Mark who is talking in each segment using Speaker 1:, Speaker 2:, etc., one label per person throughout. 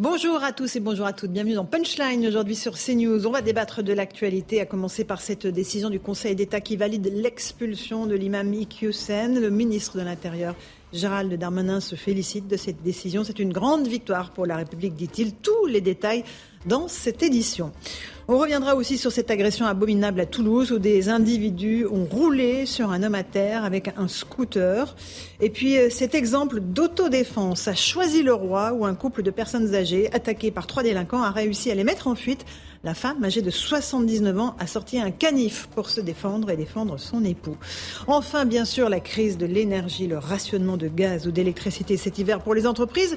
Speaker 1: Bonjour à tous et bonjour à toutes. Bienvenue dans Punchline aujourd'hui sur CNews. On va débattre de l'actualité, à commencer par cette décision du Conseil d'État qui valide l'expulsion de l'imam Iqiyoussen. Le ministre de l'Intérieur, Gérald Darmanin, se félicite de cette décision. C'est une grande victoire pour la République, dit-il. Tous les détails dans cette édition. On reviendra aussi sur cette agression abominable à Toulouse où des individus ont roulé sur un homme à terre avec un scooter. Et puis euh, cet exemple d'autodéfense à Choisy-le-Roi où un couple de personnes âgées attaquées par trois délinquants a réussi à les mettre en fuite. La femme, âgée de 79 ans, a sorti un canif pour se défendre et défendre son époux. Enfin, bien sûr, la crise de l'énergie, le rationnement de gaz ou d'électricité cet hiver pour les entreprises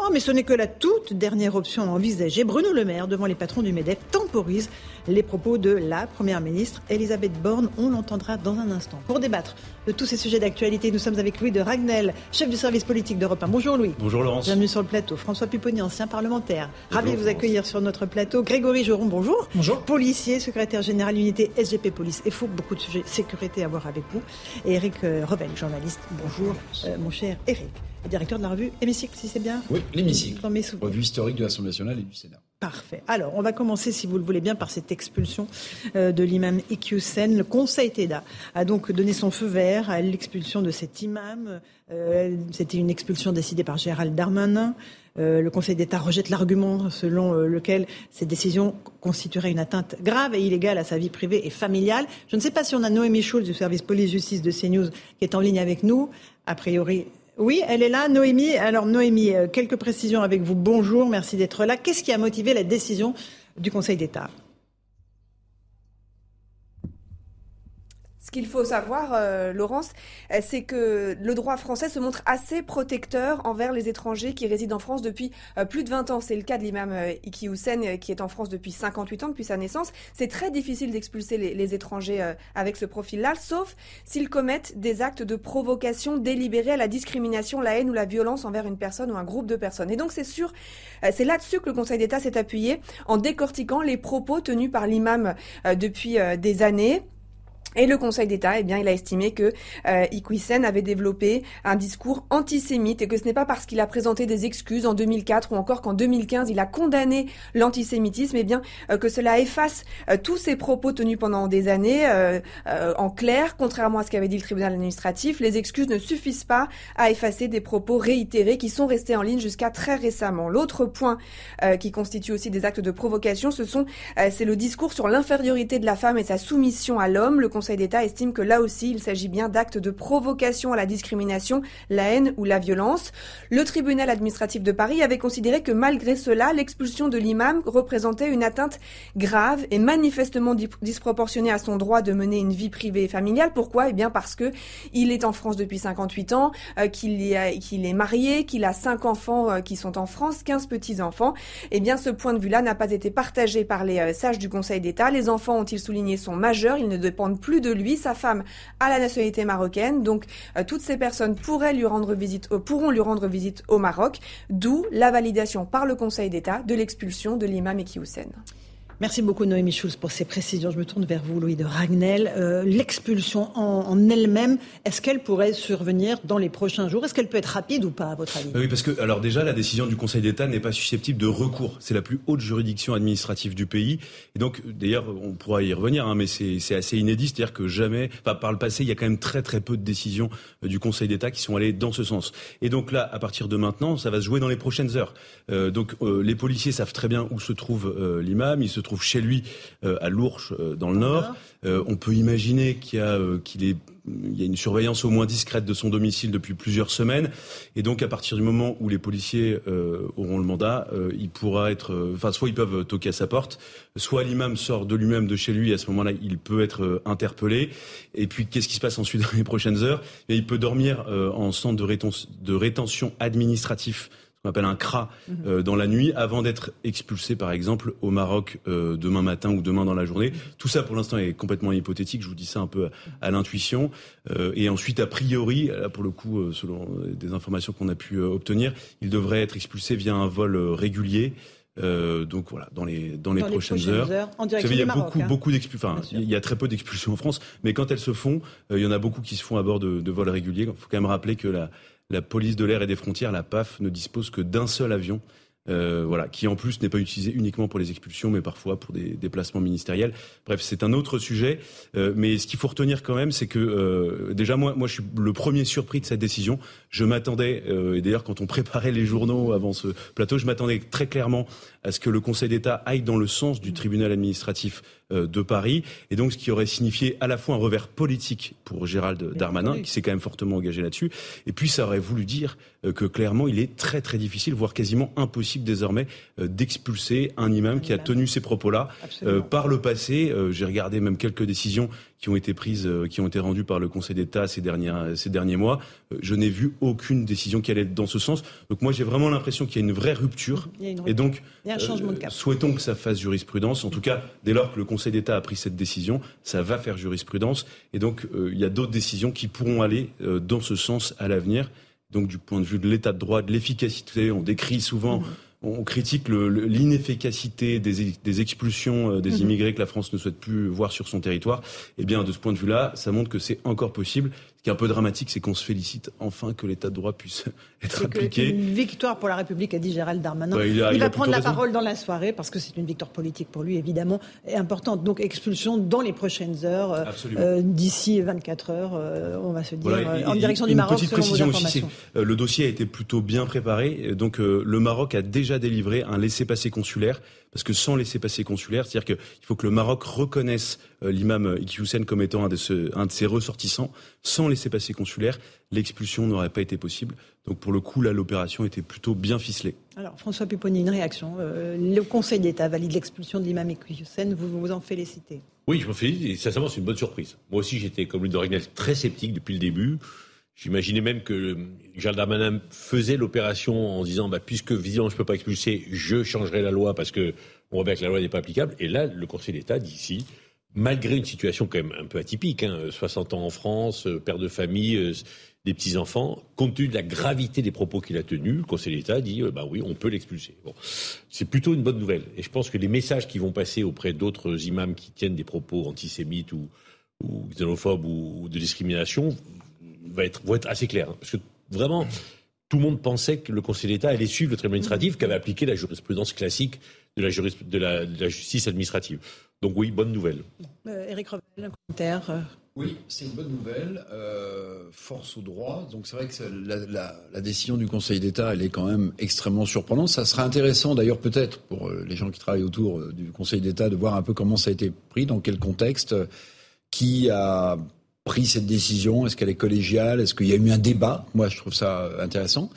Speaker 1: Oh, mais ce n'est que la toute dernière option envisagée. Bruno Le Maire, devant les patrons du MEDEF, temporise les propos de la Première ministre Elisabeth Borne. On l'entendra dans un instant. Pour débattre de tous ces sujets d'actualité, nous sommes avec Louis de Ragnel, chef du service politique d'Europe 1. Bonjour Louis.
Speaker 2: Bonjour Laurence.
Speaker 1: Bienvenue sur le plateau. François Pupponi, ancien parlementaire. Ravi de vous accueillir sur notre plateau. Grégory Joron, bonjour.
Speaker 3: Bonjour.
Speaker 1: Policier, secrétaire général unité SGP Police. Il faut beaucoup de sujets sécurité à voir avec vous. Et Eric euh, Revel, journaliste. Bonjour, euh, mon cher Eric directeur de la revue Hémicycle, si c'est bien
Speaker 3: Oui, l'Hémicycle. Revue historique de l'Assemblée nationale et du Sénat.
Speaker 1: Parfait. Alors, on va commencer, si vous le voulez bien, par cette expulsion euh, de l'imam Iqiyoussen. Le Conseil d'État a donc donné son feu vert à l'expulsion de cet imam. Euh, c'était une expulsion décidée par Gérald Darmanin. Euh, le Conseil d'État rejette l'argument selon lequel cette décision constituerait une atteinte grave et illégale à sa vie privée et familiale. Je ne sais pas si on a Noémie Schulz du service police-justice de CNews qui est en ligne avec nous. A priori, oui, elle est là, Noémie. Alors Noémie, euh, quelques précisions avec vous. Bonjour, merci d'être là. Qu'est-ce qui a motivé la décision du Conseil d'État?
Speaker 4: Ce qu'il faut savoir, euh, Laurence, euh, c'est que le droit français se montre assez protecteur envers les étrangers qui résident en France depuis euh, plus de 20 ans. C'est le cas de l'imam Iki Hussein qui est en France depuis 58 ans, depuis sa naissance. C'est très difficile d'expulser les, les, étrangers avec ce profil-là, sauf s'ils commettent des actes de provocation délibérée à la discrimination, la haine ou la violence envers une personne ou un groupe de personnes. Et donc c'est sûr, c'est là-dessus que le Conseil d'État s'est appuyé en décortiquant les propos tenus par l'imam depuis des années et le Conseil d'État, eh bien, il a estimé que euh, avait développé un discours antisémite et que ce n'est pas parce qu'il a présenté des excuses en 2004 ou encore qu'en 2015 il a condamné l'antisémitisme, eh bien, euh, que cela efface euh, tous ces propos tenus pendant des années. Euh, en clair, contrairement à ce qu'avait dit le tribunal administratif, les excuses ne suffisent pas à effacer des propos réitérés qui sont restés en ligne jusqu'à très récemment. L'autre point qui constitue aussi des actes de provocation, ce sont, c'est le discours sur l'infériorité de la femme et sa soumission à l'homme. d'État estime que là aussi, il s'agit bien d'actes de provocation à la discrimination, la haine ou la violence. Le tribunal administratif de Paris avait considéré que malgré cela, l'expulsion de l'imam représentait une atteinte grave et manifestement disproportionnée à son droit de mener une vie privée et familiale. Pourquoi? Eh bien parce que il est en France depuis 58 ans, euh, qu'il est marié, qu'il a cinq enfants euh, qui sont en France, 15 petits-enfants. Eh bien ce point de vue-là n'a pas été partagé par les euh, sages du Conseil d'État. Les enfants, ont-ils souligné, sont majeurs, ils ne dépendent plus plus de lui. Sa femme a la nationalité marocaine, donc euh, toutes ces personnes pourraient lui rendre visite, pourront lui rendre visite au Maroc, d'où la validation par le Conseil d'État de l'expulsion de l'imam Eki
Speaker 1: Merci beaucoup Noémie Schulz pour ces précisions. Je me tourne vers vous, Louis de Ragnel. Euh, l'expulsion en, elle-même, est-ce qu'elle pourrait survenir dans les prochains jours? Est-ce qu'elle peut être rapide ou pas, à votre avis?
Speaker 2: Oui, parce que alors déjà, la décision du Conseil d'État n'est pas susceptible de recours. C'est la plus haute juridiction administrative du pays. Et donc, d'ailleurs, on pourra y revenir, hein, mais c'est assez inédit. C'est-à-dire que jamais, enfin, par le passé, il y a quand même très très peu de décisions euh, du Conseil d'État qui sont allées dans ce sens. Et donc là, à partir de maintenant, ça va se jouer dans les prochaines heures. Euh, donc, les policiers savent très bien où se trouve l'imam. Il se trouve chez lui à Lourches, dans le Nord. on peut imaginer qu'il qu'il est il y a une surveillance au moins discrète de son domicile depuis plusieurs semaines. Et donc, à partir du moment où les policiers euh, auront le mandat, euh, il pourra être. Euh, enfin, soit ils peuvent toquer à sa porte, soit l'imam sort de lui-même de chez lui. À ce moment-là, il peut être interpellé. Et puis, qu'est-ce qui se passe ensuite dans les prochaines heures? Et Il peut dormir en centre de rétention administratif qu'on appelle un CRA mhm. euh, dans la nuit avant d'être expulsé par exemple au Maroc euh, demain matin ou demain dans la journée. Tout ça pour l'instant est complètement hypothétique, je vous dis ça un peu à, l'intuition. Euh, et ensuite, a priori, là pour le coup, selon des informations qu'on a pu obtenir, il devrait être expulsé via un vol régulier. donc voilà, dans les dans les, prochaines, heures.
Speaker 1: en direction
Speaker 2: il y a
Speaker 1: Maroc,
Speaker 2: beaucoup hein. beaucoup d'expulsions. Enfin, il y a très peu d'expulsions en France, mais quand elles se font, il y en a beaucoup qui se font à bord de, de vols réguliers. Il faut quand même rappeler que la la police de l'air et des frontières, la PAF, ne dispose que d'un seul avion. Euh, voilà, qui en plus n'est pas utilisé uniquement pour les expulsions, mais parfois pour des déplacements ministériels. Bref, c'est un autre sujet. Euh, mais ce qu'il faut retenir quand même, c'est que euh, déjà moi, moi, je suis le premier surpris de cette décision. Je m'attendais, et d'ailleurs quand on préparait les journaux avant ce plateau, je m'attendais très clairement à ce que le Conseil d'État aille dans le sens du tribunal administratif euh, de Paris, et donc ce qui aurait signifié à la fois un revers politique pour Gérald Darmanin, qui s'est quand même fortement engagé là-dessus, et puis ça aurait voulu dire euh, que clairement il est très très difficile, voire quasiment impossible désormais euh, d'expulser un imam qui a tenu ces propos-là. par le passé, j'ai regardé même quelques décisions qui ont été prises, qui ont été rendues par le Conseil d'État ces, dernières, ces derniers mois. Je n'ai vu aucune décision qui allait dans ce sens. Donc moi j'ai vraiment l'impression qu'il y a une vraie rupture. Et donc,
Speaker 1: changement de cap.
Speaker 2: souhaitons que ça fasse jurisprudence. En tout cas, dès lors que le Conseil d'État a pris cette décision, ça va faire jurisprudence. Et donc, euh, il y a d'autres décisions qui pourront aller euh, dans ce sens à l'avenir. Donc, du point de vue de l'état de droit, de l'efficacité, on décrit souvent. Mm-hmm. On critique l'inefficacité des, des, expulsions euh, des mm-hmm. immigrés que la France ne souhaite plus voir sur son territoire. Eh bien, de ce point de vue-là, ça montre que c'est encore possible. Qui est un peu dramatique, c'est qu'on se félicite enfin que l'état de droit puisse être appliqué.
Speaker 1: Une victoire pour la République, a dit Gérald Darmanin. il, va prendre la parole dans la soirée parce que c'est une victoire politique pour lui, évidemment, et importante. Donc expulsion dans les prochaines heures, euh, euh, d'ici 24 heures, euh, on va se dire, en direction du Maroc.
Speaker 2: Petite précision aussi, le dossier a été plutôt bien préparé. Donc le Maroc a déjà délivré un laissez-passer consulaire parce que sans laisser-passer consulaire, c'est-à-dire qu'il faut que le Maroc reconnaisse euh, l'imam Iqiyoussen comme étant un de, un de ses ressortissants. Sans laisser-passer consulaire, l'expulsion n'aurait pas été possible. Donc pour le coup, là, l'opération était plutôt bien ficelée.
Speaker 1: Alors François Pupponi, une réaction. Euh, le Conseil d'État valide l'expulsion de l'imam Iqiyoussen. Vous vous en félicitez?
Speaker 5: Oui, je me félicite. Et sincèrement, c'est une bonne surprise. Moi aussi, j'étais, comme lui d'Orignal, très sceptique depuis le début. J'imaginais même que Gérald Darmanin faisait l'opération en disant bah, puisque visiblement je ne peux pas expulser, je changerai la loi parce que on voit bien que la loi n'est pas applicable. Et là, le Conseil d'État dit ici, malgré une situation quand même un peu atypique, hein, 60 ans en France, euh, père de famille, euh, des petits enfants, compte tenu de la gravité des propos qu'il a tenus, le Conseil d'État dit euh, bah oui, on peut l'expulser. Bon, c'est plutôt une bonne nouvelle. Et je pense que les messages qui vont passer auprès d'autres imams qui tiennent des propos antisémites ou, xénophobes ou de discrimination va être, vont être assez clairs. Hein. parce que vraiment, tout le monde pensait que le Conseil d'État allait suivre le tribunal administratif qui avait appliqué la jurisprudence classique de la, de la, justice administrative. Donc oui, bonne nouvelle.
Speaker 1: Eric euh, Revel, un commentaire euh.
Speaker 3: oui, c'est une bonne nouvelle. Euh, force au droit. Donc c'est vrai que la, la, décision du Conseil d'État, elle est quand même extrêmement surprenante. Ça sera intéressant d'ailleurs peut-être pour les gens qui travaillent autour du Conseil d'État de voir un peu comment ça a été pris, dans quel contexte, qui a pris cette décision Est-ce qu'elle est collégiale? Est-ce qu'il y a eu un débat? Moi, je trouve ça intéressant.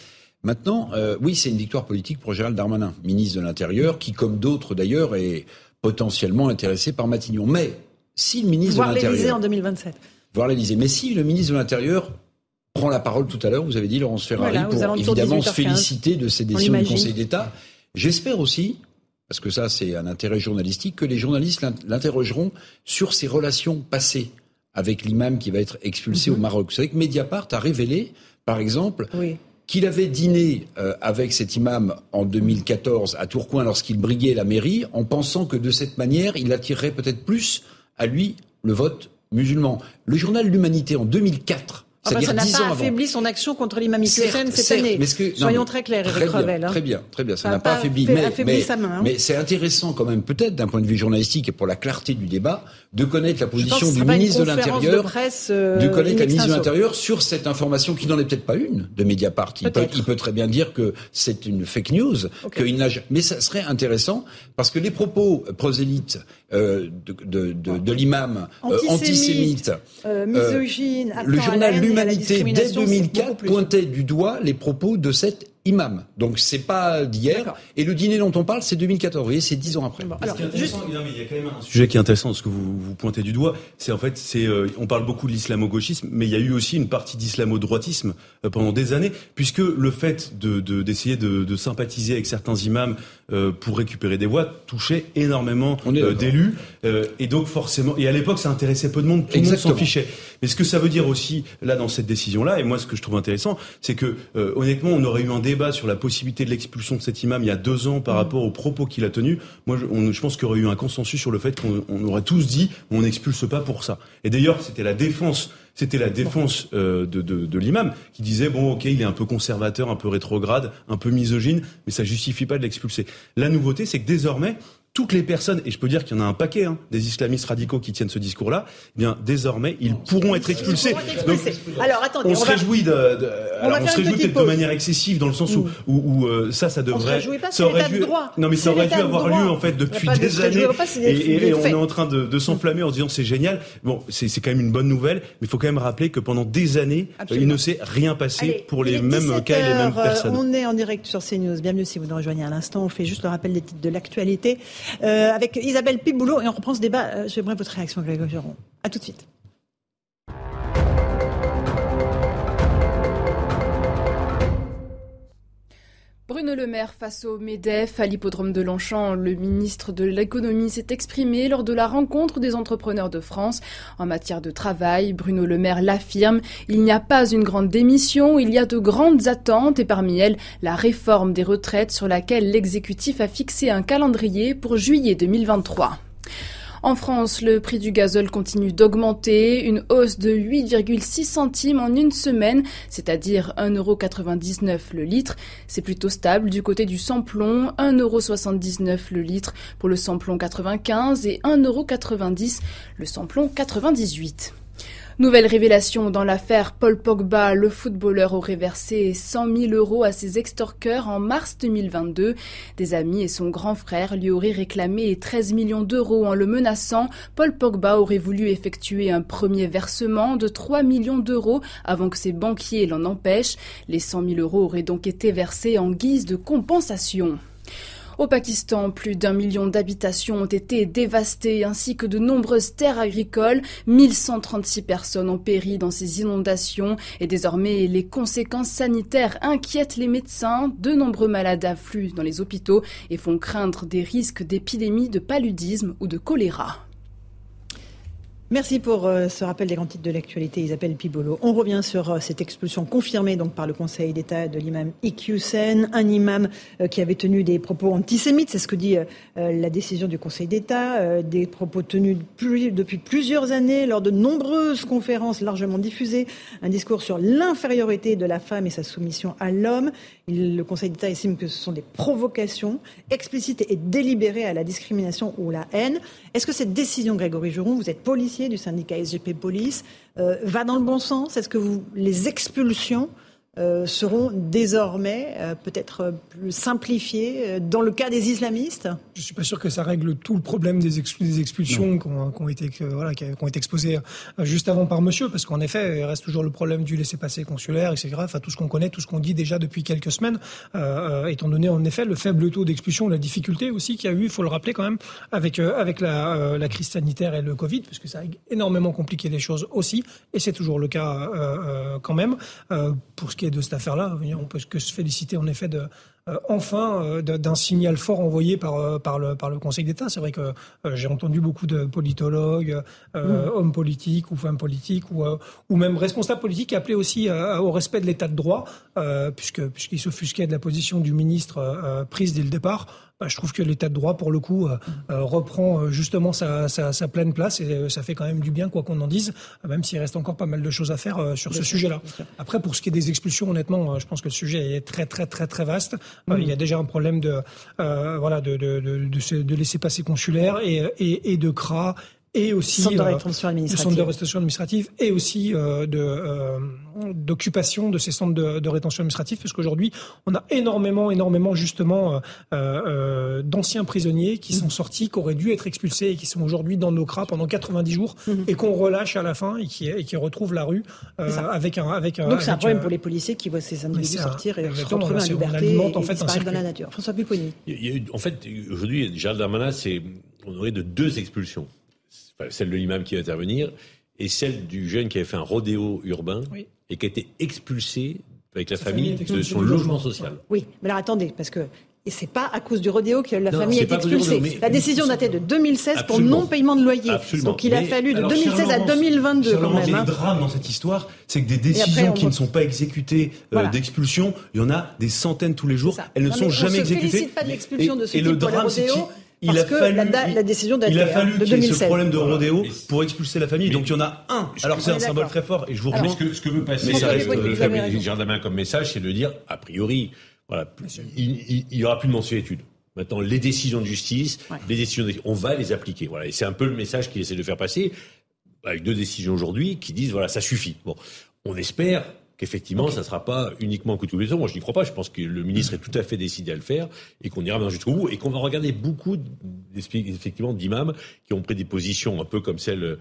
Speaker 3: Maintenant, euh, oui, c'est une victoire politique pour Gérald Darmanin, ministre de l'Intérieur, qui, comme d'autres d'ailleurs, est potentiellement intéressé par Matignon. Mais si le ministre
Speaker 1: Voir
Speaker 3: de l'Intérieur...
Speaker 1: l'Élysée en 2027.
Speaker 3: Voir l'Élysée. Mais si le ministre de l'Intérieur prend la parole tout à l'heure, vous avez dit Laurence Ferrari, pour évidemment se féliciter de ces décisions du Conseil d'État. J'espère aussi, parce que ça c'est un intérêt journalistique, que les journalistes l'interrogeront sur ses relations passées avec l'imam qui va être expulsé au mhm. Maroc. Vous savez que Mediapart a révélé, par exemple, qu'il avait dîné euh, avec cet imam en 2014 à Tourcoing lorsqu'il briguait la mairie, en pensant que de cette manière, il attirerait peut-être plus à lui le vote musulman. Le journal L'Humanité, en 2004,
Speaker 1: Enfin, ça n'a pas affaibli son action contre l'imam Hussein cette année. Soyons très clairs, Eric
Speaker 3: très
Speaker 1: Revel.
Speaker 3: Bien, hein. Très bien, très bien. Ça n'a pas, affaibli. mais, sa main, hein. mais c'est intéressant quand même, peut-être d'un point de vue journalistique et pour la clarté du débat, de connaître la position du ministre de l'Intérieur, de, euh, de connaître la ministre de l'Intérieur sur cette information qui n'en est peut-être pas une de Mediapart. Il peut, il peut, très bien dire que c'est une fake news, qu'il n'a. Mais ça serait intéressant parce que les propos prosélytes euh, de, de, de, de l'imam
Speaker 1: euh, antisémite, euh, misogyne,
Speaker 3: le journal L'Humanité dès 2004 pointait du doigt les propos de cette imam. Donc c'est pas d'hier. Et le dîner dont on parle, c'est 2014. Vous voyez, c'est dix ans après.
Speaker 2: Alors, juste... il y a quand même un sujet qui est intéressant, ce que vous, vous pointez du doigt. C'est en fait, c'est, euh, on parle beaucoup de l'islamo-gauchisme, mais il y a eu aussi une partie d'islamo-droitisme euh, pendant des années, puisque le fait de, d'essayer de, de, sympathiser avec certains imams euh, pour récupérer des voix touchait énormément d'élus. et donc forcément, et à l'époque, ça intéressait peu de monde, tout le monde s'en fichait. Mais ce que ça veut dire aussi, là, dans cette décision-là, et moi, ce que je trouve intéressant, c'est que honnêtement, on aurait eu un débat sur la possibilité de l'expulsion de cet imam il y a deux ans par mmh. rapport aux propos qu'il a tenus, moi je, je pense qu'il y aurait eu un consensus sur le fait qu'on aurait tous dit on n'expulse pas pour ça. Et d'ailleurs c'était la défense c'était la défense euh, de, de, de l'imam qui disait bon ok il est un peu conservateur, un peu rétrograde, un peu misogyne, mais ça justifie pas de l'expulser. La nouveauté c'est que désormais toutes les personnes, et je peux dire qu'il y en a un paquet, hein, des islamistes radicaux qui tiennent ce discours-là, eh bien désormais, ils pourront être expulsés.
Speaker 1: Donc, alors attendez,
Speaker 2: on, se réjouit de, de alors, on se réjouit peut-être de manière excessive dans le sens où, où, où euh, ça, ça devrait,
Speaker 1: pas,
Speaker 2: ça aurait dû, non mais ça aurait dû avoir lieu en fait depuis des années, et, et on est en train de, de s'enflammer en disant c'est génial. Bon, c'est quand même une bonne nouvelle, mais il faut quand même rappeler que pendant des années, il ne s'est rien passé pour les mêmes cas et les mêmes personnes.
Speaker 1: On est en direct sur CNews. Bienvenue si vous nous rejoignez à l'instant. On fait juste le rappel des titres de l'actualité. Euh, avec Isabelle Piboulot et on reprend ce débat. Euh, j'aimerais votre réaction, Grégory Geron. À tout de suite.
Speaker 6: Bruno Le Maire face au MEDEF à l'hippodrome de Longchamp. Le ministre de l'économie s'est exprimé lors de la rencontre des entrepreneurs de France. En matière de travail, Bruno Le Maire l'affirme, il n'y a pas une grande démission, il y a de grandes attentes et parmi elles la réforme des retraites sur laquelle l'exécutif a fixé un calendrier pour juillet 2023. En France, le prix du gazole continue d'augmenter, une hausse de 8,6 centimes en une semaine, c'est-à-dire 1,99€ le litre. C'est plutôt stable du côté du samplon, 1,79€ le litre pour le samplon 95 et 1,90€ le samplon 98. Nouvelle révélation dans l'affaire Paul Pogba, le footballeur aurait versé 100 000 euros à ses extorqueurs en mars 2022. Des amis et son grand frère lui auraient réclamé 13 millions d'euros en le menaçant. Paul Pogba aurait voulu effectuer un premier versement de 3 millions d'euros avant que ses banquiers l'en empêchent. Les 100 000 euros auraient donc été versés en guise de compensation. Au Pakistan, plus d'un million d'habitations ont été dévastées ainsi que de nombreuses terres agricoles. 1136 personnes ont péri dans ces inondations et désormais les conséquences sanitaires inquiètent les médecins. De nombreux malades affluent dans les hôpitaux et font craindre des risques d'épidémie de paludisme ou de choléra.
Speaker 1: Merci pour euh, ce rappel des grands titres de l'actualité, Isabelle Pibolo. On revient sur euh, cette expulsion confirmée donc par le Conseil d'État de l'imam Iqiyoussen, un imam euh, qui avait tenu des propos antisémites, c'est ce que dit la décision du Conseil d'État, des propos tenus depuis plusieurs années lors de nombreuses conférences largement diffusées, un discours sur l'infériorité de la femme et sa soumission à l'homme. Le Conseil d'État estime que ce sont des provocations explicites et délibérées à la discrimination ou la haine. Est-ce que cette décision, Grégory Joron, vous êtes policier du syndicat SGP Police, euh, va dans le bon sens. Est-ce que vous, les expulsions euh, seront désormais euh, peut-être plus simplifiées euh, dans le cas des islamistes?
Speaker 7: Je ne suis pas sûr que ça règle tout le problème des, expulsions qui ont, été, voilà, exposées juste avant par monsieur, parce qu'en effet, il reste toujours le problème du laisser-passer consulaire, etc. Enfin, tout ce qu'on connaît, tout ce qu'on dit déjà depuis quelques semaines, étant donné en effet le faible taux d'expulsion, la difficulté aussi qu'il y a eu, il faut le rappeler quand même, avec, avec la, la, crise sanitaire et le Covid, parce que ça a énormément compliqué les choses aussi, et c'est toujours le cas quand même. pour ce de cette affaire-là, on peut que se féliciter en effet de, enfin euh, d'un signal fort envoyé par, euh, par, le, par le Conseil d'État. C'est vrai que j'ai entendu beaucoup de politologues, mm. hommes politiques ou femmes politiques ou, ou même responsables politiques appeler aussi au respect de l'état de droit, puisque puisqu'ils s'offusquaient de la position du ministre prise dès le départ. Bah, je trouve que l'état de droit, pour le coup, reprend justement sa, sa, sa, pleine place et ça fait quand même du bien, quoi qu'on en dise, même s'il reste encore pas mal de choses à faire sur ce sujet-là. Après, pour ce qui est des expulsions, honnêtement, je pense que le sujet est très, très, très, très vaste. Euh, il y a déjà un problème de, euh, voilà, de, de, de, de, laisser passer consulaire et, et, et de CRA et aussi
Speaker 1: centre de euh, rétention administrative,
Speaker 7: centre de rétention administrative et aussi euh, de euh, d'occupation de ces centres de, de rétention administrative parce qu'aujourd'hui on a énormément énormément justement euh, d'anciens prisonniers qui sont sortis qui auraient dû être expulsés et qui sont aujourd'hui dans nos cras pendant 90 jours mhm. et qu'on relâche à la fin et qui et qui retrouvent la rue avec un avec un
Speaker 1: donc c'est un problème pour les policiers qui voient ces individus sortir et se retrouver en liberté en fait, et dans la nature. François Pupponi
Speaker 5: en fait aujourd'hui Gérald Darmanin c'est on aurait de deux expulsions celle de l'imam qui va intervenir, et celle du jeune qui avait fait un rodéo urbain et qui a été expulsé avec la famille, de son logement social.
Speaker 1: Oui, mais alors attendez, parce que et c'est pas à cause du rodéo que la famille est expulsée. la décision datait de 2016 pour non-payement de loyer. Donc il a fallu de 2016 à 2022 quand même.
Speaker 2: Il y a hein. drame dans cette histoire, c'est que des décisions qui ne sont pas exécutées euh, d'expulsion, il y en a des centaines tous les jours. Elles ne sont jamais exécutées.
Speaker 1: Pas de l'expulsion de ce type le drame,
Speaker 2: rodéo il a fallu,
Speaker 1: la, décision
Speaker 2: il a
Speaker 1: fallu
Speaker 2: qu'il y ait ce problème de rodéo pour expulser la famille. Donc il y en a un. Alors c'est un symbole très fort et je vous rejoins.
Speaker 5: Ce que, ce que veut passer euh, Jardin comme message, c'est de dire, a priori, voilà, il n'y aura plus de mensuétude. Maintenant, les décisions de justice, les décisions, on va les appliquer. Voilà, et c'est un peu le message qu'il essaie de faire passer avec deux décisions aujourd'hui qui disent voilà, ça suffit. Bon, on espère qu'effectivement, ça ne sera pas uniquement un coup de couteau. Moi, je n'y crois pas. Je pense que le ministre est tout à fait décidé à le faire et qu'on ira jusqu'au bout et qu'on va regarder beaucoup, effectivement, d'imams qui ont pris des positions un peu comme celle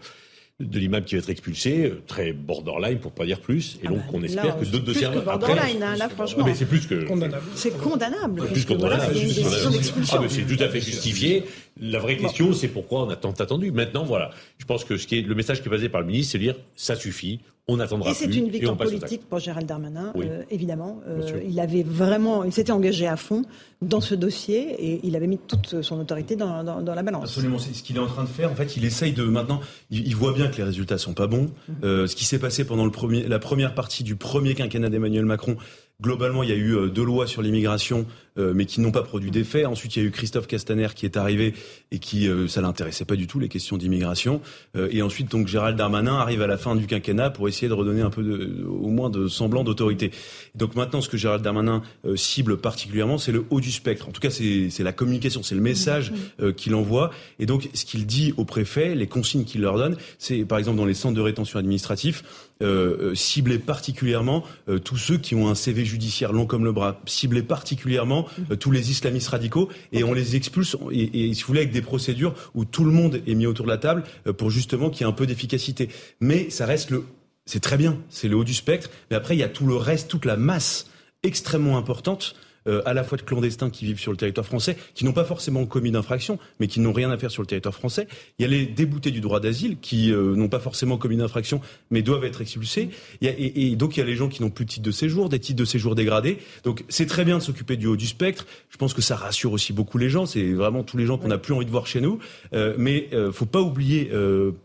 Speaker 5: de l'imam qui va être expulsé, très borderline pour pas dire plus, et ah donc bah, on espère que d'autres dossiers
Speaker 1: après. borderline, hein, là franchement.
Speaker 5: Mais c'est plus que
Speaker 7: condamnable.
Speaker 1: C'est condamnable.
Speaker 5: Plus condamnable. Ah, c'est tout à fait justifié. La vraie question, c'est pourquoi on a tant attendu. Maintenant, voilà, je pense que ce qui est le message qui est basé par le ministre, c'est de dire ça suffit, on attendra
Speaker 1: et c'est une victoire politique pour Gérald Darmanin, euh, évidemment. Euh, il avait vraiment, il s'était engagé à fond dans ce dossier et il avait mis toute son autorité dans, la balance.
Speaker 2: Absolument, c'est ce qu'il est en train de faire. En fait, il essaye de maintenant. Il, voit bien que les résultats sont pas bons. Mhm. Euh, ce qui s'est passé pendant le premier, la première partie du premier quinquennat d'Emmanuel Macron, Globalement, il y a eu deux lois sur l'immigration euh, mais qui n'ont pas produit d'effet. Ensuite, il y a eu Christophe Castaner qui est arrivé et qui euh, ça l'intéressait pas du tout les questions d'immigration. Euh, et ensuite, donc Gérald Darmanin arrive à la fin du quinquennat pour essayer de redonner un peu de, au moins de semblant d'autorité. Donc maintenant, ce que Gérald Darmanin cible particulièrement, c'est le haut du spectre. En tout cas, c'est la communication, c'est le message qu'il envoie. Et donc, ce qu'il dit aux préfets, les consignes qu'il leur donne, c'est par exemple dans les centres de rétention administratif, euh, cibler particulièrement tous ceux qui ont un CV judiciaire long comme le bras, cibler particulièrement euh, tous les islamistes radicaux et on les expulse et, et, si vous voulez avec des procédures où tout le monde est mis autour de la table euh, pour justement qu'il y ait un peu d'efficacité. Mais ça reste le c'est très bien, c'est le haut du spectre, mais après il y a tout le reste, toute la masse extrêmement importante euh, à la fois de clandestins qui vivent sur le territoire français, qui n'ont pas forcément commis d'infraction, mais qui n'ont rien à faire sur le territoire français. Il y a les déboutés du droit d'asile qui euh, n'ont pas forcément commis d'infraction, mais doivent être expulsés. Il y a, et, donc il y a les gens qui n'ont plus de titre de séjour, des titres de séjour dégradés. Donc c'est très bien de s'occuper du haut du spectre. Je pense que ça rassure aussi beaucoup les gens. C'est vraiment tous les gens qu'on n'a plus envie de voir chez nous. Euh, mais euh, faut pas oublier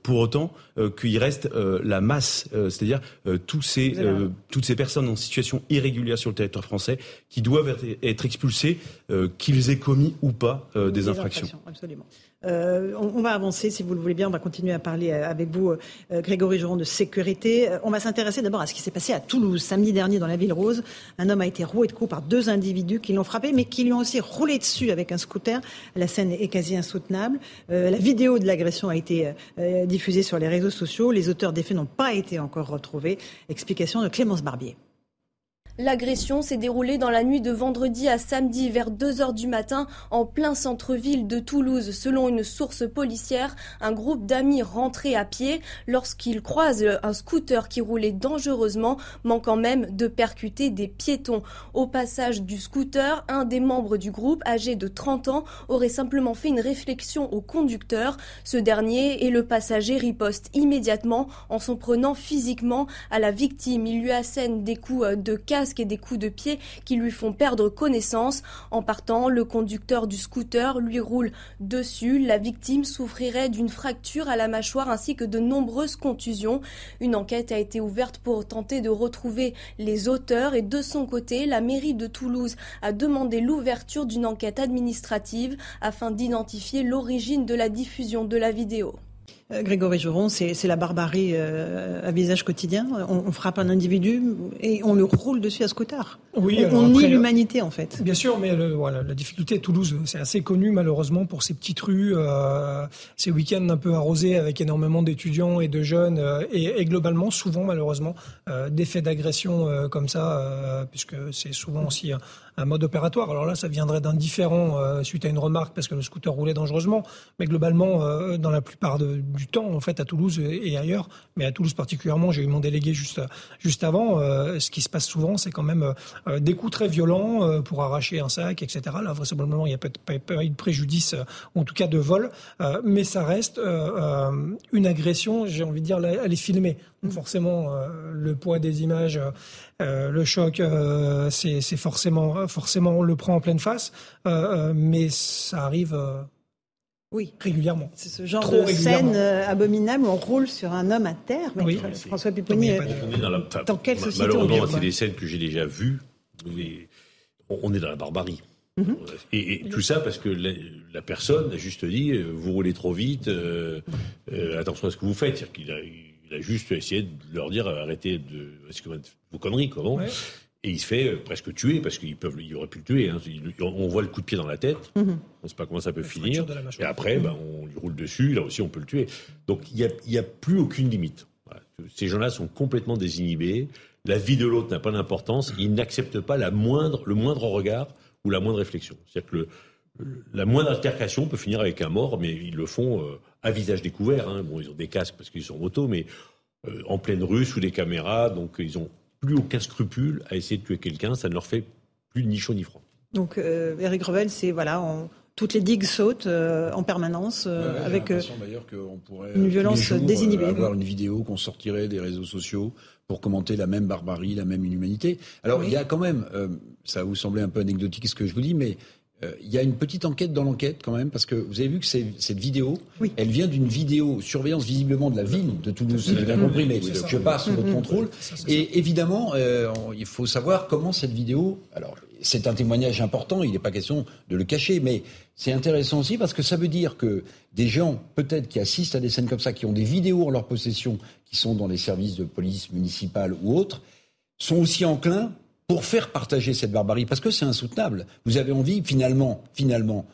Speaker 2: pour autant qu'il reste la masse, c'est-à-dire tous ces, toutes ces personnes en situation irrégulière sur le territoire français qui doivent être être expulsés, euh, qu'ils aient commis ou pas euh, des, infractions.
Speaker 1: Absolument. Euh, on, va avancer, si vous le voulez bien. On va continuer à parler avec vous, Grégory Joron, de sécurité. on va s'intéresser d'abord à ce qui s'est passé à Toulouse samedi dernier dans la ville rose. Un homme a été roué de coups par deux individus qui l'ont frappé, mais qui lui ont aussi roulé dessus avec un scooter. La scène est quasi insoutenable. la vidéo de l'agression a été diffusée sur les réseaux sociaux. Les auteurs des faits n'ont pas été encore retrouvés. Explication de Clémence Barbier.
Speaker 8: L'agression s'est déroulée dans la nuit de vendredi à samedi vers 2 heures du matin en plein centre-ville de Toulouse. Selon une source policière, un groupe d'amis rentrait à pied lorsqu'ils croisent un scooter qui roulait dangereusement, manquant même de percuter des piétons. Au passage du scooter, un des membres du groupe, âgé de 30 ans, aurait simplement fait une réflexion au conducteur. Ce dernier et le passager ripostent immédiatement en s'en prenant physiquement à la victime. Il lui assène des coups de casse et des coups de pied qui lui font perdre connaissance. En partant, le conducteur du scooter lui roule dessus. La victime souffrirait d'une fracture à la mâchoire ainsi que de nombreuses contusions. Une enquête a été ouverte pour tenter de retrouver les auteurs et de son côté, la mairie de Toulouse a demandé l'ouverture d'une enquête administrative afin d'identifier l'origine de la diffusion de la vidéo.
Speaker 1: Euh, Grégory Joron, c'est la barbarie euh, à visage quotidien. On, frappe un individu et on le roule dessus à scooter. Oui, on, nie l'humanité en fait.
Speaker 7: Bien sûr, mais voilà, la difficulté à Toulouse, c'est assez connu malheureusement pour ces petites rues, euh, ces week-ends un peu arrosés avec énormément d'étudiants et de jeunes, et, et, globalement souvent malheureusement des faits d'agression comme ça, puisque c'est souvent aussi un mode opératoire. Alors là, ça viendrait d'un différent euh, suite à une remarque parce que le scooter roulait dangereusement, mais globalement, euh, dans la plupart du temps, en fait, à Toulouse et ailleurs, mais à Toulouse particulièrement, j'ai eu mon délégué juste juste avant. Euh, ce qui se passe souvent, c'est quand même des coups très violents pour arracher un sac, etc. Là, vraisemblablement, il n'y a pas, pas, eu de préjudice, ou en tout cas de vol, mais ça reste une agression. J'ai envie de dire, elle est filmée. Donc forcément, le poids des images, le choc, c'est forcément forcément, on le prend en pleine face, euh, euh, mais ça arrive. Euh, oui. Régulièrement.
Speaker 1: C'est ce genre de scène abominable où on roule sur un homme à terre.
Speaker 7: oui.
Speaker 1: François Pupponi, dans, quelle société
Speaker 5: Malheureusement, c'est des scènes que j'ai déjà vues. On est dans la barbarie. Mhm. et, tout ça parce que la, personne a juste dit vous roulez trop vite, attention à ce que vous faites. C'est-à-dire qu'il a, il a juste essayé de leur dire arrêtez de vos conneries, comment et il se fait euh, presque tuer parce qu'il peuvent, il aurait pu le tuer. Hein. On voit le coup de pied dans la tête. Mhm. On ne sait pas comment ça peut finir. Et après, ben, on lui roule dessus. Là aussi, on peut le tuer. Donc, il n'y a, a, plus aucune limite. Ces gens-là sont complètement désinhibés. La vie de l'autre n'a pas d'importance. Ils n'acceptent pas la moindre, le moindre regard ou la moindre réflexion. C'est-à-dire que la moindre altercation peut finir avec un mort, mais ils le font euh, à visage découvert. Hein. Bon, ils ont des casques parce qu'ils sont en moto, mais euh, en pleine rue, sous des caméras. Donc, ils ont plus aucun scrupule à essayer de tuer quelqu'un. Ça ne leur fait plus ni chaud ni froid.
Speaker 1: Donc, euh, Eric Revel, c'est voilà, toutes les digues sautent euh, en permanence euh, avec
Speaker 3: pourrait,
Speaker 1: une violence désinhibée.
Speaker 3: avoir une vidéo qu'on sortirait des réseaux sociaux pour commenter la même barbarie, la même inhumanité. Alors, il y a quand même, ça va vous sembler un peu anecdotique ce que je vous dis, mais euh, il y a une petite enquête dans l'enquête quand même, parce que vous avez vu que cette vidéo, elle vient d'une vidéo surveillance visiblement de la ville de Toulouse, si j'ai bien compris, mais je passe sous votre contrôle. Et évidemment, euh, il faut savoir comment cette vidéo. Alors, c'est un témoignage important, il n'est pas question de le cacher, mais c'est intéressant aussi parce que ça veut dire que des gens, peut-être qui assistent à des scènes comme ça, qui ont des vidéos en leur possession, qui sont dans les services de police municipale ou autres, sont aussi enclins pour faire partager cette barbarie, parce que c'est insoutenable. Vous avez envie, finalement, finalement,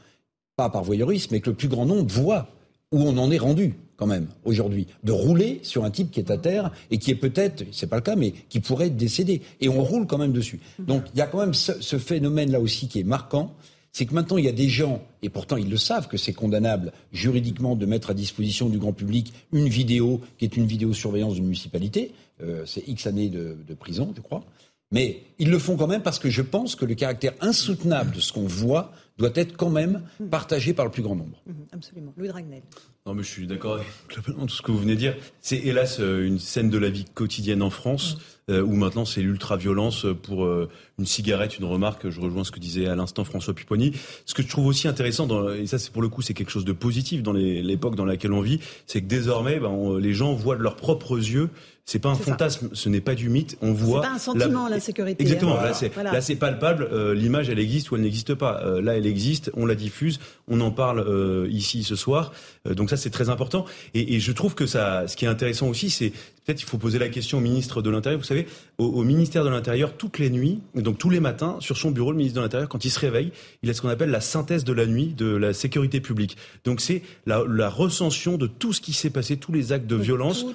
Speaker 3: pas par voyeurisme, mais que le plus grand nombre voit où on en est rendu, quand même, aujourd'hui, de rouler sur un type qui est à terre et qui est peut-être, c'est pas le cas, mais qui pourrait décéder. Et on roule quand même dessus. Donc, il y a quand même ce, ce phénomène-là aussi qui est marquant. C'est que maintenant, il y a des gens, et pourtant ils le savent que c'est condamnable juridiquement de mettre à disposition du grand public une vidéo qui est une vidéo surveillance d'une municipalité. Euh, c'est X années de, de prison, je crois. Mais ils le font quand même parce que je pense que le caractère insoutenable de ce qu'on voit doit être quand même partagé par le plus grand nombre.
Speaker 1: Mhm, absolument. Louis Dragnel.
Speaker 2: Non, mais je suis d'accord avec tout ce que vous venez de dire. C'est hélas euh, une scène de la vie quotidienne en France. Euh, où maintenant c'est l'ultra-violence pour euh, une cigarette, une remarque. Je rejoins ce que disait à l'instant François Pupponi. Ce que je trouve aussi intéressant, dans, et ça c'est pour le coup c'est quelque chose de positif dans l'époque dans laquelle on vit, c'est que désormais ben, les gens voient de leurs propres yeux c'est pas un fantasme, ce n'est pas du mythe. On voit.
Speaker 1: C'est pas un sentiment la... l'insécurité.
Speaker 2: Exactement. Là, c'est là, c'est palpable. Euh, l'image, elle existe ou elle n'existe pas. là, elle existe. On la diffuse. On en parle ici ce soir. donc ça, c'est très important. Et, et, je trouve que ça, ce qui est intéressant aussi, c'est peut-être il faut poser la question au ministre de l'Intérieur. Vous savez, au, ministère de l'Intérieur, toutes les nuits, donc tous les matins, sur son bureau, le ministre de l'Intérieur, quand il se réveille, il a ce qu'on appelle la synthèse de la nuit de la sécurité publique. Donc c'est la, recension de tout ce qui s'est passé, tous les actes de violence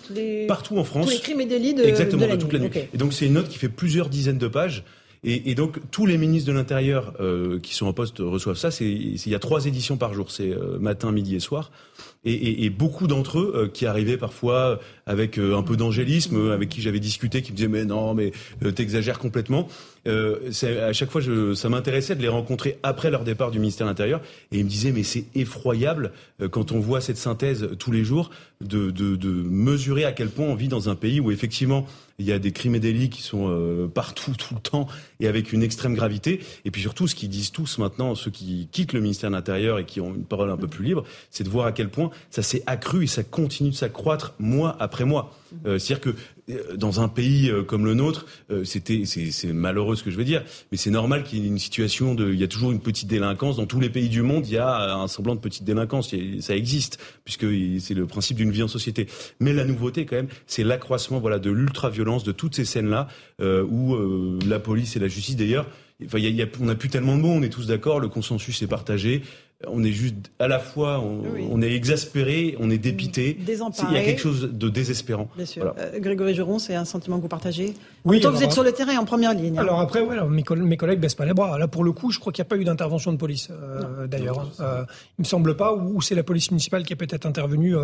Speaker 2: partout en France. Tous
Speaker 1: les crimes et délits de,
Speaker 2: Exactement,
Speaker 1: de,
Speaker 2: toute la nuit. Et donc c'est une note qui fait plusieurs dizaines de pages. Et, donc tous les ministres de l'Intérieur euh, qui sont en poste reçoivent ça. Il y a trois éditions par jour, c'est euh, matin, midi et soir. Et, beaucoup d'entre eux euh, qui arrivaient parfois avec un peu d'angélisme, avec qui j'avais discuté, qui me disaient mais non, mais t'exagères complètement. euh, à chaque fois, je, ça m'intéressait de les rencontrer après leur départ du ministère de l'Intérieur. Et ils me disaient, mais c'est effroyable euh, quand on voit cette synthèse tous les jours de, de, de, mesurer à quel point on vit dans un pays où effectivement il y a des crimes et délits qui sont euh, partout, tout le temps, et avec une extrême gravité. Et puis surtout, ce qu'ils disent tous maintenant, ceux qui quittent le ministère de l'Intérieur et qui ont une parole un peu plus libre, c'est de voir à quel point ça s'est accru et ça continue de s'accroître mois après mois. Euh, C'est-à-dire que euh, dans un pays euh, comme le nôtre, euh, c'était, c'est malheureux ce que je veux dire, mais c'est normal qu'il y ait une situation de, il y a toujours une petite délinquance dans tous les pays du monde. Il y a un semblant de petite délinquance, ça existe puisque c'est le principe d'une vie en société. Mais la nouveauté quand même, c'est l'accroissement, voilà, de l'ultra-violence, de toutes ces scènes-là euh, où la police et la justice, d'ailleurs, Enfin, y a, y a, on n'a plus tellement de mots, on est tous d'accord, le consensus est partagé on est juste à la fois, on, est exaspéré, on est dépité. Il y a quelque chose de désespérant.
Speaker 1: Bien sûr. Euh, Grégory Geron, c'est un sentiment que vous partagez. Oui. vous êtes sur le terrain en première ligne.
Speaker 7: Hein. Alors après, ouais, mes, collègues, mes collègues baissent pas les bras. Là, pour le coup, je crois qu'il n'y a pas eu d'intervention de police, euh, d'ailleurs. Hein. Euh, il me semble pas, ou, c'est la police municipale qui a peut-être intervenu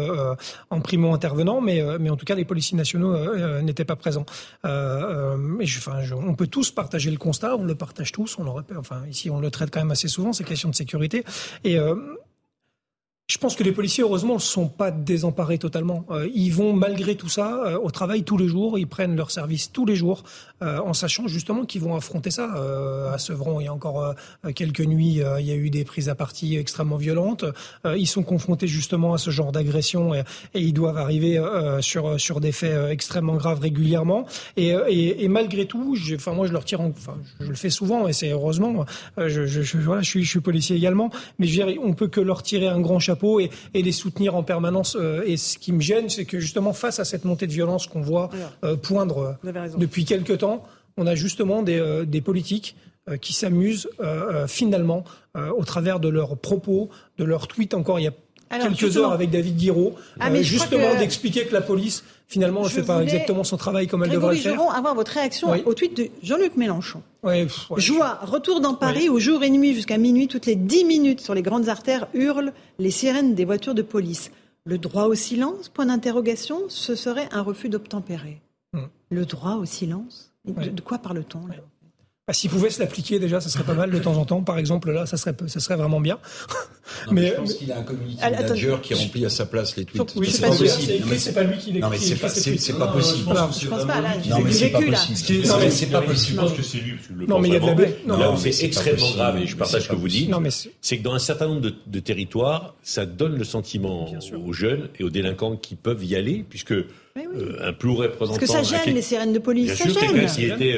Speaker 7: en primo intervenant, mais, mais en tout cas, les policiers nationaux n'étaient pas présents. mais enfin, on peut tous partager le constat, on le partage tous. On aurait, enfin, ici, on le traite quand même assez souvent ces questions de sécurité. Et euh, je pense que les policiers, heureusement, ne sont pas désemparés totalement. Euh, ils vont, malgré tout ça, euh, au travail tous les jours. Ils prennent leur service tous les jours, euh, en sachant justement qu'ils vont affronter ça. à Sevron, il y a encore quelques nuits, il y a eu des prises à partie extrêmement violentes. ils sont confrontés justement à ce genre d'agression et, ils doivent arriver sur sur des faits extrêmement graves régulièrement. Et, malgré tout, enfin moi je leur tire, enfin le fais souvent et c'est heureusement. Je suis policier également, mais je veux dire, on peut que leur tirer un grand chapeau et, les soutenir en permanence. Euh, et ce qui me gêne, c'est que justement, face à cette montée de violence qu'on voit euh, poindre euh, depuis quelques temps, on a justement des, politiques qui s'amusent finalement au travers de leurs propos, de leurs tweets encore il y a quelques heures avec David Guiraud, ah, justement d'expliquer que la police finalement ne fait pas exactement son travail comme elle devrait le faire.
Speaker 1: avoir votre réaction au tweet de Jean-Luc Mélenchon. Joie, retour dans Paris au jour et nuit jusqu'à minuit, toutes les 10 minutes sur les grandes artères hurlent les sirènes des voitures de police. Le droit au silence, point d'interrogation, ce serait un refus d'obtempérer. Hmm. Le droit au silence? De, quoi parle-t-on
Speaker 7: bah, S'il pouvait se l'appliquer déjà, ça serait pas mal de temps en temps. Par exemple, là, ça serait, ça serait vraiment bien.
Speaker 3: mais, je pense qu'il a un community manager qui remplit à sa place les tweets.
Speaker 7: Oui, c'est pas, possible. C'est pas lui qui l'écrit.
Speaker 3: Non, mais c'est pas, c'est pas possible.
Speaker 1: Je pense pas. Là,
Speaker 3: non, mais c'est pas possible. Non, mais c'est pas possible.
Speaker 5: Je pense que c'est lui.
Speaker 7: Non, mais il y a de la
Speaker 5: Non, c'est extrêmement grave et je partage ce que vous dites. C'est que dans un certain nombre de territoires, ça donne le sentiment aux jeunes et aux délinquants qui peuvent y aller, puisque un plus représentant.
Speaker 1: Parce que ça gêne les sirènes de police.
Speaker 5: Quelqu'un qui était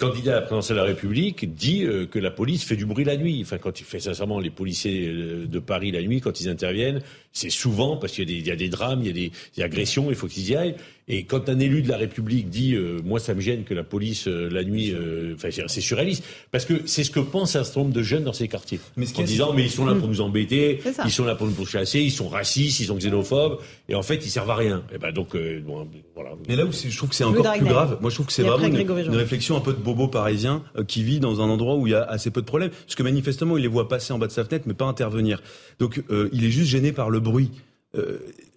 Speaker 5: candidat à la de la République dit euh, que la police fait du bruit la nuit. Enfin, quand il fait sincèrement les policiers euh, de Paris la nuit, quand ils interviennent, c'est souvent parce qu'il y, y, a des drames, il y a des, des agressions, il faut qu'ils y aillent. Et quand un élu de la République dit euh, moi ça me gêne que la police euh, la nuit, euh, enfin c'est surréaliste parce que c'est ce que pense un certain nombre de jeunes dans ces quartiers mais en disant mais ils sont là pour nous embêter, ils sont là pour nous pourchasser, ils sont racistes, ils sont xénophobes et en fait ils servent à rien. Et ben donc bon, voilà.
Speaker 2: Mais là où je trouve que c'est encore plus grave, moi je trouve que c'est vraiment une, réflexion un peu de bobo parisien qui vit dans un endroit où il y a assez peu de problèmes parce que manifestement il les voit passer en bas de sa fenêtre mais pas intervenir. Donc il est juste gêné par le bruit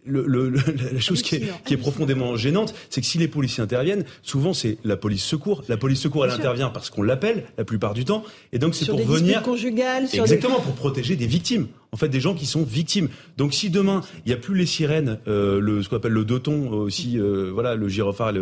Speaker 2: le, la chose qui est, qui est, profondément gênante, c'est que si les policiers interviennent, souvent c'est la police secours. La police secours, elle intervient parce qu'on l'appelle la plupart du temps, et donc c'est pour
Speaker 1: des
Speaker 2: venir
Speaker 1: conjugales,
Speaker 2: exactement pour protéger des victimes en fait des gens qui sont victimes. Donc si demain il n'y a plus les sirènes, euh, le ce qu'on appelle le doton aussi, euh, voilà le gyrophare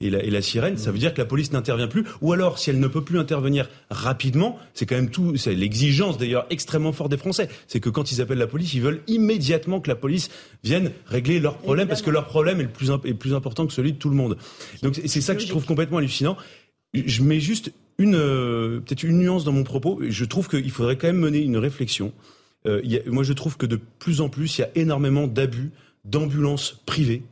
Speaker 2: et, la, sirène, ça veut dire que la police n'intervient plus. Ou alors si elle ne peut plus intervenir rapidement, c'est quand même tout, c'est l'exigence d'ailleurs extrêmement forte des Français, c'est que quand ils appellent la police, ils veulent immédiatement que la police vienne régler leurs problèmes parce que leur problème est le plus est plus important que celui de tout le monde. Donc c'est ça que je trouve complètement hallucinant. Je mets juste une euh, peut-être une nuance dans mon propos. Je trouve qu'il faudrait quand même mener une réflexion euh, moi je trouve que de plus en plus, il y a énormément d'abus d'ambulances privées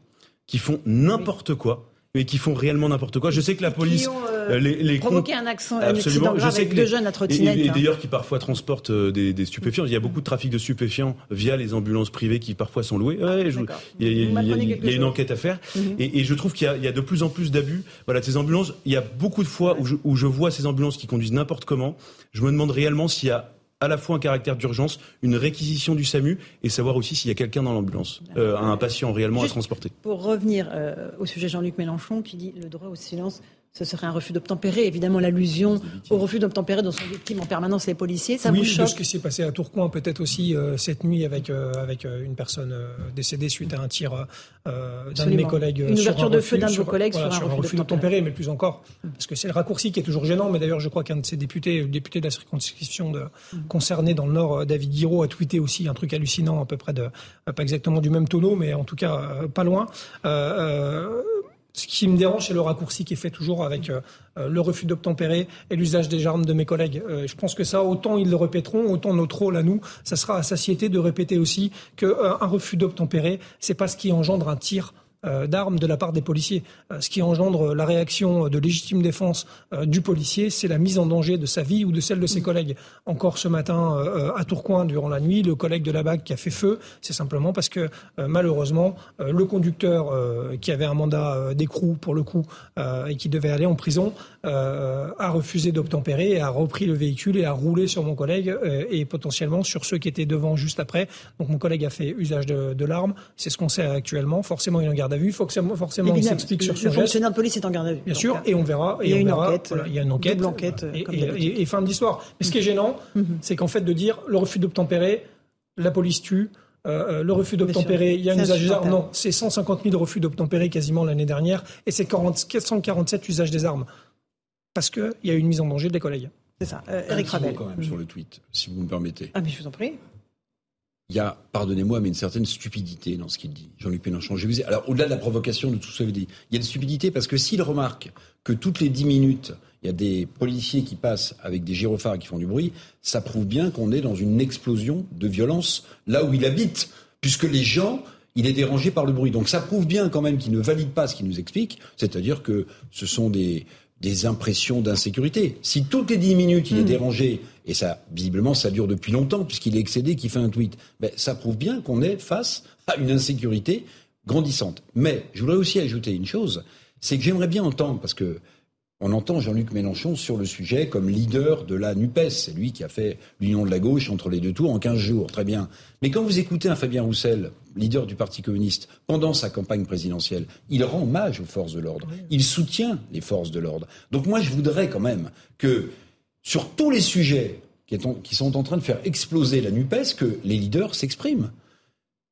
Speaker 2: qui font n'importe quoi mais qui font réellement n'importe quoi. Je sais que la police,
Speaker 1: euh, euh, les, les provoqué un, accent, absolument. je sais que deux jeunes à trottinette.
Speaker 2: Et, d'ailleurs qui parfois transportent des, des, stupéfiants. Il y a beaucoup de trafic de stupéfiants via les ambulances privées qui parfois sont louées. Ouais, il, y a, il, y a, une enquête à faire. Mhm. et, et, je trouve qu'il y, y, a de plus en plus d'abus. Voilà, ces ambulances. Il y a beaucoup de fois où je, où je vois ces ambulances qui conduisent n'importe comment. Je me demande réellement s'il y a à la fois un caractère d'urgence, une réquisition du SAMU et savoir aussi s'il y a quelqu'un dans l'ambulance, euh, un patient réellement à transporter.
Speaker 1: Pour revenir euh, au sujet Jean-Luc Mélenchon qui dit le droit au silence ce serait un refus d'obtempérer. Évidemment, l'allusion au refus d'obtempérer dont sont victimes en permanence les policiers, ça
Speaker 7: oui,
Speaker 1: vous choque
Speaker 7: ce qui s'est passé à Tourcoing, peut-être aussi euh, cette nuit avec, euh, avec euh, une personne décédée suite à un tir d'un de mes collègues.
Speaker 1: Une ouverture de feu d'un de vos collègues sur, un, refus
Speaker 7: d'obtempérer, mais plus encore. Parce que c'est le raccourci qui est toujours gênant. Mais d'ailleurs, je crois qu'un de ces députés, le député de la circonscription de, mm. concerné dans le Nord, David Guiraud, a tweeté aussi un truc hallucinant, à peu près de, pas exactement du même tonneau, mais en tout cas pas loin. Ce qui me dérange, c'est le raccourci qui est fait toujours avec euh, euh, le refus d'obtempérer et l'usage des armes de mes collègues. Euh, je pense que ça, autant ils le répéteront, autant notre rôle à nous, ça sera à satiété de répéter aussi qu'un refus d'obtempérer, c'est pas ce qui engendre un tir d'armes de la part des policiers. Euh, ce qui engendre la réaction de légitime défense euh, du policier, c'est la mise en danger de sa vie ou de celle de ses collègues. Encore ce matin à Tourcoing, durant la nuit, le collègue de la BAC qui a fait feu, c'est simplement parce que malheureusement, le conducteur qui avait un mandat d'écrou pour le coup et qui devait aller en prison a refusé d'obtempérer et a repris le véhicule et a roulé sur mon collègue et potentiellement sur ceux qui étaient devant juste après. Donc mon collègue a fait usage de, de l'arme. C'est ce qu'on sait actuellement. Forcément, il en garde à vue. Forcément, forcément il s'explique sur
Speaker 1: Le fonctionnaire de police est en garde à vue.
Speaker 7: Bien sûr, et on verra.
Speaker 1: il y a
Speaker 7: une
Speaker 1: enquête.
Speaker 7: il y a une enquête. et, fin de l'histoire. Mais ce qui est gênant, mhm. c'est qu'en fait, de dire le refus d'obtempérer, la police tue. Euh, euh, le refus d'obtempérer, il y a un usage des armes. Non, c'est 150 000 refus d'obtempérer quasiment l'année dernière, et c'est 447 usages des armes. Parce qu'il y a une mise en danger des collègues.
Speaker 1: C'est ça. Euh, Eric Rabel.
Speaker 3: quand même sur le tweet, si vous me permettez.
Speaker 1: Ah, mais je vous en prie
Speaker 3: il y a, pardonnez-moi, mais une certaine stupidité dans ce qu'il dit, Jean-Luc Mélenchon. Je vous alors, au-delà de la provocation de tout ce que vous dites, il y a une stupidité parce que s'il remarque que toutes les dix minutes, il y a des policiers qui passent avec des gyrophares qui font du bruit, ça prouve bien qu'on est dans une explosion de violence là où il habite, puisque les gens, il est dérangé par le bruit. Donc ça prouve bien quand même qu'il ne valide pas ce qu'il nous explique, c'est-à-dire que ce sont des, des impressions d'insécurité. Si toutes les dix minutes il est hmm. dérangé, et ça, visiblement, ça dure depuis longtemps, puisqu'il est excédé, qu'il fait un tweet, ben, ça prouve bien qu'on est face à une insécurité grandissante. Mais je voudrais aussi ajouter une chose, c'est que j'aimerais bien entendre, parce que on entend Jean-Luc Mélenchon sur le sujet comme leader de la NUPES. C'est lui qui a fait l'union de la gauche entre les deux tours en 15 jours. Très bien. Mais quand vous écoutez un Fabien Roussel, leader du Parti communiste, pendant sa campagne présidentielle, il rend hommage aux forces de l'ordre. Il soutient les forces de l'ordre. Donc moi, je voudrais quand même que sur tous les sujets qui sont en train de faire exploser la NUPES, que les leaders s'expriment.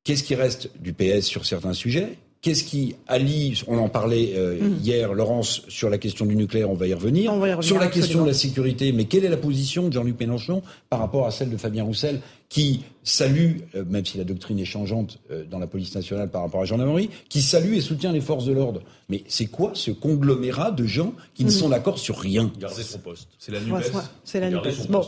Speaker 3: Qu'est-ce qui reste du PS sur certains sujets? Qu'est-ce qui allie, on en parlait euh, mm. hier, Laurence, sur la question du nucléaire, on va y revenir. sur la question de la sécurité, mais quelle est la position de Jean-Luc Mélenchon par rapport à celle de Fabien Roussel, qui salue, euh, même si la doctrine est changeante euh, dans la police nationale par rapport à Jean Marie, qui salue et soutient les forces de l'ordre. Mais c'est quoi ce conglomérat de gens qui ne mm. sont d'accord sur rien?
Speaker 5: Garder son poste.
Speaker 2: C'est la NUPES.
Speaker 1: c'est la NUPES. Bon.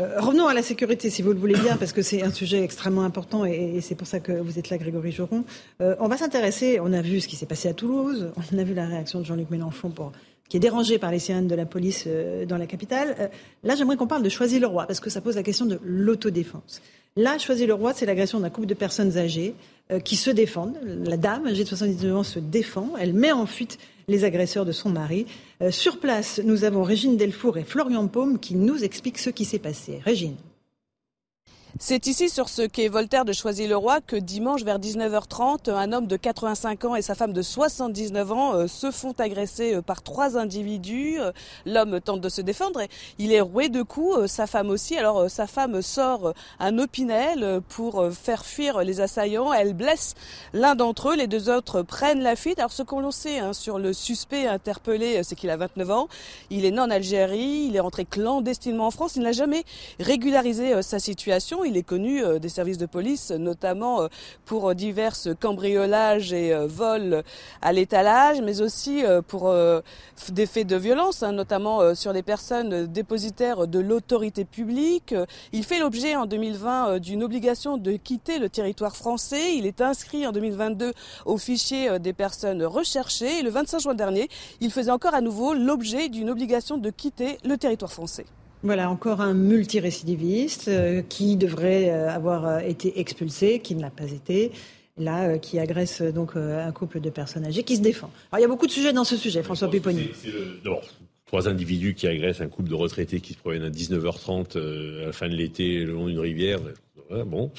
Speaker 1: Euh, revenons à la sécurité, si vous le voulez bien, parce que c'est un sujet extrêmement important et, c'est pour ça que vous êtes là, Grégory Joron. Euh, on va s'intéresser, on a vu ce qui s'est passé à Toulouse, on a vu la réaction de Jean-Luc Mélenchon pour, qui est dérangé par les sirènes de la police euh, dans la capitale. là, j'aimerais qu'on parle de Choisy-le-Roi, parce que ça pose la question de l'autodéfense. Là, Choisy-le-Roi, c'est l'agression d'un couple de personnes âgées qui se défendent. La dame, âgée de 79 ans, se défend, elle met en fuite les agresseurs de son mari. Euh, sur place, nous avons Régine Delfour et Florian Paume qui nous expliquent ce qui s'est passé. Régine.
Speaker 9: C'est ici, sur ce quai Voltaire de Choisy-le-Roi, que dimanche vers 19h30, un homme de 85 ans et sa femme de 79 ans euh, se font agresser euh, par trois individus. Euh, l'homme tente de se défendre il est roué de coups, sa femme aussi. Alors sa femme sort un opinel pour faire fuir les assaillants. Elle blesse l'un d'entre eux, les deux autres prennent la fuite. Alors ce qu'on sait hein, sur le suspect interpellé, c'est qu'il a 29 ans. Il est né en Algérie, il est rentré clandestinement en France. Il n'a jamais régularisé sa situation il est connu euh, des services de police, notamment euh, pour euh, divers cambriolages et vols à l'étalage, mais aussi pour des faits de violence, hein, notamment sur les personnes dépositaires de l'autorité publique. Il fait l'objet en 2020 d'une obligation de quitter le territoire français. Il est inscrit en 2022 au fichier des personnes recherchées. Et le 25 juin dernier, il faisait encore à nouveau l'objet d'une obligation de quitter le territoire français.
Speaker 1: Voilà, encore un multirécidiviste euh, qui devrait euh, avoir euh, été expulsé, qui ne l'a pas été. Là, qui agresse donc un couple de personnes âgées qui se défend. Alors, il y a beaucoup de sujets dans ce sujet, François Pupponi.
Speaker 5: D'abord, trois individus qui agressent un couple de retraités qui se promènent à 19h30 à la fin de l'été le long d'une rivière. bon.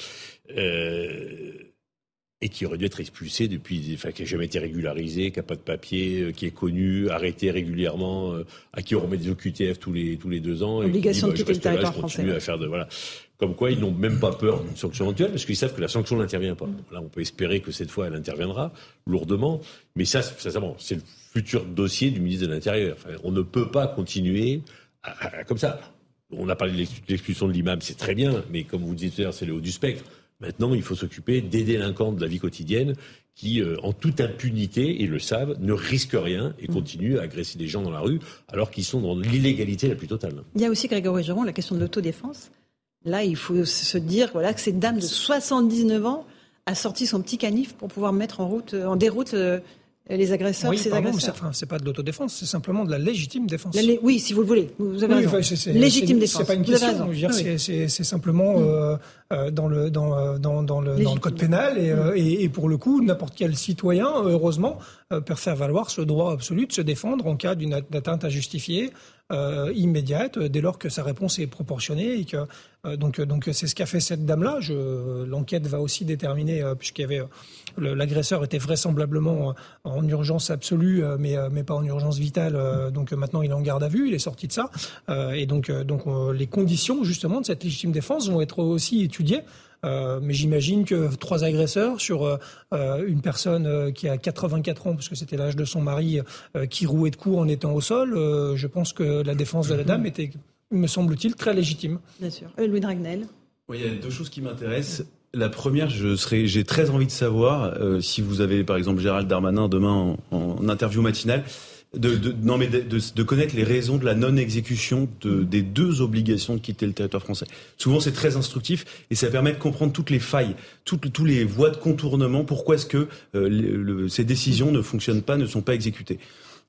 Speaker 5: Et qui aurait dû être expulsé depuis, enfin, qui n'a jamais été régularisé, qui n'a pas de papier, euh, qui est connu, arrêté régulièrement, euh, à qui on remet des OQTF tous les tous les deux ans.
Speaker 1: Obligation de quitter le territoire français.
Speaker 5: À faire de voilà. Comme quoi, ils n'ont même pas peur d'une sanction éventuelle parce qu'ils savent que la sanction n'intervient pas. Là, on peut espérer que cette fois, elle interviendra lourdement. Mais ça, ça, c'est le futur dossier du ministre de l'Intérieur. Enfin, on ne peut pas continuer à, comme ça. On a parlé de l'expulsion de l'imam, c'est très bien, mais comme vous dites tout à l'heure, c'est le haut du spectre. Maintenant, il faut s'occuper des délinquants de la vie quotidienne qui, euh, en toute impunité, et le savent, ne risquent rien et continuent à agresser des gens dans la rue alors qu'ils sont dans l'illégalité la plus totale.
Speaker 1: Il y a aussi, Grégory Geron, la question de l'autodéfense. Là, il faut se dire voilà, que cette dame de 79 ans a sorti son petit canif pour pouvoir mettre en route, en déroute euh, les agresseurs,
Speaker 7: oui,
Speaker 1: ces
Speaker 7: pardon,
Speaker 1: agresseurs.
Speaker 7: C'est pas de l'autodéfense, c'est simplement de la légitime défense.
Speaker 1: oui, si vous le voulez, vous avez
Speaker 7: oui,
Speaker 1: raison. légitime défense.
Speaker 7: C'est pas une question. C'est simplement euh, euh, dans le dans, euh, dans, dans le dans le code pénal et, euh, et, et pour le coup, n'importe quel citoyen, heureusement, peut faire valoir ce droit absolu de se défendre en cas d'une atteinte injustifiée. Euh, immédiate dès lors que sa réponse est proportionnée et que donc donc c'est ce qu'a fait cette dame là l'enquête va aussi déterminer puisqu'il y avait l'agresseur était vraisemblablement en urgence absolue, euh, mais, euh, mais pas en urgence vitale. Euh, donc maintenant, il est en garde à vue, il est sorti de ça. et donc, donc les conditions justement de cette légitime défense vont être aussi étudiées. Mais j'imagine que trois agresseurs sur une personne qui a 84 ans, parce que c'était l'âge de son mari, qui rouait de coups en étant au sol, je pense que la défense de la dame était, me semble-t-il, très légitime.
Speaker 1: Bien sûr. Louis Dragnel.
Speaker 2: Oui, il y a deux choses qui m'intéressent. La première, je serais, j'ai très envie de savoir euh, si vous avez, par exemple, Gérald Darmanin demain en, interview matinale, de, non mais de, connaître les raisons de la non-exécution de, des deux obligations de quitter le territoire français. Souvent, c'est très instructif et ça permet de comprendre toutes les failles, toutes, tous les voies de contournement. Pourquoi est-ce que euh, ces décisions ne fonctionnent pas, ne sont pas exécutées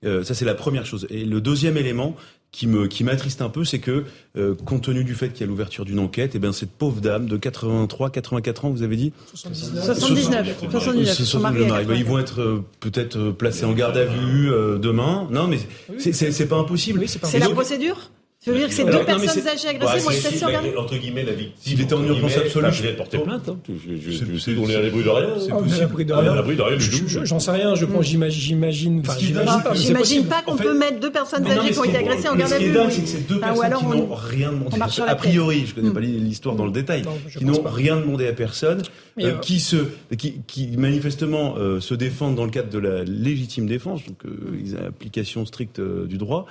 Speaker 2: euh, ça c'est la première chose. Et le deuxième élément, qui me qui m'attriste un peu, c'est que euh, compte tenu du fait qu'il y a l'ouverture d'une enquête, et eh bien cette pauvre dame de 83, 84 ans, vous avez dit
Speaker 1: 79, 79, 79
Speaker 2: ils vont être euh, peut-être euh, placés en garde à vue demain. Non, mais c'est pas impossible.
Speaker 1: c'est la procédure? Je veux dire que c'est deux personnes âgées agressées, moi je suis sûr
Speaker 5: Entre guillemets, la victime.
Speaker 2: S'il était en urgence absolue.
Speaker 5: Je vais porter plainte. Hein. On est à l'abri de rien.
Speaker 7: C'est à l'abri de rien. l'abri de rien J'en sais rien. Je pense, j'imagine.
Speaker 1: J'imagine pas qu'on peut mettre deux personnes âgées qui ont été agressées en garde à vue.
Speaker 2: Ce qui est dingue, c'est que c'est deux personnes qui n'ont rien demandé. A priori, je connais pas l'histoire dans le détail, qui n'ont rien demandé à personne, qui se, qui manifestement se défendent dans le cadre de la légitime défense, donc application stricte du droit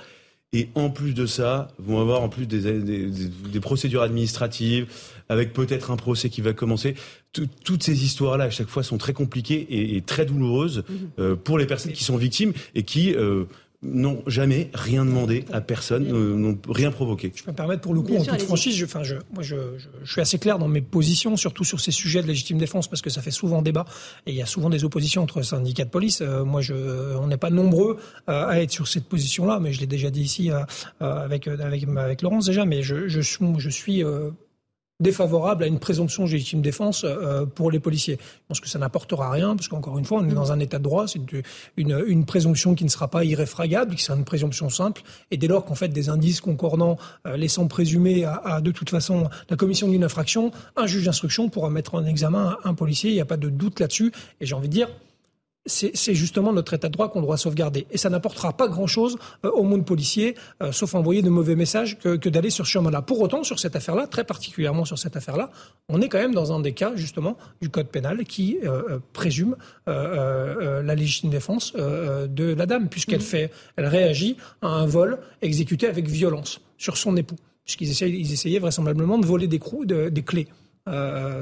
Speaker 2: et en plus de ça, vont avoir en plus des, des, des procédures administratives, avec peut-être un procès qui va commencer. toutes ces histoires-là, à chaque fois, sont très compliquées et, et très douloureuses mhm. euh, pour les personnes qui sont victimes et qui euh, n'ont jamais rien demandé à personne, n'ont rien provoqué.
Speaker 7: Je peux me permettre pour le coup, en toute franchise, je, enfin, je, moi, je, je, suis assez clair dans mes positions, surtout sur ces sujets de légitime défense, parce que ça fait souvent débat et il y a souvent des oppositions entre syndicats de police. Euh, moi, je, on n'est pas nombreux euh, à être sur cette position-là, mais je l'ai déjà dit ici euh, avec, avec, avec Laurence déjà, mais je, je, je suis défavorable à une présomption de légitime défense euh, pour les policiers. Je pense que ça n'apportera rien, parce qu'encore une fois, on est dans un état de droit, c'est une, une, présomption qui ne sera pas irréfragable, qui sera une présomption simple, et dès lors qu'en fait des indices concordants euh, laissant présumer à, de toute façon la commission d'une infraction, un juge d'instruction pourra mettre en examen un policier, il n'y a pas de doute là-dessus, et j'ai envie de dire, c'est justement notre état de droit qu'on doit sauvegarder. Et ça n'apportera pas grand-chose euh, au monde policier, euh, sauf envoyer de mauvais messages que, que d'aller sur ce chemin-là. Pour autant, sur cette affaire-là, très particulièrement sur cette affaire-là, on est quand même dans un des cas, justement, du code pénal qui euh, présume la légitime défense de la dame, puisqu'elle mmh. fait, elle réagit à un vol exécuté avec violence sur son époux, puisqu'ils essayaient, ils essayaient vraisemblablement de voler des, des clés.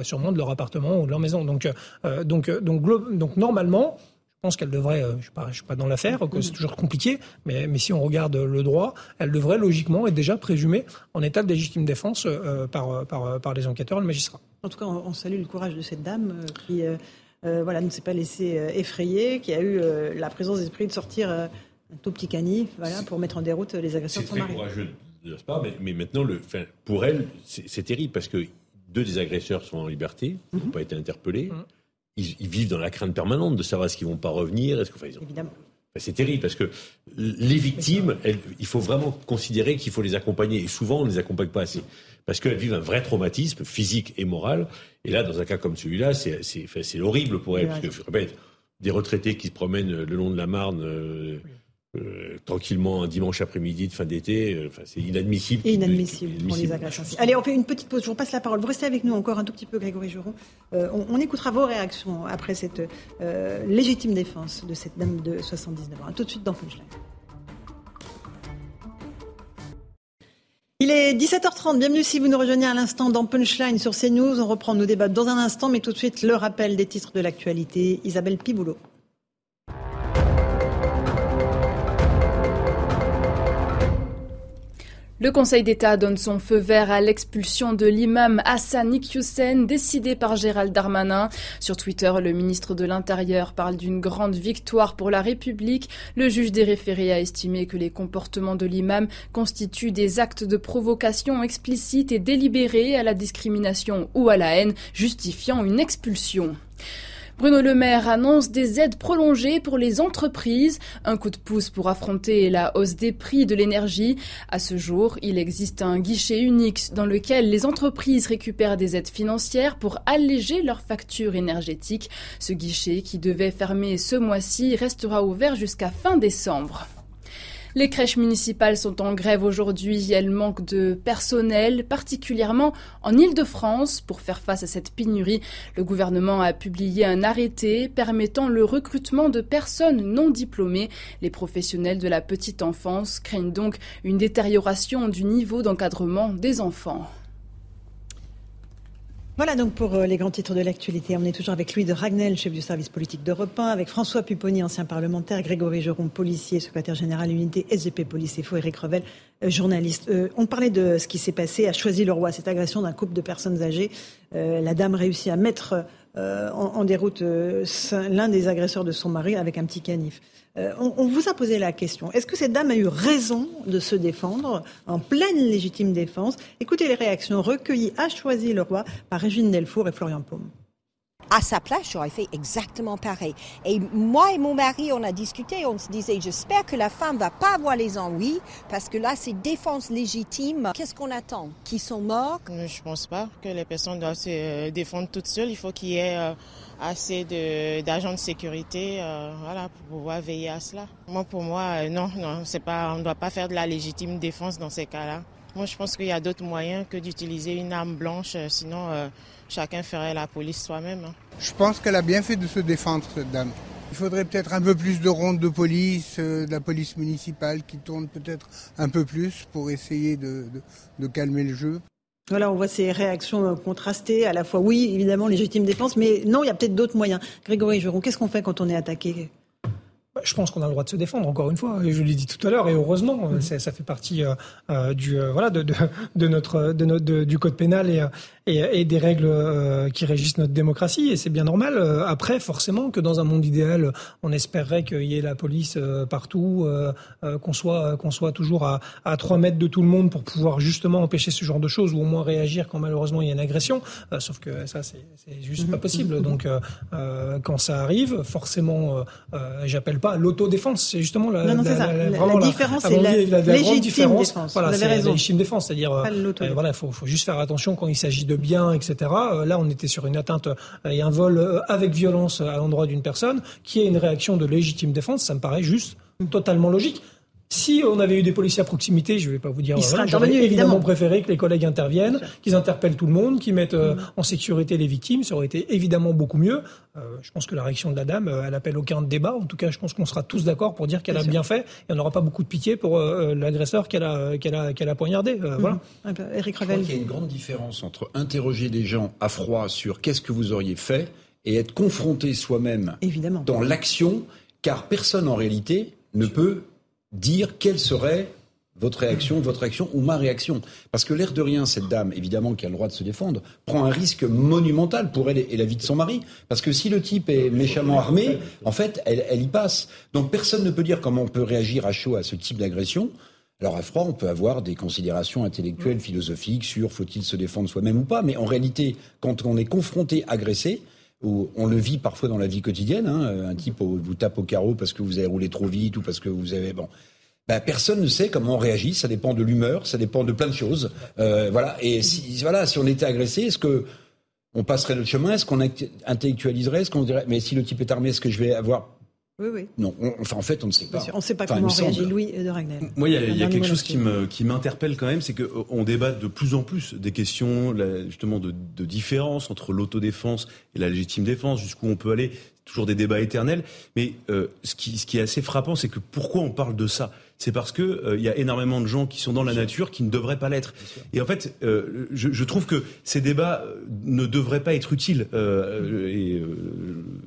Speaker 7: sûrement de leur appartement ou de leur maison. Donc, donc, donc, donc normalement, pense qu'elle devrait, euh, je ne suis, pas dans l'affaire, que c'est toujours compliqué, mais, mais si on regarde le droit, elle devrait logiquement être déjà présumée en état de légitime défense euh, par, par, par, les enquêteurs et le magistrat.
Speaker 1: En tout cas, on, salue le courage de cette dame euh, qui voilà, ne s'est pas laissée effrayer, qui a eu la présence d'esprit de sortir un tout petit canif voilà, pour mettre en déroute les agresseurs de son mari.
Speaker 5: C'est courageux, pas, mais, mais, maintenant, le, pour elle, c'est terrible parce que deux des agresseurs sont en liberté, ils n'ont mhm. pas été interpellés. Mhm ils, vivent dans la crainte permanente de savoir est-ce qu'ils vont pas revenir. Est-ce que,
Speaker 1: Évidemment.
Speaker 5: c'est terrible parce que les victimes, il faut vraiment considérer qu'il faut les accompagner. Et souvent, on ne les accompagne pas assez. Parce qu'elles vivent un vrai traumatisme physique et moral. Et là, dans un cas comme celui-là, c'est horrible pour elles. Parce que, je répète, des retraités qui se promènent le long de la Marne. Euh, euh, tranquillement un dimanche après-midi de fin d'été. Euh, enfin, c'est inadmissible.
Speaker 1: inadmissible, pour les agressions. Allez, on fait une petite pause. Je vous passe la parole. Vous restez avec nous encore un tout petit peu, Grégory Juron. Euh, on, écoutera vos réactions après cette légitime défense de cette dame de 79 ans. tout de suite dans Punchline. Il est 17h30, bienvenue si vous nous rejoignez à l'instant dans Punchline sur CNews. On reprend nos débats dans un instant, mais tout de suite le rappel des titres de l'actualité. Isabelle Piboulot.
Speaker 6: Le Conseil d'État donne son feu vert à l'expulsion de l'imam Hassan Iqiyoussen, décidé par Gérald Darmanin. Sur Twitter, le ministre de l'Intérieur parle d'une grande victoire pour la République. Le juge des référés a estimé que les comportements de l'imam constituent des actes de provocation explicites et délibérés à la discrimination ou à la haine, justifiant une expulsion. Bruno Le Maire annonce des aides prolongées pour les entreprises, un coup de pouce pour affronter la hausse des prix de l'énergie. À ce jour, il existe un guichet unique dans lequel les entreprises récupèrent des aides financières pour alléger leurs factures énergétiques. Ce guichet, qui devait fermer ce mois-ci, restera ouvert jusqu'à fin décembre. Les crèches municipales sont en grève aujourd'hui. Elles manquent de personnel, particulièrement en Ile-de-France. Pour faire face à cette pénurie, le gouvernement a publié un arrêté permettant le recrutement de personnes non diplômées. Les professionnels de la petite enfance craignent donc une détérioration du niveau d'encadrement des enfants.
Speaker 1: Voilà donc pour euh, les grands titres de l'actualité. On est toujours avec Louis de Ragnel, chef du service politique d'Europe 1, avec François Pupponi, ancien parlementaire, Grégory Geron, policier, secrétaire général unité SGP Police et Faux, Eric Revel, euh, journaliste. Euh, on parlait de ce qui s'est passé à Choisy-le-Roi, cette agression d'un couple de personnes âgées. la dame réussit à mettre en, déroute l'un des agresseurs de son mari avec un petit canif. Euh, on, vous a posé la question. Est-ce que cette dame a eu raison de se défendre en pleine légitime défense? Écoutez les réactions recueillies à choisir le roi par Régine Delfour et Florian Paume.
Speaker 10: À sa place, j'aurais fait exactement pareil. Et moi et mon mari, on a discuté, on se disait, j'espère que la femme va pas avoir les ennuis, parce que là, c'est défense légitime. Qu'est-ce qu'on attend? Qu'ils sont morts?
Speaker 11: Je pense pas que les personnes doivent se euh, défendre toutes seules. Il faut qu'il y ait euh, assez d'agents de, sécurité euh, voilà, pour pouvoir veiller à cela. Moi, pour moi, non, non, c'est pas, on ne doit pas faire de la légitime défense dans ces cas-là. Moi, je pense qu'il y a d'autres moyens que d'utiliser une arme blanche, sinon chacun ferait la police soi-même. Hein.
Speaker 12: Je pense qu'elle a bien fait de se défendre, cette dame. Il faudrait peut-être un peu plus de rondes de police, euh, de la police municipale qui tourne peut-être un peu plus pour essayer de, calmer le jeu.
Speaker 1: Voilà, on voit ces réactions euh, contrastées, à la fois oui, évidemment, légitime défense, mais non, il y a peut-être d'autres moyens. Grégory Geron, qu'est-ce qu'on fait quand on est attaqué?
Speaker 7: Bah, je pense qu'on a le droit de se défendre, encore une fois. Je l'ai dit tout à l'heure, et heureusement, mmh. ça fait partie euh, du voilà de, de, notre de notre du code pénal et et, et des règles euh, qui régissent notre démocratie. Et c'est bien normal. Euh, après, forcément, que dans un monde idéal, on espérerait qu'il y ait la police euh, partout, qu'on soit qu'on soit toujours à, à 3 mètres de tout le monde pour pouvoir justement empêcher ce genre de choses ou au moins réagir quand malheureusement il y a une agression. sauf que ça, c'est juste pas possible. Donc, quand ça arrive, forcément, j'appelle pas l'autodéfense. C'est justement la,
Speaker 1: non, non, la, la, la, différence, c'est la, légitime différence. Défense.
Speaker 7: Voilà, c'est la légitime défense. C'est-à-dire, voilà, il faut, faut juste faire attention quand il s'agit de bien, etc. Euh, là, on était sur une atteinte euh, et un vol euh, avec violence à l'endroit d'une personne, qui est une réaction de légitime défense. Ça me paraît juste totalement logique. Si on avait eu des policiers à proximité, je ne vais pas vous dire, j'aurais évidemment, préféré que les collègues interviennent, qu'ils interpellent tout le monde, qu'ils mettent euh, mm. en sécurité les victimes. Ça aurait été évidemment beaucoup mieux. Euh, je pense que la réaction de la dame, euh, elle appelle aucun débat. En tout cas, je pense qu'on sera tous d'accord pour dire qu'elle a bien fait. Et on n'aura pas beaucoup de pitié pour l'agresseur qu'elle a, qu'elle a, qu'elle a poignardé. Mm. Voilà.
Speaker 1: Eric
Speaker 3: Revel. Il y a une grande différence entre interroger des gens à froid sur qu'est-ce que vous auriez fait et être confronté soi-même dans l'action, car personne en réalité ne peut dire quelle serait votre réaction, votre réaction ou ma réaction. Parce que l'air de rien, cette dame, évidemment, qui a le droit de se défendre, prend un risque monumental pour elle et la vie de son mari. Parce que si le type est méchamment armé, en fait, elle, elle y passe. Donc personne ne peut dire comment on peut réagir à chaud à ce type d'agression. Alors à froid, on peut avoir des considérations intellectuelles, philosophiques sur faut-il se défendre soi-même ou pas. Mais en réalité, quand on est confronté, agressé, on le vit parfois dans la vie quotidienne. Hein, un type vous tape au carreau parce que vous avez roulé trop vite ou parce que vous avez bon. Ben, personne ne sait comment on réagit. Ça dépend de l'humeur, ça dépend de plein de choses. Euh, voilà. Et si, voilà, si on était agressé, est-ce que on passerait notre chemin? Est-ce qu'on intellectualiserait? Est-ce qu'on dirait, mais si le type est armé, est-ce que je vais avoir
Speaker 1: oui, oui.
Speaker 3: Non, enfin en fait, on ne sait pas.
Speaker 1: On ne sait pas comment réagit Louis de Ragnel.
Speaker 2: Moi, il y a, quelque chose qui me qui m'interpelle quand même, c'est qu'on débat de plus en plus des questions justement de, de différence entre l'autodéfense et la légitime défense, jusqu'où on peut aller. Toujours des débats éternels. Mais euh, ce, qui, ce qui est assez frappant, c'est que pourquoi on parle de ça? C'est parce que euh, il y a énormément de gens qui sont dans la nature qui ne devraient pas l'être. Et en fait, euh, je, je, trouve que ces débats ne devraient pas être utiles. Euh, et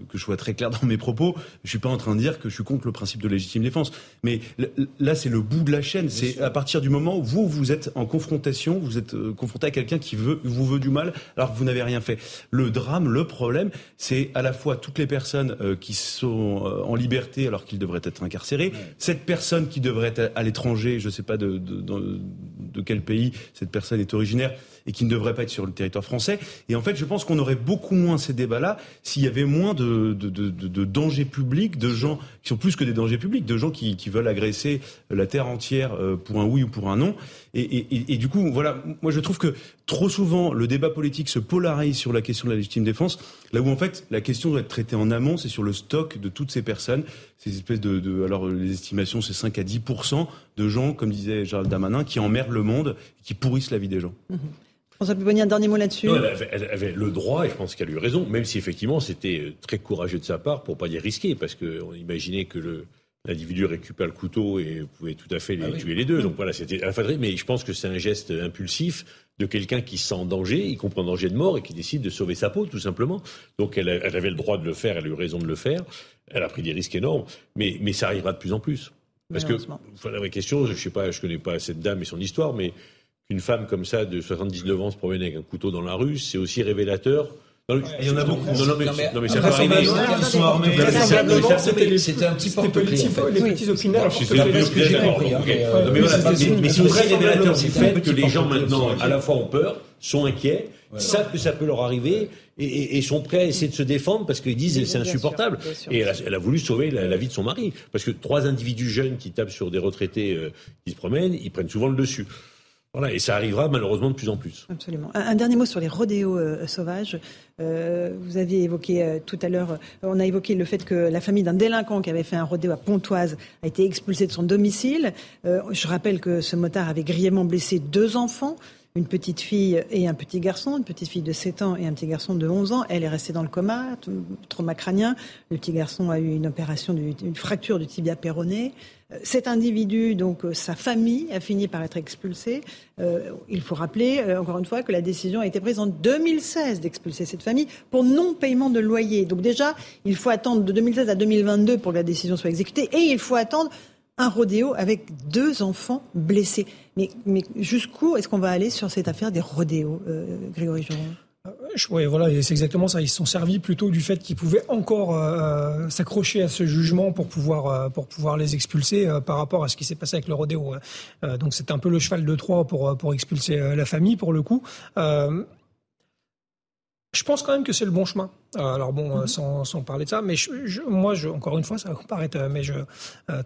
Speaker 2: que je sois très clair dans mes propos, je suis pas en train de dire que je suis contre le principe de légitime défense. Mais là, c'est le bout de la chaîne. C'est à partir du moment où vous vous êtes en confrontation, vous êtes confronté à quelqu'un qui veut vous veut du mal, alors que vous n'avez rien fait. Le drame, le problème, c'est à la fois toutes les personnes qui sont en liberté alors qu'ils devraient être incarcérés, cette personne qui devrait devrait être à l'étranger, je ne sais pas de, de, de, quel pays cette personne est originaire, et qui ne devrait pas être sur le territoire français. Et en fait, je pense qu'on aurait beaucoup moins ces débats-là s'il y avait moins de, de, de, de, dangers publics, de gens qui sont plus que des dangers publics, de gens qui, qui veulent agresser la terre entière euh, pour un oui ou pour un non. Et, et, et, du coup, voilà, moi je trouve que trop souvent le débat politique se polarise sur la question de la légitime défense, là où en fait la question doit être traitée en amont, c'est sur le stock de toutes ces personnes, ces espèces de, de alors les estimations c'est 5 à 10% de gens, comme disait Gérald Damanin, qui emmerdent le monde, qui pourrissent la vie des gens.
Speaker 1: Mmh. François Pupponi, un dernier mot là-dessus.
Speaker 5: Elle, avait le droit, et je pense qu'elle a eu raison, même si effectivement c'était euh, très courageux de sa part, pour pas dire risqué, parce qu'on imaginait que le, l'individu récupère le couteau et pouvait tout à fait les, ah tuer les deux. Donc voilà, c'était mais je pense que c'est un geste impulsif de quelqu'un qui se sent en danger, y compris en danger de mort, et qui décide de sauver sa peau, tout simplement. Donc elle, elle, avait le droit de le faire, elle a eu raison de le faire. Elle a pris des risques énormes, mais, mais ça arrivera de plus en plus. Parce que, la vraie question, je sais pas, je connais pas cette dame et son histoire, mais qu'une femme comme ça de 79 ans se promène avec un couteau dans la rue, c'est aussi révélateur.
Speaker 2: il y en a beaucoup.
Speaker 5: Non, non, mais, non, mais ça peut arriver.
Speaker 7: C'était un petit porte-clés. Les petits opinards.
Speaker 5: C'est ce que j'ai compris. Mais c'est aussi révélateur du fait que les gens maintenant, à la fois ont peur, sont inquiets, savent que ça peut leur arriver et, sont prêts à essayer de se défendre parce qu'ils disent c'est insupportable. et elle a, voulu sauver la, vie de son mari parce que trois individus jeunes qui tapent sur des retraités euh, qui se promènent, ils prennent souvent le dessus. Voilà, et ça arrivera malheureusement de plus en plus.
Speaker 1: Absolument. Un, dernier mot sur les rodéos euh, sauvages. Euh, vous aviez évoqué euh, tout à l'heure, on a évoqué le fait que la famille d'un délinquant qui avait fait un rodéo à Pontoise a été expulsée de son domicile. je rappelle que ce motard avait grièvement blessé deux enfants une petite fille et un petit garçon, une petite fille de 7 ans et un petit garçon de 11 ans. Elle est restée dans le coma, trauma crânien. Le petit garçon a eu une opération, une fracture du tibia péroné. Euh, cet individu, donc euh, sa famille, a fini par être expulsée. Euh, il faut rappeler, encore une fois, que la décision a été prise en 2016 d'expulser cette famille pour non-paiement de loyer. Donc déjà, il faut attendre de 2016 à 2022 pour que la décision soit exécutée et il faut attendre un rodéo avec deux enfants blessés. Mais, jusqu'où est-ce qu'on va aller sur cette affaire des rodéos, euh, Grégory Joron?
Speaker 7: Euh, oui, voilà, c'est exactement ça. Ils se sont servis plutôt du fait qu'ils pouvaient encore euh, s'accrocher à ce jugement pour pouvoir pour pouvoir les expulser par rapport à ce qui s'est passé avec le rodéo. donc c'est un peu le cheval de Troie pour pour expulser la famille pour le coup. Je pense quand même que c'est le bon chemin. Euh, alors bon, euh, sans, sans, parler de ça, mais je, moi, je, encore une fois, ça va paraître, euh, mais je,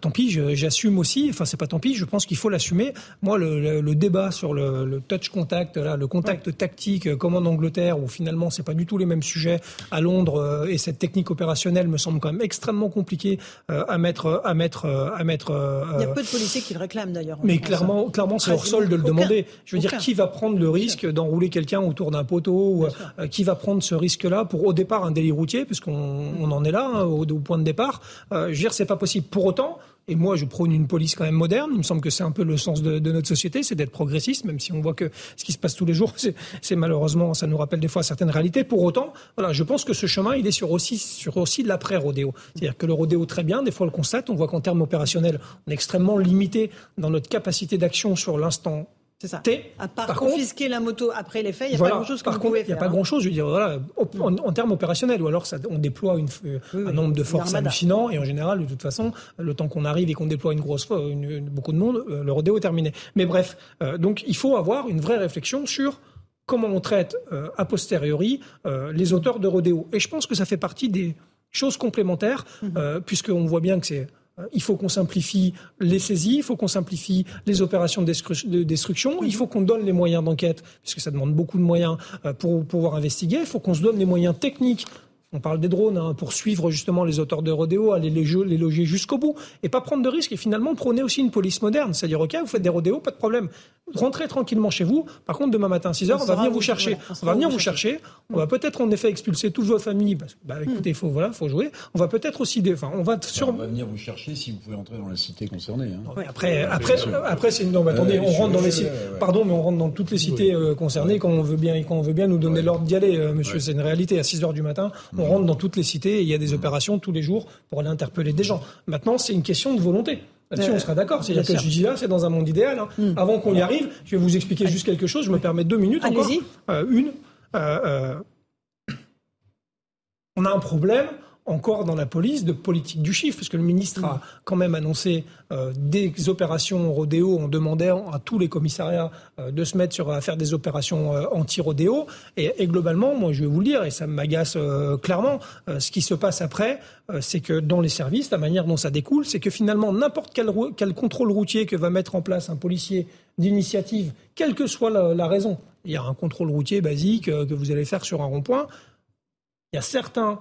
Speaker 7: tant pis, j'assume aussi. Enfin, c'est pas tant pis. Je pense qu'il faut l'assumer. Moi, le, le, débat sur le, le, touch contact, là, le contact tactique, comme en Angleterre, où finalement, c'est pas du tout les mêmes sujets à Londres, et cette technique opérationnelle me semble quand même extrêmement compliquée à mettre, à mettre, à mettre.
Speaker 1: Il y a peu de policiers qui le réclament d'ailleurs.
Speaker 7: Mais clairement, clairement, c'est hors sol de le demander. Je veux dire, qui va prendre le risque d'enrouler quelqu'un autour d'un poteau, ou qui va prendre ce risque-là pour au départ un délit routier, puisqu'on on en est là, hein, au, point de départ. Euh, je veux dire, c'est pas possible. Pour autant, et moi, je prône une police quand même moderne. Il me semble que c'est un peu le sens de, notre société, c'est d'être progressiste, même si on voit que ce qui se passe tous les jours, c'est malheureusement, ça nous rappelle des fois certaines réalités. Pour autant, voilà, je pense que ce chemin, il est sur aussi, sur aussi de l'après-rodéo. C'est-à-dire que le rodéo, très bien, des fois, on le constate, on voit qu'en termes opérationnels, on est extrêmement limité dans notre capacité d'action sur l'instant
Speaker 1: c'est ça. À part confisquer la moto après les faits, il n'y a pas grand-chose que
Speaker 7: vous
Speaker 1: pouvez
Speaker 7: faire. Il n'y a pas grand-chose, je veux dire, voilà, en, termes opérationnels, ou alors ça, on déploie une, un nombre de forces hallucinant, et en général, de toute façon, le temps qu'on arrive et qu'on déploie une grosse une, beaucoup de monde, euh, le rodéo est terminé. Mais bref, euh, donc il faut avoir une vraie réflexion sur comment on traite euh, a posteriori euh, les auteurs de rodéo. Et je pense que ça fait partie des choses complémentaires, mmh. euh, puisqu'on voit bien que c'est il faut qu'on simplifie les saisies, il faut qu'on simplifie les opérations de destruction, il faut qu'on donne les moyens d'enquête, puisque ça demande beaucoup de moyens pour pouvoir investiguer, il faut qu'on se donne les moyens techniques on parle des drones hein, pour suivre justement les auteurs de rodéo, aller les, les loger jusqu'au bout et pas prendre de risques et finalement prôner aussi une police moderne. C'est-à-dire, OK, vous faites des rodéos, pas de problème. Rentrez tranquillement chez vous. Par contre, demain matin à 6 h on, va venir vous chercher. on, va venir vous chercher. On va peut-être en effet expulser toute votre famille parce que, bah, hmm. écoutez, il faut, voilà, faut jouer. On va peut-être aussi, des, enfin, on va
Speaker 3: sur... On va venir vous chercher si vous pouvez entrer dans la cité concernée. Hein.
Speaker 7: après, après, après, c'est non, attendez, on rentre dans les cités. Pardon, mais on rentre dans toutes les cités euh, concernées quand on veut bien, quand on veut bien nous donner l'ordre d'y aller, euh, monsieur. C'est une réalité. À 6 h du matin, on hmm. rentre dans toutes les cités et il y a des mmh. opérations tous les jours pour aller interpeller des gens. Maintenant, c'est une question de volonté. Là-dessus, on sera d'accord. C'est-à-dire que je dis là, c'est dans un monde idéal. Hein. Mmh. Avant qu'on y arrive, je vais vous expliquer juste quelque chose. Je me permets deux minutes encore. Euh, une. Euh, euh, on a un problème encore dans la police de politique du chiffre, parce que le ministre a quand même annoncé euh, des opérations rodéo en demandant à tous les commissariats euh, de se mettre sur, à faire des opérations euh, anti-rodéo. Et, globalement, moi je vais vous le dire, et ça m'agace clairement, ce qui se passe après, c'est que dans les services, la manière dont ça découle, c'est que finalement n'importe quel, contrôle routier que va mettre en place un policier d'initiative, quelle que soit la, raison, il y a un contrôle routier basique que vous allez faire sur un rond-point, il y a certains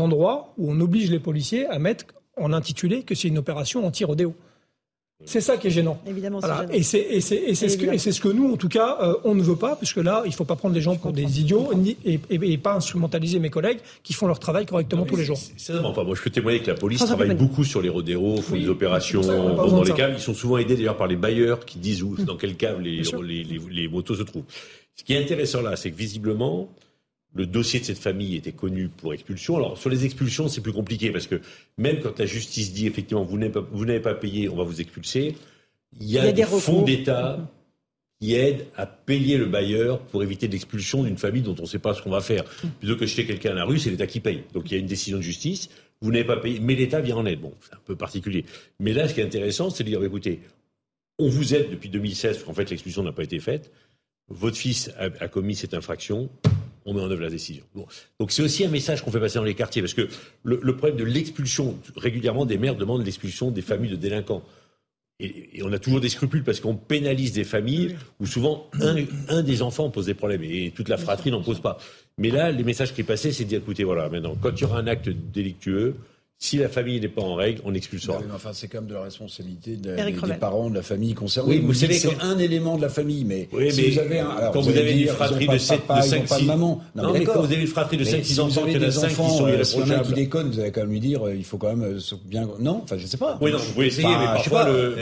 Speaker 7: endroits où on oblige les policiers à mettre en intitulé que c'est une opération anti-rodéo. C'est ça qui est gênant.
Speaker 1: Évidemment,
Speaker 7: Et c'est ce, que nous, en tout cas, euh, on ne veut pas, puisque là, il ne faut pas prendre les gens pour des idiots et, pas instrumentaliser mes collègues qui font leur travail correctement tous les jours.
Speaker 5: C'est enfin, moi, je peux témoigner que la police travaille beaucoup sur les rodéos, font des opérations dans les caves. Ils sont souvent aidés d'ailleurs par les bailleurs qui disent où, dans quelle cave les, les motos se trouvent. Ce qui est intéressant là, c'est que visiblement, le dossier de cette famille était connu pour expulsion. Alors sur les expulsions, c'est plus compliqué parce que même quand la justice dit effectivement vous n'avez pas, vous n'avez pas payé, on va vous expulser, il y a, des, fonds d'État qui aident à payer le bailleur pour éviter l'expulsion d'une famille dont on ne sait pas ce qu'on va faire. Plutôt que jeter quelqu'un à la rue, c'est l'État qui paye. Donc il y a une décision de justice, vous n'avez pas payé, mais l'État vient en aide. Bon, c'est un peu particulier. Mais là, ce qui est intéressant, c'est de dire écoutez, on vous aide depuis 2016, parce qu'en fait l'expulsion n'a pas été faite. Votre fils a commis cette infraction, on met en œuvre la décision. Donc c'est aussi un message qu'on fait passer dans les quartiers, parce que le, problème de l'expulsion, régulièrement des maires demandent l'expulsion des familles de délinquants. Et, on a toujours des scrupules parce qu'on pénalise des familles où souvent un, des enfants pose des problèmes et toute la fratrie n'en pose pas. Mais là, les messages qui passaient, c'est de dire écoutez, voilà, maintenant, quand il y aura un acte délictueux, si la famille n'est pas en règle, on expulsera.
Speaker 3: enfin, c'est quand même de la responsabilité des, parents, de la famille concernée.
Speaker 5: Oui, vous, savez,
Speaker 3: c'est un élément de la famille, mais,
Speaker 5: oui,
Speaker 3: si vous avez un,
Speaker 5: alors quand vous, avez une fratrie de 7, de 5, 6 maman. Non, mais, quand vous avez une fratrie de 5, 6 enfants, il y en a 5 qui sont
Speaker 3: euh, irréprochables. qui déconne, vous allez quand même lui dire, euh, il faut quand même euh, bien, non, enfin, je sais pas.
Speaker 5: Oui, non, vous pouvez essayer, mais parfois le,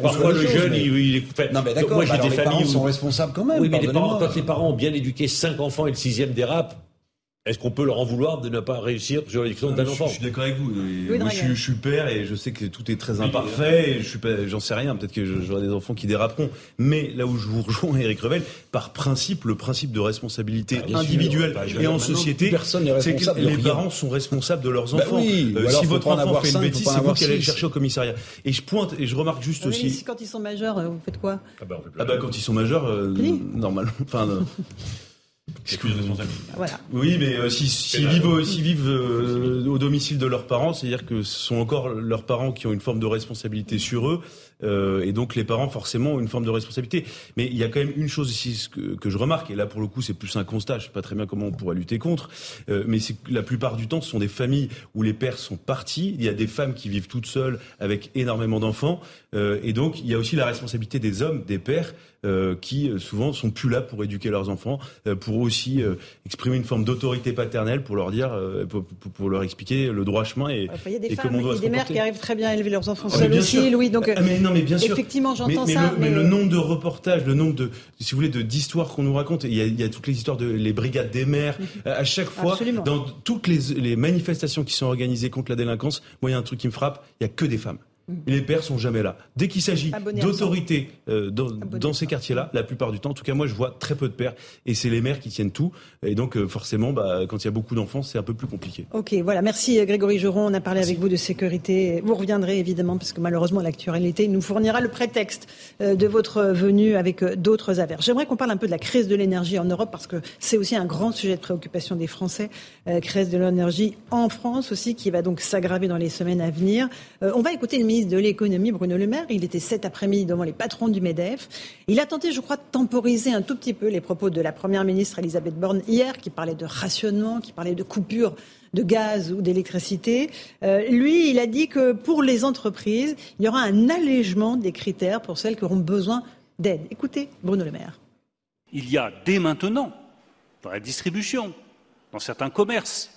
Speaker 5: parfois le jeune, il est,
Speaker 3: non, mais d'accord, moi j'ai des familles sont responsables quand même.
Speaker 5: Oui, mais quand les parents ont bien éduqué 5 enfants et le sixième dérape, est-ce qu'on peut leur en vouloir de ne pas réussir sur l'élection d'un enfant
Speaker 2: Je suis d'accord avec vous. moi, je, suis père et je sais que tout est très imparfait. Et je suis pas, j'en sais rien. Peut-être que j'aurai des enfants qui déraperont. Mais là où je vous rejoins, Eric Revel, par principe, le principe de responsabilité ah, individuelle bah, et en société, c'est que les parents sont responsables de leurs bah enfants. Euh, si votre enfant fait une bêtise, c'est vous qui allez le chercher au commissariat. Et je pointe et je remarque juste aussi.
Speaker 1: Quand ils sont majeurs, euh, vous faites quoi?
Speaker 2: Ah bah, ah bah quand ils sont majeurs, euh, normalement. Enfin.
Speaker 5: Excusez-moi.
Speaker 2: Voilà. Oui, mais euh, s'ils si, vivent, vivent euh, au domicile de leurs parents, c'est-à-dire que ce sont encore leurs parents qui ont une forme de responsabilité sur eux, et donc les parents forcément ont une forme de responsabilité. Mais il y a quand même une chose ici que, que je remarque, et là pour le coup c'est plus un constat, je sais pas très bien comment on pourrait lutter contre, euh, mais c'est que la plupart du temps ce sont des familles où les pères sont partis, il y a des femmes qui vivent toutes seules avec énormément d'enfants, euh, et donc il y a aussi la responsabilité des hommes, des pères, euh, qui euh, souvent sont plus là pour éduquer leurs enfants, euh, pour aussi exprimer une forme d'autorité paternelle, pour leur dire, pour, pour, leur expliquer le droit chemin et,
Speaker 1: il y a des et femmes, comment des mères qui arrivent très bien à élever leurs enfants ah, seuls aussi, Louis. Donc
Speaker 2: ah, mais non, mais bien sûr.
Speaker 1: effectivement, j'entends ça.
Speaker 2: mais... le nombre de reportages, le nombre de, si vous voulez, de d'histoires qu'on nous raconte, il y, a, il y a toutes les histoires de les brigades des mères. Mhm. À chaque fois, Absolument. dans toutes les, les manifestations qui sont organisées contre la délinquance, moi il y a un truc qui me frappe, il y a que des femmes Les pères sont jamais là. Dès qu'il s'agit d'autorité euh, dans, dans, ces quartiers-là, la plupart du temps, en tout cas moi je vois très peu de pères, et c'est les mères qui tiennent tout. Et donc euh, forcément, bah, quand il y a beaucoup d'enfants, c'est un peu plus compliqué.
Speaker 1: Ok, voilà. Merci euh, Grégory Joron. On a parlé avec vous de sécurité. Vous reviendrez évidemment parce que malheureusement l'actualité nous fournira le prétexte de votre venue avec d'autres affaires. J'aimerais qu'on parle un peu de la crise de l'énergie en Europe parce que c'est aussi un grand sujet de préoccupation des Français. crise de l'énergie en France aussi qui va donc s'aggraver dans les semaines à venir. on va écouter le de l'économie, Bruno Le Maire. Il était cet après-midi devant les patrons du MEDEF. Il a tenté, je crois, de temporiser un tout petit peu les propos de la Première ministre Elisabeth Borne hier, qui parlait de rationnement, qui parlait de coupure de gaz ou d'électricité. Euh, lui, il a dit que pour les entreprises, il y aura un allègement des critères pour celles qui auront besoin d'aide. Écoutez, Bruno Le Maire.
Speaker 13: Il y a dès maintenant, dans la distribution, dans certains commerces,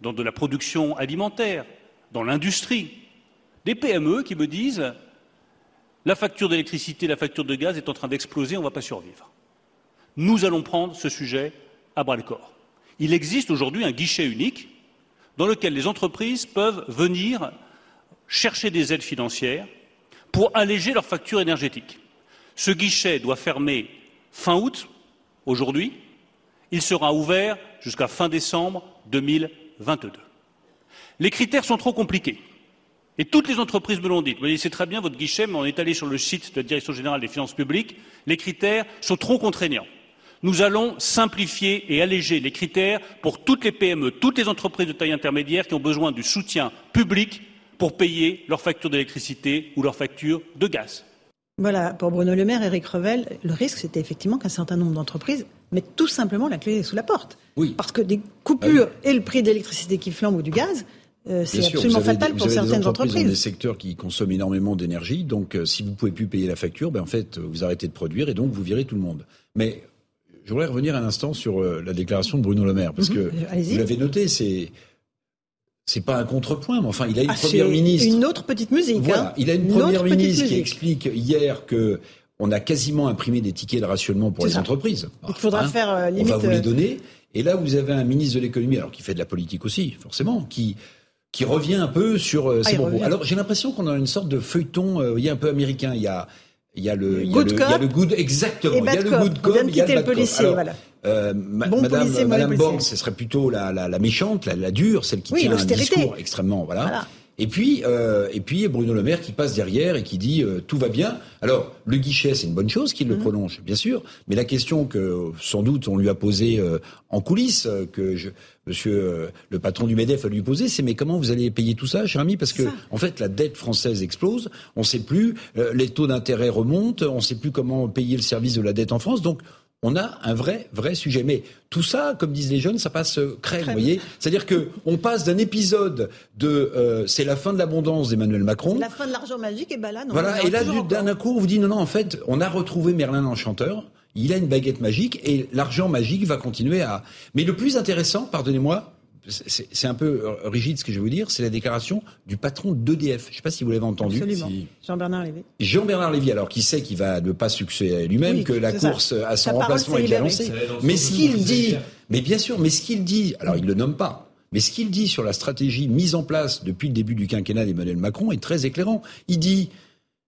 Speaker 13: dans de la production alimentaire, dans l'industrie, des PME qui me disent la facture d'électricité, la facture de gaz est en train d'exploser, on ne va pas survivre. Nous allons prendre ce sujet à bras le corps. Il existe aujourd'hui un guichet unique dans lequel les entreprises peuvent venir chercher des aides financières pour alléger leurs factures énergétiques. Ce guichet doit fermer fin août, aujourd'hui. Il sera ouvert jusqu'à fin décembre 2022. Les critères sont trop compliqués. Et toutes les entreprises me l'ont dit. Vous voyez, c'est très bien votre guichet, mais on est allé sur le site de la Direction générale des finances publiques. Les critères sont trop contraignants. Nous allons simplifier et alléger les critères pour toutes les PME, toutes les entreprises de taille intermédiaire qui ont besoin du soutien public pour payer leurs factures d'électricité ou leurs factures de gaz.
Speaker 1: Voilà, pour Bruno Le Maire, Eric Revel, le risque, c'était effectivement qu'un certain nombre d'entreprises mettent tout simplement la clé sous la porte.
Speaker 3: Oui.
Speaker 1: Parce que des coupures ah et le prix d'électricité qui flambe ou du gaz, euh, c'est absolument fatal pour certaines
Speaker 3: des
Speaker 1: entreprises.
Speaker 3: Dans des secteurs qui consomment énormément d'énergie, donc euh, si vous pouvez plus payer la facture, ben en fait vous arrêtez de produire et donc vous virez tout le monde. Mais je voudrais revenir un instant sur euh, la déclaration de Bruno Le Maire parce mhm. que vous l'avez noté, c'est c'est pas un contrepoint, mais enfin il a une ah, première ministre.
Speaker 1: Une autre petite musique.
Speaker 3: Voilà, hein. il a une, première ministre qui explique hier que on a quasiment imprimé des tickets de rationnement pour les entreprises.
Speaker 1: il faudra hein, faire limite.
Speaker 3: On va vous les donner. Et là, vous avez un ministre de l'économie, alors qui fait de la politique aussi, forcément, qui qui revient un peu sur euh, ces ah, Alors j'ai l'impression qu'on a une sorte de feuilleton, euh, y a un peu américain. Il y a il y a le, il y a le, il y a le good exactement. Il y a le good cop, il y a le bad policier, cop. voilà. Euh, Madame, policier, Madame Borne, ce serait plutôt la, la, la méchante, la, la, dure, celle qui tient un discours extrêmement, voilà. voilà. Et puis, euh, et puis Bruno Le Maire qui passe derrière et qui dit euh, tout va bien. Alors le guichet, c'est une bonne chose qu'il le mhm. prolonge, bien sûr. Mais la question que sans doute on lui a posée euh, en coulisses, euh, que je, Monsieur le patron du Medef a lui posé, c'est mais comment vous allez payer tout ça, cher ami? Parce que en fait la dette française explose. On ne sait plus, les taux d'intérêt remontent, on ne sait plus comment payer le service de la dette en France. Donc on a un vrai, vrai sujet. Mais tout ça, comme disent les jeunes, ça passe euh, crème, vous voyez C'est-à-dire que on passe d'un épisode de euh, c'est la fin de l'abondance d'Emmanuel Macron.
Speaker 1: La fin de l'argent magique, et ben là, non.
Speaker 3: Voilà, et là, d'un coup, on vous dit non, non, en fait, on a retrouvé Merlin l'Enchanteur. Il a une baguette magique et l'argent magique va continuer à. Mais le plus intéressant, pardonnez-moi, c'est un peu euh, rigide ce que je vais vous dire, c'est la déclaration du patron d'EDF. Je ne sais pas si vous l'avez entendu.
Speaker 1: Absolument. Jean-Bernard Lévy.
Speaker 3: Jean-Bernard Lévy, alors qui sait qu'il va ne pas succéder à lui-même, que la course à son remplacement est annoncée. Mais ce qu'il dit, mais bien sûr, mais ce qu'il dit, alors il ne le nomme pas, mais ce qu'il dit sur la stratégie mise en place depuis le début du quinquennat d'Emmanuel Macron est très éclairant. Il dit,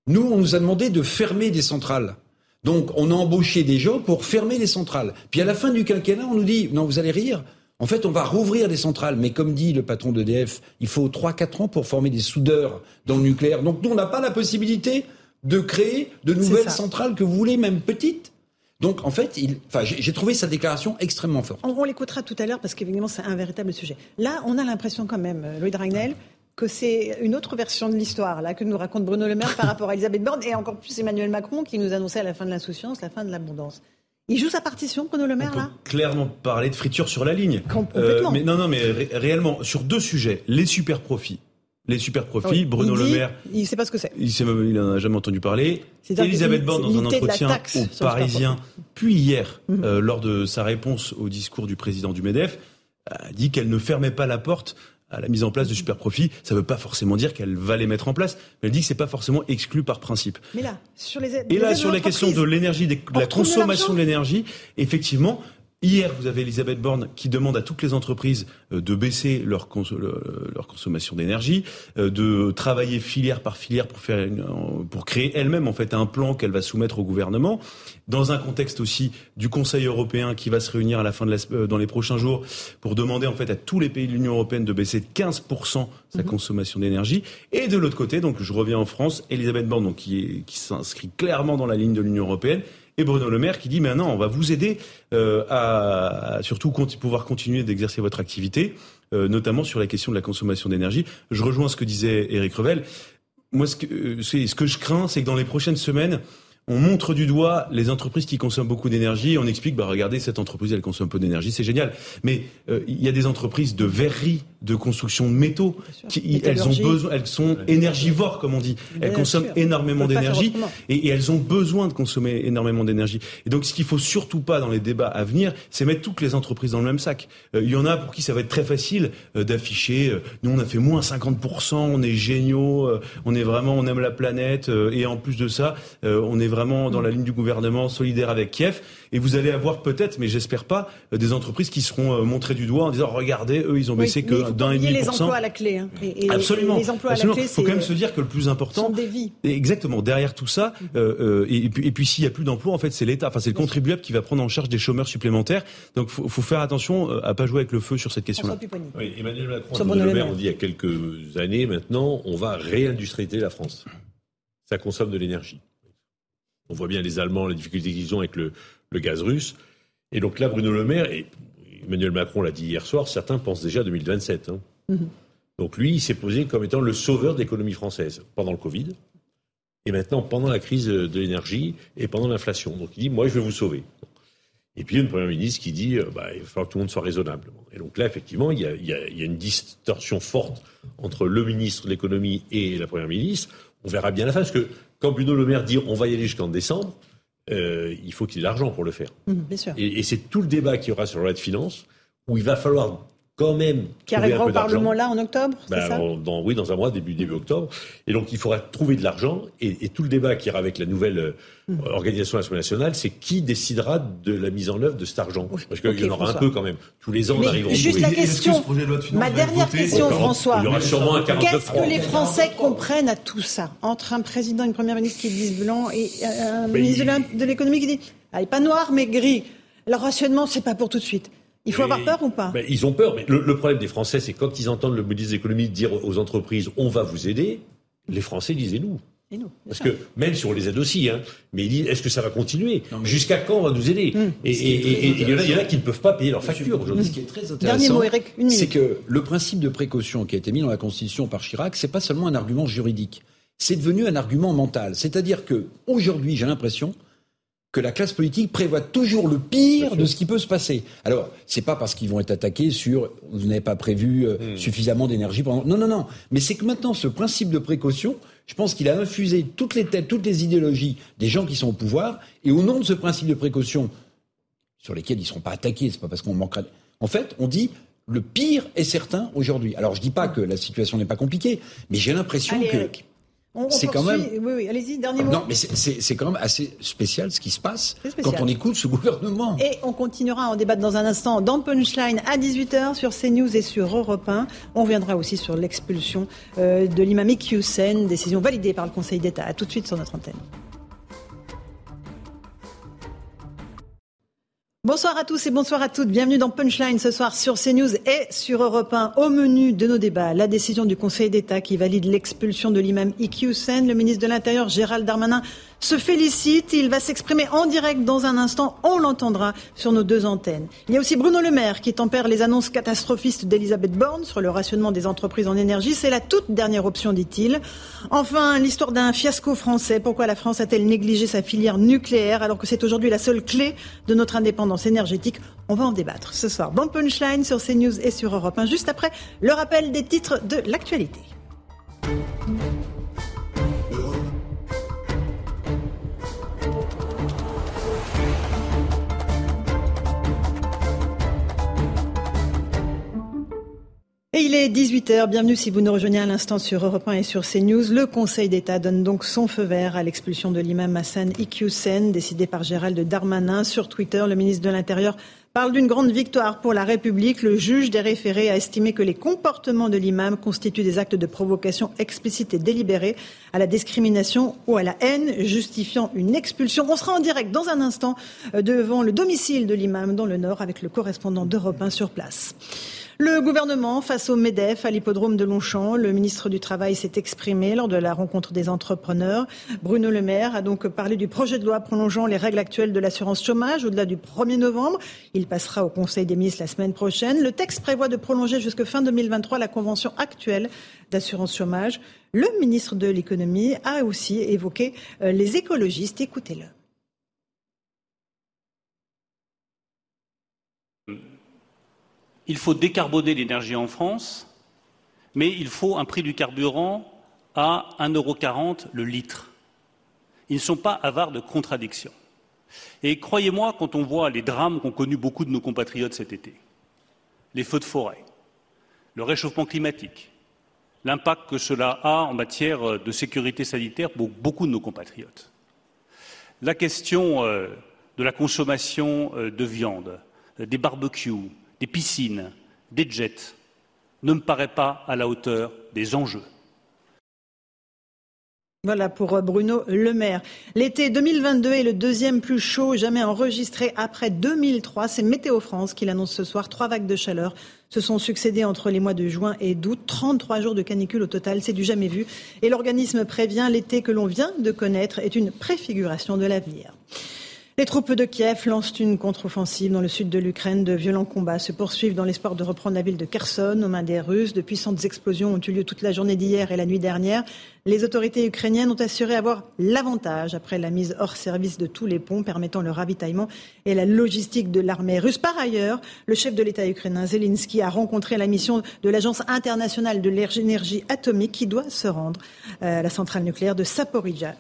Speaker 3: nous, on nous a demandé de fermer des centrales. Donc, on a embauché des gens pour fermer les centrales. Puis à la fin du quinquennat, on nous dit, non, vous allez rire, en fait, on va rouvrir des centrales, mais comme dit le patron d'EDF, il faut 3-4 ans pour former des soudeurs dans le nucléaire. Donc nous, on n'a pas la possibilité de créer de nouvelles centrales que vous voulez, même petites. Donc en fait, enfin, j'ai trouvé sa déclaration extrêmement forte.
Speaker 1: On, l'écoutera tout à l'heure parce qu'évidemment, c'est un véritable sujet. Là, on a l'impression quand même, euh, Louis Dragnel, que c'est une autre version de l'histoire là que nous raconte Bruno Le Maire par rapport à Elisabeth Borne et encore plus Emmanuel Macron qui nous annonçait à la fin de l'insouciance la fin de l'abondance. Il joue sa partition, Bruno Le Maire, là
Speaker 2: Clairement parler de friture sur la ligne.
Speaker 1: Complètement.
Speaker 2: Euh, mais non, non, mais réellement, sur deux sujets. Les super profits. Les super profits, Bruno Le Maire.
Speaker 1: Il ne sait pas ce que c'est.
Speaker 2: Il n'en a jamais entendu parler. Elisabeth Borne, dans un entretien au Parisien, puis hier, mhm. euh, lors de sa réponse au discours du président du MEDEF, a dit qu'elle ne fermait pas la porte à la mise en place de super profits. Ça ne veut pas forcément dire qu'elle va les mettre en place, mais elle dit que c'est pas forcément exclu par principe.
Speaker 1: Mais là, sur les
Speaker 2: et là sur la question de l'énergie, de la consommation de l'énergie, effectivement, Hier, vous avez Elisabeth Borne qui demande à toutes les entreprises euh, de baisser leur, leur consommation d'énergie, euh, de travailler filière par filière pour faire pour créer elle-même en fait un plan qu'elle va soumettre au gouvernement. Dans un contexte aussi du Conseil européen qui va se réunir à la fin de la, euh, dans les prochains jours pour demander en fait à tous les pays de l'Union européenne de baisser de 15 sa mhm. consommation d'énergie. Et de l'autre côté, donc je reviens en France, Elisabeth Borne donc qui, qui s'inscrit clairement dans la ligne de l'Union européenne et Bruno Le Maire qui dit maintenant on va vous aider euh, à, surtout pouvoir continuer d'exercer votre activité, euh, notamment sur la question de la consommation d'énergie. Je rejoins ce que disait Éric Revel. Moi, ce que, euh, ce que je crains, c'est que dans les prochaines semaines, on montre du doigt les entreprises qui consomment beaucoup d'énergie. On explique, bah regardez, cette entreprise, elle consomme peu d'énergie, c'est génial. Mais il y a des entreprises de verrerie, de construction de métaux, qui elles ont besoin, elles sont énergivores comme on dit. Elles consomment énormément d'énergie et, elles ont besoin de consommer énormément d'énergie. Et donc, ce qu'il faut surtout pas dans les débats à venir, c'est mettre toutes les entreprises dans le même sac. Euh, il y en a pour qui ça va être très facile euh, d'afficher. nous, on a fait moins 50%, on est géniaux, on est vraiment, on aime la planète et en plus de ça, on est vraiment dans la ligne du gouvernement, solidaire avec Kiev. Et vous allez avoir peut-être, mais j'espère pas, euh, des entreprises qui seront euh, montrées du doigt en disant regardez, eux, ils ont baissé que d'un et demi
Speaker 1: les emplois à la clé. Hein.
Speaker 2: absolument.
Speaker 1: Les emplois à la clé,
Speaker 2: Il faut quand même se dire que le plus important,
Speaker 1: des vies.
Speaker 2: Exactement. Derrière tout ça, euh, et, puis, et puis s'il y a plus d'emplois, en fait, c'est l'État. Enfin, c'est le contribuable qui va prendre en charge des chômeurs supplémentaires. Donc, faut, faut faire attention à pas jouer avec le feu sur cette question-là.
Speaker 5: Oui, Emmanuel Macron, le maire, on dit il y a quelques années maintenant, on va réindustrialiser la France. Ça consomme de l'énergie. On voit bien les Allemands, les difficultés qu'ils ont avec le, gaz russe. Et donc là, Bruno Le Maire, et Emmanuel Macron l'a dit hier soir, certains pensent déjà à 2027. Hein. Mhm. Donc lui, il s'est posé comme étant le sauveur de l'économie française pendant le Covid, et maintenant pendant la crise de l'énergie et pendant l'inflation. Donc il dit, moi, je vais vous sauver. Et puis, il y a une première ministre qui dit, euh, bah, il va falloir que tout le monde soit raisonnable. Et donc là, effectivement, il y, a, il y a une distorsion forte entre le ministre de l'économie et la première ministre. On verra bien la fin, parce que quand Bruno Le Maire dit on va y aller jusqu'en décembre, euh, il faut qu'il ait l'argent pour le faire.
Speaker 1: Mmh, bien sûr.
Speaker 5: Et, c'est tout le débat qu'il y aura sur la loi de finances, où il va falloir quand même.
Speaker 1: Qui arrivera au Parlement là en octobre
Speaker 5: ben,
Speaker 1: ça?
Speaker 5: dans, Oui, dans un mois, début, début octobre. Et donc il faudra trouver de l'argent. Et, tout le débat qui ira avec la nouvelle euh, mmh. organisation de l'Assemblée nationale, c'est qui décidera de la mise en œuvre de cet argent Parce qu'il y en aura un peu quand même. Tous les ans, on arrive
Speaker 1: Juste la question, ma dernière question, François.
Speaker 5: Il y aura sûrement un
Speaker 1: Qu'est-ce que les Français comprennent à tout ça? Entre un président et une première ministre qui disent blanc et un ministre de l'économie qui dit ah, pas noir mais gris. Le rationnement, c'est pas pour tout de suite. Il faut avoir peur ou pas
Speaker 5: ben, Ils ont peur, mais le, problème des Français, c'est quand ils entendent le ministre de l'économie dire aux entreprises on va vous aider, les Français disent et nous.
Speaker 1: Et nous,
Speaker 5: Parce que même si on les aide aussi, hein, mais ils disent est-ce que ça va continuer Jusqu'à quand on va nous aider hum. Et il y, en a qui ne peuvent pas payer leurs factures aujourd'hui.
Speaker 3: Ce qui est très intéressant, c'est que le principe de précaution qui a été mis dans la Constitution par Chirac, c'est pas seulement un argument juridique, c'est devenu un argument mental. C'est-à-dire que aujourd'hui, j'ai l'impression que la classe politique prévoit toujours le pire de ce qui peut se passer. Alors, c'est pas parce qu'ils vont être attaqués sur vous n'avez pas prévu euh, hmm. suffisamment d'énergie pendant. Non, non, non. Mais c'est que maintenant, ce principe de précaution, je pense qu'il a infusé toutes les têtes, toutes les idéologies des gens qui sont au pouvoir, et au nom de ce principe de précaution, sur lesquels ils ne seront pas attaqués, c'est pas parce qu'on manquera. En fait, on dit le pire est certain aujourd'hui. Alors, je dis pas que la situation n'est pas compliquée, mais j'ai l'impression que
Speaker 1: c'est quand même. Oui, oui, allez-y, dernier mot.
Speaker 3: Non, mais c'est quand même assez spécial ce qui se passe quand on écoute ce gouvernement.
Speaker 1: Et on continuera à en débattre dans un instant dans Punchline à 18h sur CNews et sur Europe 1. On reviendra aussi sur l'expulsion euh, de l'imam Hussein, décision validée par le Conseil d'État. A tout de suite sur notre antenne. Bonsoir à tous et bonsoir à toutes. Bienvenue dans Punchline ce soir sur CNews et sur Europe 1. Au menu de nos débats, la décision du Conseil d'État qui valide l'expulsion de l'imam Iqiyoussen. Le ministre de l'Intérieur, Gérald Darmanin, se félicite. Il va s'exprimer en direct dans un instant. On l'entendra sur nos deux antennes. Il y a aussi Bruno Le Maire qui tempère les annonces catastrophistes d'Elisabeth Borne sur le rationnement des entreprises en énergie. C'est la toute dernière option, dit-il. Enfin, l'histoire d'un fiasco français. Pourquoi la France a-t-elle négligé sa filière nucléaire alors que c'est aujourd'hui la seule clé de notre indépendance énergétique? On va en débattre ce soir. Bon punchline sur CNews et sur Europe 1. Juste après le rappel des titres de l'actualité. Il est 18h, bienvenue si vous nous rejoignez à l'instant sur Europe 1 et sur CNews. Le Conseil d'État donne donc son feu vert à l'expulsion de l'imam Hassan Iqiyoussen, décidé par Gérald Darmanin. Sur Twitter, le ministre de l'Intérieur parle d'une grande victoire pour la République. Le juge des référés a estimé que les comportements de l'imam constituent des actes de provocation explicites et délibérés à la discrimination ou à la haine, justifiant une expulsion. On sera en direct dans un instant euh, devant le domicile de l'imam dans le Nord avec le correspondant d'Europe 1 sur place. Le gouvernement, face au MEDEF, à l'hippodrome de Longchamp, le ministre du Travail s'est exprimé lors de la rencontre des entrepreneurs. Bruno Le Maire a donc parlé du projet de loi prolongeant les règles actuelles de l'assurance chômage au-delà du 1er novembre. Il passera au Conseil des ministres la semaine prochaine. Le texte prévoit de prolonger jusqu'à fin 2023 la convention actuelle d'assurance chômage. Le ministre de l'économie a aussi évoqué euh, les écologistes. Écoutez-le.
Speaker 13: Il faut décarboner l'énergie en France, mais il faut un prix du carburant à 1,40€ le litre. Ils ne sont pas avares de contradictions. Et croyez-moi, quand on voit les drames qu'ont connus beaucoup de nos compatriotes cet été, les feux de forêt, le réchauffement climatique, l'impact que cela a en matière de sécurité sanitaire pour beaucoup de nos compatriotes, la question euh, de la consommation euh, de viande, des barbecues, des piscines, des jets, ne me paraît pas à la hauteur des enjeux.
Speaker 1: Voilà pour Bruno Le Maire. L'été 2022 est le deuxième plus chaud jamais enregistré après 2003. C'est Météo France qui l'annonce ce soir. Trois vagues de chaleur se sont succédées entre les mois de juin et d'août. 33 jours de canicule au total, c'est du jamais vu. Et l'organisme prévient l'été que l'on vient de connaître est une préfiguration de l'avenir. Les troupes de Kiev lancent une contre-offensive dans le sud de l'Ukraine. De violents combats se poursuivent dans l'espoir de reprendre la ville de Kherson aux mains des Russes. De puissantes explosions ont eu lieu toute la journée d'hier et la nuit dernière. Les autorités ukrainiennes ont assuré avoir l'avantage après la mise hors service de tous les ponts permettant le ravitaillement et la logistique de l'armée russe. Par ailleurs, le chef de l'État ukrainien Zelensky a rencontré la mission de l'Agence internationale de l'énergie atomique qui doit se rendre à la centrale nucléaire de Saporidja,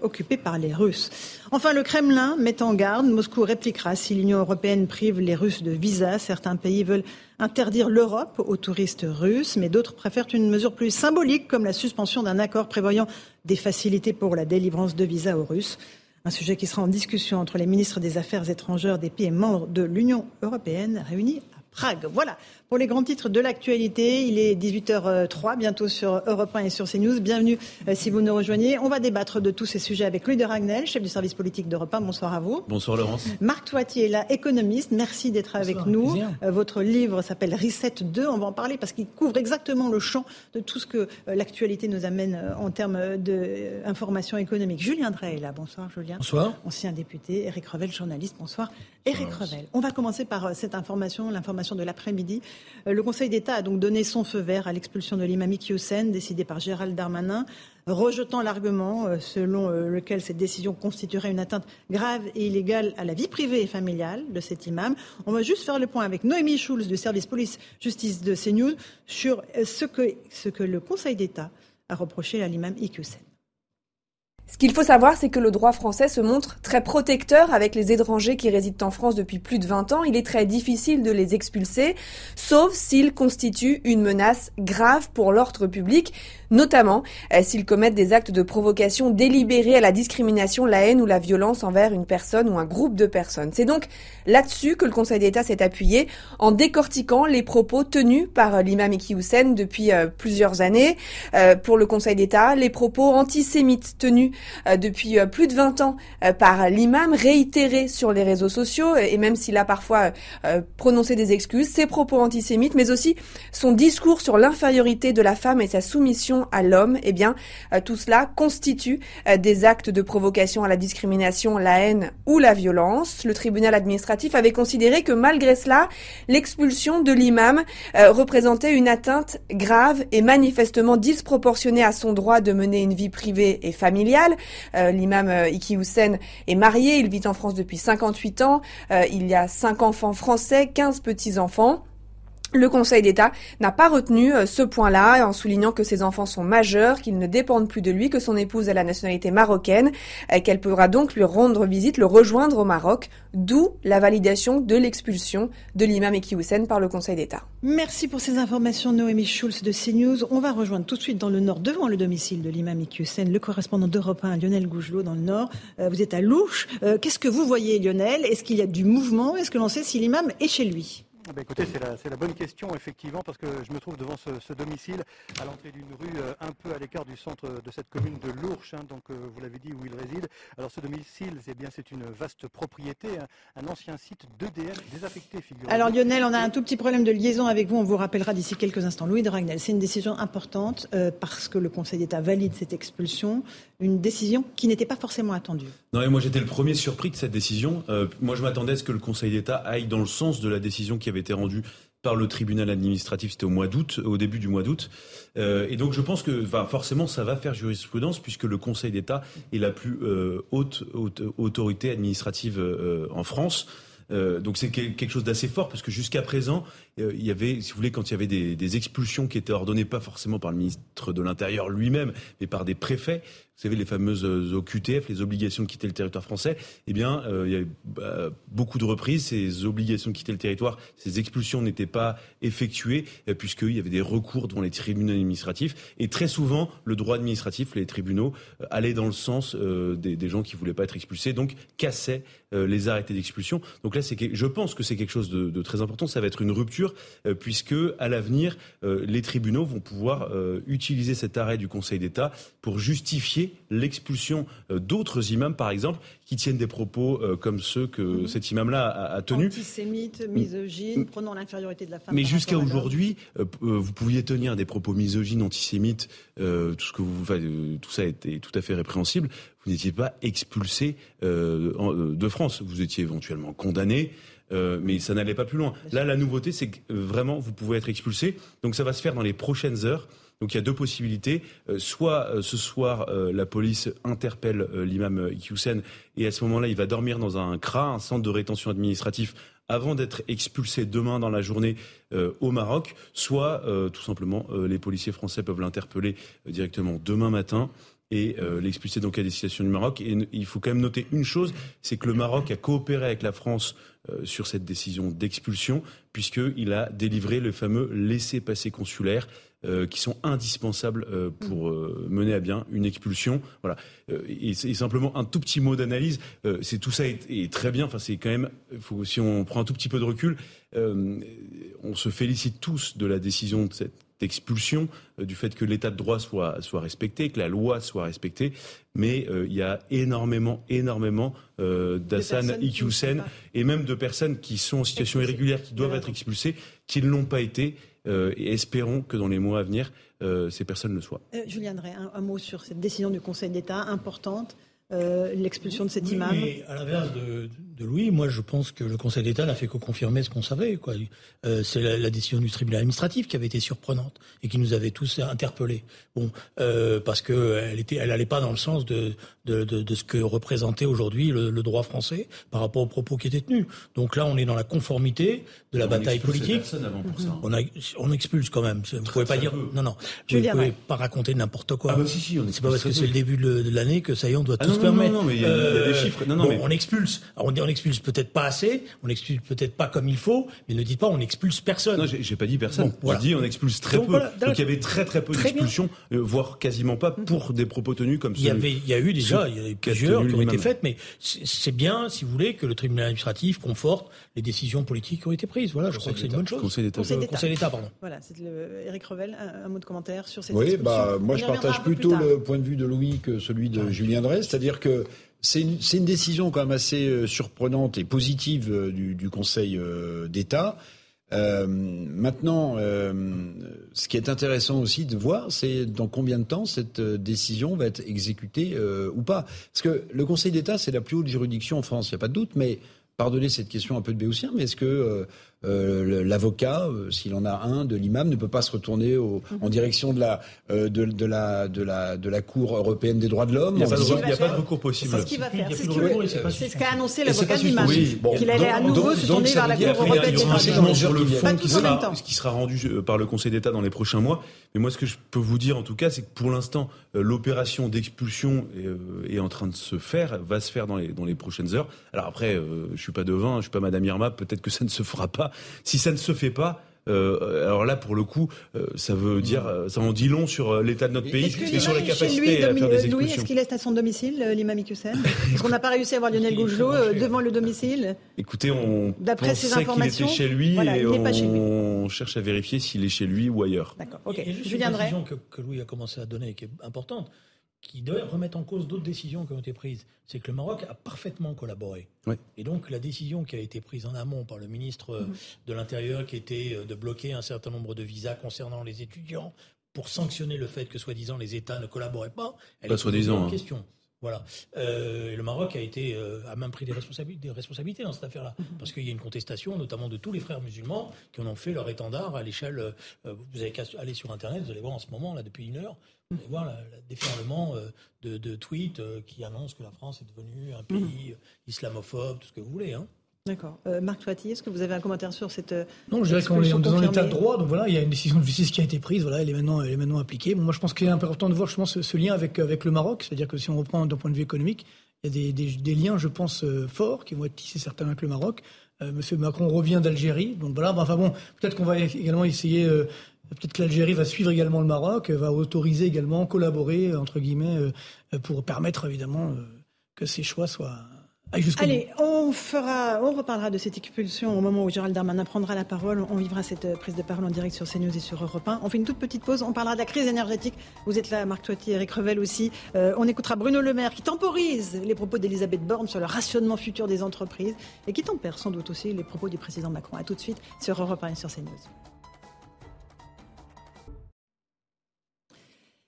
Speaker 1: occupée par les Russes. Enfin, le Kremlin met en garde. Moscou répliquera si l'Union européenne prive les Russes de visa. Certains pays veulent interdire l'Europe aux touristes russes, mais d'autres préfèrent une mesure plus symbolique comme la suspension d'un accord prévoyant des facilités pour la délivrance de visas aux Russes. Un sujet qui sera en discussion entre les ministres des Affaires étrangères des pays membres de l'Union européenne réunis à Prague. Voilà pour les grands titres de l'actualité. Il est 18h03, bientôt sur Europe 1 et sur CNews. Bienvenue euh, si vous nous rejoignez. On va débattre de tous ces sujets avec Louis de Ragnel, chef du service politique d'Europe 1. Bonsoir à vous.
Speaker 2: Bonsoir Laurence.
Speaker 1: Marc Toitier, là, économiste. Merci d'être avec nous. Euh, votre livre s'appelle Reset 2. On va en parler parce qu'il couvre exactement le champ de tout ce que euh, l'actualité nous amène en termes d'informations économiques. Julien Drey est là. Bonsoir Julien.
Speaker 7: Bonsoir.
Speaker 1: Ancien député. Eric Revel, journaliste. Bonsoir. Eric Revel. On va commencer par cette information, l'information de l'après-midi. Euh, le Conseil d'État a donc donné son feu vert à l'expulsion de l'imam Hussein, décidé par Gérald Darmanin, rejetant l'argument euh, selon euh, lequel cette décision constituerait une atteinte grave et illégale à la vie privée et familiale de cet imam. On va juste faire le point avec Noémie Schulz du service police-justice de CNews sur ce que, ce que le Conseil d'État a reproché à l'imam Hussein.
Speaker 4: Ce qu'il faut savoir, c'est que le droit français se montre très protecteur avec les étrangers qui résident en France depuis plus de 20 ans. Il est très difficile de les expulser, sauf s'ils constituent une menace grave pour l'ordre public, notamment euh, s'ils commettent des actes de provocation délibérés à la discrimination, la haine ou la violence envers une personne ou un groupe de personnes. C'est donc là-dessus que le Conseil d'État s'est appuyé en décortiquant les propos tenus par euh, l'imam Iki Hussein depuis euh, plusieurs années. Pour le Conseil d'État, les propos antisémites tenus depuis plus de 20 ans par l'imam, réitéré sur les réseaux sociaux, et même s'il a parfois prononcé des excuses, ses propos antisémites, mais aussi son discours sur l'infériorité de la femme et sa soumission à l'homme, eh bien, tout cela constitue des actes de provocation à la discrimination, la haine ou la violence. Le tribunal administratif avait considéré que malgré cela, l'expulsion de l'imam représentait une atteinte grave et manifestement disproportionnée à son droit de mener une vie privée et familiale euh, l'imam euh, Iki Hussein est marié, il vit en France depuis 58 ans, euh, il y a 5 enfants français, 15 petits-enfants. Le Conseil d'État n'a pas retenu euh, ce point-là en soulignant que ses enfants sont majeurs, qu'ils ne dépendent plus de lui, que son épouse a la nationalité marocaine, euh, qu'elle pourra donc lui rendre visite, le rejoindre au Maroc, d'où la validation de l'expulsion de l'imam Eki par le Conseil d'État.
Speaker 1: Merci pour ces informations, Noémie Schulz de CNews. On va rejoindre tout de suite dans le Nord, devant le domicile de l'imam Eki le correspondant d'Europe 1, Lionel Gougelot, dans le Nord. Euh, vous êtes à Louche. Qu'est-ce que vous voyez, Lionel? Est-ce qu'il y a du mouvement? Est-ce que l'on sait si l'imam est chez lui?
Speaker 14: Bah écoutez, c'est la, bonne question, effectivement, parce que je me trouve devant ce, domicile, à l'entrée d'une rue euh, un peu à l'écart du centre de cette commune de Lourches, hein, donc euh, vous l'avez dit, où il réside. Alors ce domicile, c'est bien, c'est une vaste propriété, un, ancien site d'EDF désaffecté, figurez
Speaker 1: Alors Lionel, on a un tout petit problème de liaison avec vous, on vous rappellera d'ici quelques instants. Louis de Ragnel, c'est une décision importante euh, parce que le Conseil d'État valide cette expulsion, une décision qui n'était pas forcément attendue.
Speaker 2: Non, et moi j'étais le premier surpris de cette décision. moi je m'attendais à ce que le Conseil d'État aille dans le sens de la décision qui avait été rendue par le tribunal administratif, c'était au mois d'août, au début du mois d'août. Euh, et donc je pense que forcément ça va faire jurisprudence puisque le Conseil d'État est la plus euh, haute, autorité administrative euh, en France. donc c'est quelque chose d'assez fort parce que jusqu'à présent, il y avait, si vous voulez, quand il y avait des, expulsions qui étaient ordonnées pas forcément par le ministre de l'Intérieur lui-même, mais par des préfets, vous savez, les fameuses euh, OQTF, les obligations de quitter le territoire français, eh bien, euh, il y a eu bah, beaucoup de reprises, ces obligations de quitter le territoire, ces expulsions n'étaient pas effectuées, euh, puisqu'il y avait des recours devant les tribunaux administratifs. Et très souvent, le droit administratif, les tribunaux, allaient dans le sens des, gens qui voulaient pas être expulsés, donc cassaient les arrêtés d'expulsion. Donc là, c'est, je pense que c'est quelque chose de, de, très important. Ça va être une rupture, puisque à l'avenir, les tribunaux vont pouvoir utiliser cet arrêt du Conseil d'État pour justifier l'expulsion euh, d'autres imams, par exemple, qui tiennent des propos euh, comme ceux que mhm. cet imam-là a, tenus.
Speaker 1: Antisémite, misogyne, prenant l'infériorité de la femme.
Speaker 2: Mais jusqu'à aujourd'hui, euh, vous pouviez tenir des propos misogynes, antisémites, tout ce que vous, tout ça était tout à fait répréhensible. Vous n'étiez pas expulsé de France. Vous étiez éventuellement condamné. mais ça n'allait pas plus loin. Là, la nouveauté, c'est que vraiment, vous pouvez être expulsé. Donc, ça va se faire dans les prochaines heures. Donc il y a deux possibilités. Euh, soit euh, ce soir, euh, la police interpelle l'imam Iqiyoussen et à ce moment-là, il va dormir dans un CRA, un centre de rétention administratif, avant d'être expulsé demain dans la journée au Maroc. Soit tout simplement, les policiers français peuvent l'interpeller directement demain matin et l'expulser donc à destination du Maroc. Et il faut quand même noter une chose, c'est que le Maroc a coopéré avec la France sur cette décision d'expulsion, puisqu'il a délivré le fameux laissez-passer consulaire euh, qui sont indispensables euh, pour euh, mener à bien une expulsion. Voilà. Et, simplement un tout petit mot d'analyse. c'est tout ça est, très bien. Enfin, c'est quand même. Faut, si on prend un tout petit peu de recul, on se félicite tous de la décision de cette expulsion, du fait que l'état de droit soit, soit respecté, que la loi soit respectée. Mais il y a énormément, énormément d'Assan Iqiyoussen et même de personnes qui sont en situation irrégulière, qui doivent être expulsées, qui ne l'ont pas été. Euh, et espérons que dans les mois à venir, euh, ces personnes le soient.
Speaker 1: Euh, Julien Drey, un, mot sur cette décision du Conseil d'État importante. L'expulsion de cet imam.
Speaker 15: Mais à l'inverse de, Louis, moi je pense que le Conseil d'État n'a fait que confirmer ce qu'on savait. Quoi. c'est la, décision du tribunal administratif qui avait été surprenante et qui nous avait tous interpellés. Bon, parce qu'elle était, elle allait pas dans le sens de, de, de, de ce que représentait aujourd'hui le, le, droit français par rapport aux propos qui étaient tenus. Donc là, on est dans la conformité de la bataille politique. On, a, on expulse quand même. Vous pouvez pas dire non, non. Vous ne pouvez pas raconter n'importe quoi.
Speaker 2: Ah bah si, si,
Speaker 15: c'est pas parce que c'est le début de, l'année que ça y est, on doit ah tout se. Non, non, mais il y, a, des euh, chiffres. Non, non, mais... on expulse. Alors on dit on expulse peut-être pas assez, on expulse peut-être pas comme il faut, mais ne dites pas on expulse personne.
Speaker 2: Non, j'ai pas dit personne. Bon, dit on expulse très peu. Donc il y avait très très peu d'expulsions, euh, voire quasiment pas pour des propos tenus comme ça.
Speaker 15: Il y avait, il y a eu déjà il y a eu plusieurs qui ont été faites, mais c'est bien, si vous voulez, que le tribunal administratif conforte les décisions politiques qui ont été prises. Voilà, je crois que c'est une bonne chose.
Speaker 2: Conseil d'État.
Speaker 1: Conseil d'État, pardon. Voilà, c'est Eric Revel, un, mot de commentaire sur cette
Speaker 3: Oui, bah, moi je partage plutôt le point de vue de Louis que celui de Julien Drey, c'est-à-dire que c'est une, décision quand même assez euh, surprenante et positive euh, du, Conseil euh, d'État. Maintenant, ce qui est intéressant aussi de voir, c'est dans combien de temps cette décision va être exécutée ou pas. Parce que le Conseil d'État, c'est la plus haute juridiction en France, il n'y a pas de doute, mais pardonnez cette question un peu de béotien, mais est-ce que euh, l'avocat, euh, s'il en a un, de l'imam, ne peut pas se retourner au, en mhm. direction de la, euh, de, de, la, de, la, de la Cour européenne des droits de l'homme.
Speaker 2: Il n'y a, a, pas de recours possible.
Speaker 1: C'est ce qu'il va faire. C'est ce qu'a annoncé l'avocat de l'imam. Qu'il allait à nouveau se tourner vers la Cour européenne des droits de l'homme.
Speaker 2: sur le fond qui sera, qui sera rendu par le Conseil d'État dans les prochains mois. Mais moi, ce que je peux vous dire, en tout cas, c'est que pour l'instant, l'opération d'expulsion est, est, en train de se faire, va se faire dans les, dans les prochaines heures. Alors après, je suis pas devin, je suis pas Madame Irma, peut-être que ça ne se fera pas. Si ça ne se fait pas, euh, alors là, pour le coup, euh, ça veut dire, euh, ça en dit long sur l'état de notre pays et sur les capacités à faire des expulsions.
Speaker 1: Louis, est-ce qu'il est à son domicile, l'imam Iqiyoussen Est-ce qu'on n'a pas réussi à voir Lionel Gougelot devant le domicile
Speaker 2: Écoutez, on d'après ces informations, qu'il était chez lui et on, cherche à vérifier s'il est chez lui ou ailleurs.
Speaker 1: D'accord. Ok.
Speaker 15: je viendrai. que, que Louis a commencé à donner, qui est importante qui remettre en cause d'autres décisions qui ont été prises. C'est que le Maroc a parfaitement collaboré. Et donc la décision qui a été prise en amont par le ministre euh, mhm. de l'Intérieur, qui était euh, de bloquer un certain nombre de visas concernant les étudiants pour sanctionner le fait que soi-disant les États ne collaboraient pas,
Speaker 2: elle pas soi-disant.
Speaker 15: Hein. question. Voilà. Euh, le Maroc a été a même pris des responsabilités, des responsabilités dans cette affaire-là, mhm. parce qu'il y a une contestation, notamment de tous les frères musulmans, qui en ont fait leur étendard à l'échelle. vous avez qu'à aller sur Internet, vous allez voir en ce moment là depuis une heure, vous allez voir le déferlement euh, de, de, tweets euh, qui annoncent que la France est devenue un pays mhm. islamophobe, tout ce que vous voulez. Hein.
Speaker 1: D'accord. Euh, Marc Toiti, est-ce que vous avez un commentaire sur cette
Speaker 16: Non, je dirais qu'on est dans l'état de droit, donc voilà, il y a une décision de justice qui a été prise, voilà, elle est maintenant, elle est maintenant appliquée. Bon, moi, je pense qu'il est important de voir justement ce, ce lien avec, avec le Maroc, c'est-à-dire que si on reprend d'un point de vue économique, il y a des, des, des liens, je pense, forts qui vont être tissés certainement avec le Maroc. Monsieur Macron revient d'Algérie, donc voilà. enfin bon, peut-être qu'on va également essayer Peut-être que l'Algérie va suivre également le Maroc, va autoriser également, collaborer, entre guillemets, euh, pour permettre évidemment euh, que ces choix soient
Speaker 1: Allez, on fera, on reparlera de cette expulsion au moment où Gérald Darmanin prendra la parole. On vivra cette euh, prise de parole en direct sur CNews et sur Europe 1. On fait une toute petite pause. On parlera de la crise énergétique. Vous êtes là, Marc Toiti, Eric Revel aussi. on écoutera Bruno Le Maire qui temporise les propos d'Elisabeth Borne sur le rationnement futur des entreprises et qui tempère sans doute aussi les propos du président Macron. A tout de suite sur Europe 1 et sur CNews.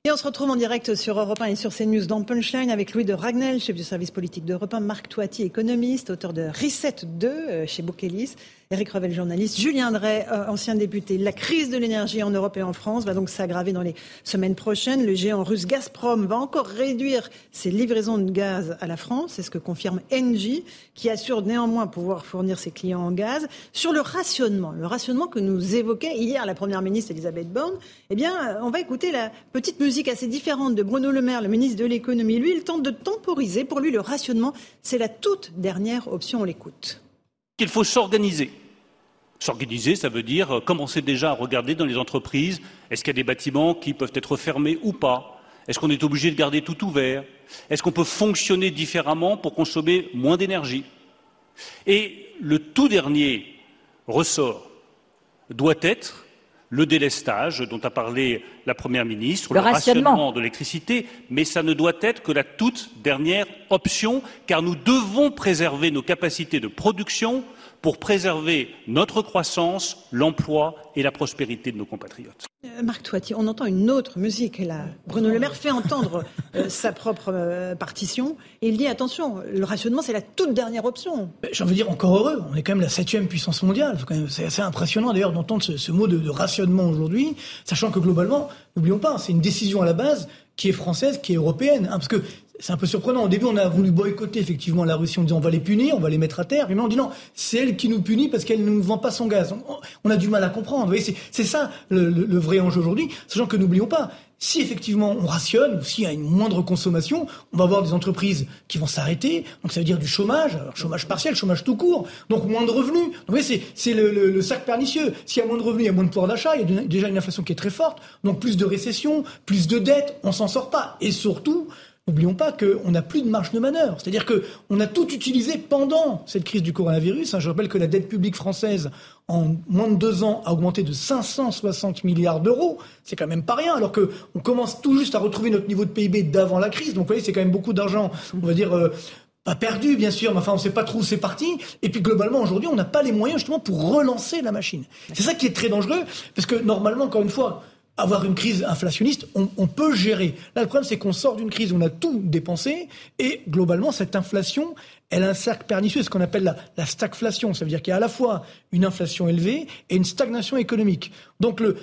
Speaker 1: Et on se retrouve en direct sur Europe 1 et sur CNews dans Punchline avec Louis de Ragnel, chef du service politique d'Europe 1, Marc Toiti, économiste, auteur de Reset 2 euh, chez Bookelis, Eric Revel, journaliste, Julien Drey, euh, ancien député. La crise de l'énergie en Europe et en France va donc s'aggraver dans les semaines prochaines. Le géant russe Gazprom va encore réduire ses livraisons de gaz à la France. C'est ce que confirme Engie, qui assure néanmoins pouvoir fournir ses clients en gaz. Sur le rationnement, le rationnement que nous évoquait hier la première ministre Elisabeth Borne, eh bien, on va écouter la petite musique assez différente de Bruno Le Maire, le ministre de l'économie. Lui, il tente de temporiser. Pour lui, le rationnement, c'est la toute dernière option. On l'écoute.
Speaker 13: Il faut s'organiser S'organiser, ça veut dire euh, commencer déjà à regarder dans les entreprises, est-ce qu'il y a des bâtiments qui peuvent être fermés ou pas? Est-ce qu'on est obligé de garder tout ouvert? Est-ce qu'on peut fonctionner différemment pour consommer moins d'énergie? Et le tout dernier ressort doit être le délestage dont a parlé la Première ministre,
Speaker 17: le, rationnement.
Speaker 13: de l'électricité, mais ça ne doit être que la toute dernière option, car nous devons préserver nos capacités de production pour préserver notre croissance, l'emploi et la prospérité de nos compatriotes.
Speaker 1: Euh, Marc Toiti, on entend une autre musique. Là. Bruno Le Maire fait entendre euh, sa propre euh, partition et il dit attention, le rationnement c'est la toute dernière option.
Speaker 16: J'ai envie de dire encore heureux, on est quand même la septième puissance mondiale. C'est assez impressionnant d'ailleurs d'entendre ce, mot de, de rationnement aujourd'hui, sachant que globalement, n'oublions pas, c'est une décision à la base qui est française, qui est européenne. Hein, parce que c'est un peu surprenant. Au début, on a voulu boycotter effectivement la Russie en disant on va les punir, on va les mettre à terre. Mais maintenant, on dit non, c'est elle qui nous punit parce qu'elle ne nous vend pas son gaz. On, a du mal à comprendre. C'est ça le, vrai enjeu aujourd'hui. Sachant que n'oublions pas, si effectivement on rationne, ou s'il y a une moindre consommation, on va avoir des entreprises qui vont s'arrêter. Donc ça veut dire du chômage, chômage partiel, chômage tout court. Donc moins de revenus. Donc c'est le, le, le, sac pernicieux. S'il y a moins de revenus, il y a moins de pouvoir d'achat. Il y a déjà une inflation qui est très forte. Donc plus de récession, plus de dettes. On s'en sort pas. Et surtout, N'oublions pas qu'on n'a plus de marge de manœuvre. C'est-à-dire qu'on a tout utilisé pendant cette crise du coronavirus. Je rappelle que la dette publique française, en moins de deux ans, a augmenté de 560 milliards d'euros. C'est quand même pas rien, alors qu'on commence tout juste à retrouver notre niveau de PIB d'avant la crise. Donc vous voyez, c'est quand même beaucoup d'argent, on va dire... Euh, pas perdu, bien sûr, mais enfin, on ne sait pas trop où c'est parti. Et puis, globalement, aujourd'hui, on n'a pas les moyens, justement, pour relancer la machine. C'est ça qui est très dangereux, parce que, normalement, encore une fois, avoir une crise inflationniste, on, peut gérer. Là, le problème, c'est qu'on sort d'une crise on a tout dépensé et globalement, cette inflation, elle a un cercle pernicieux, ce qu'on appelle la, la stagflation. Ça veut dire qu'il y a à la fois une inflation élevée et une stagnation économique. Donc le,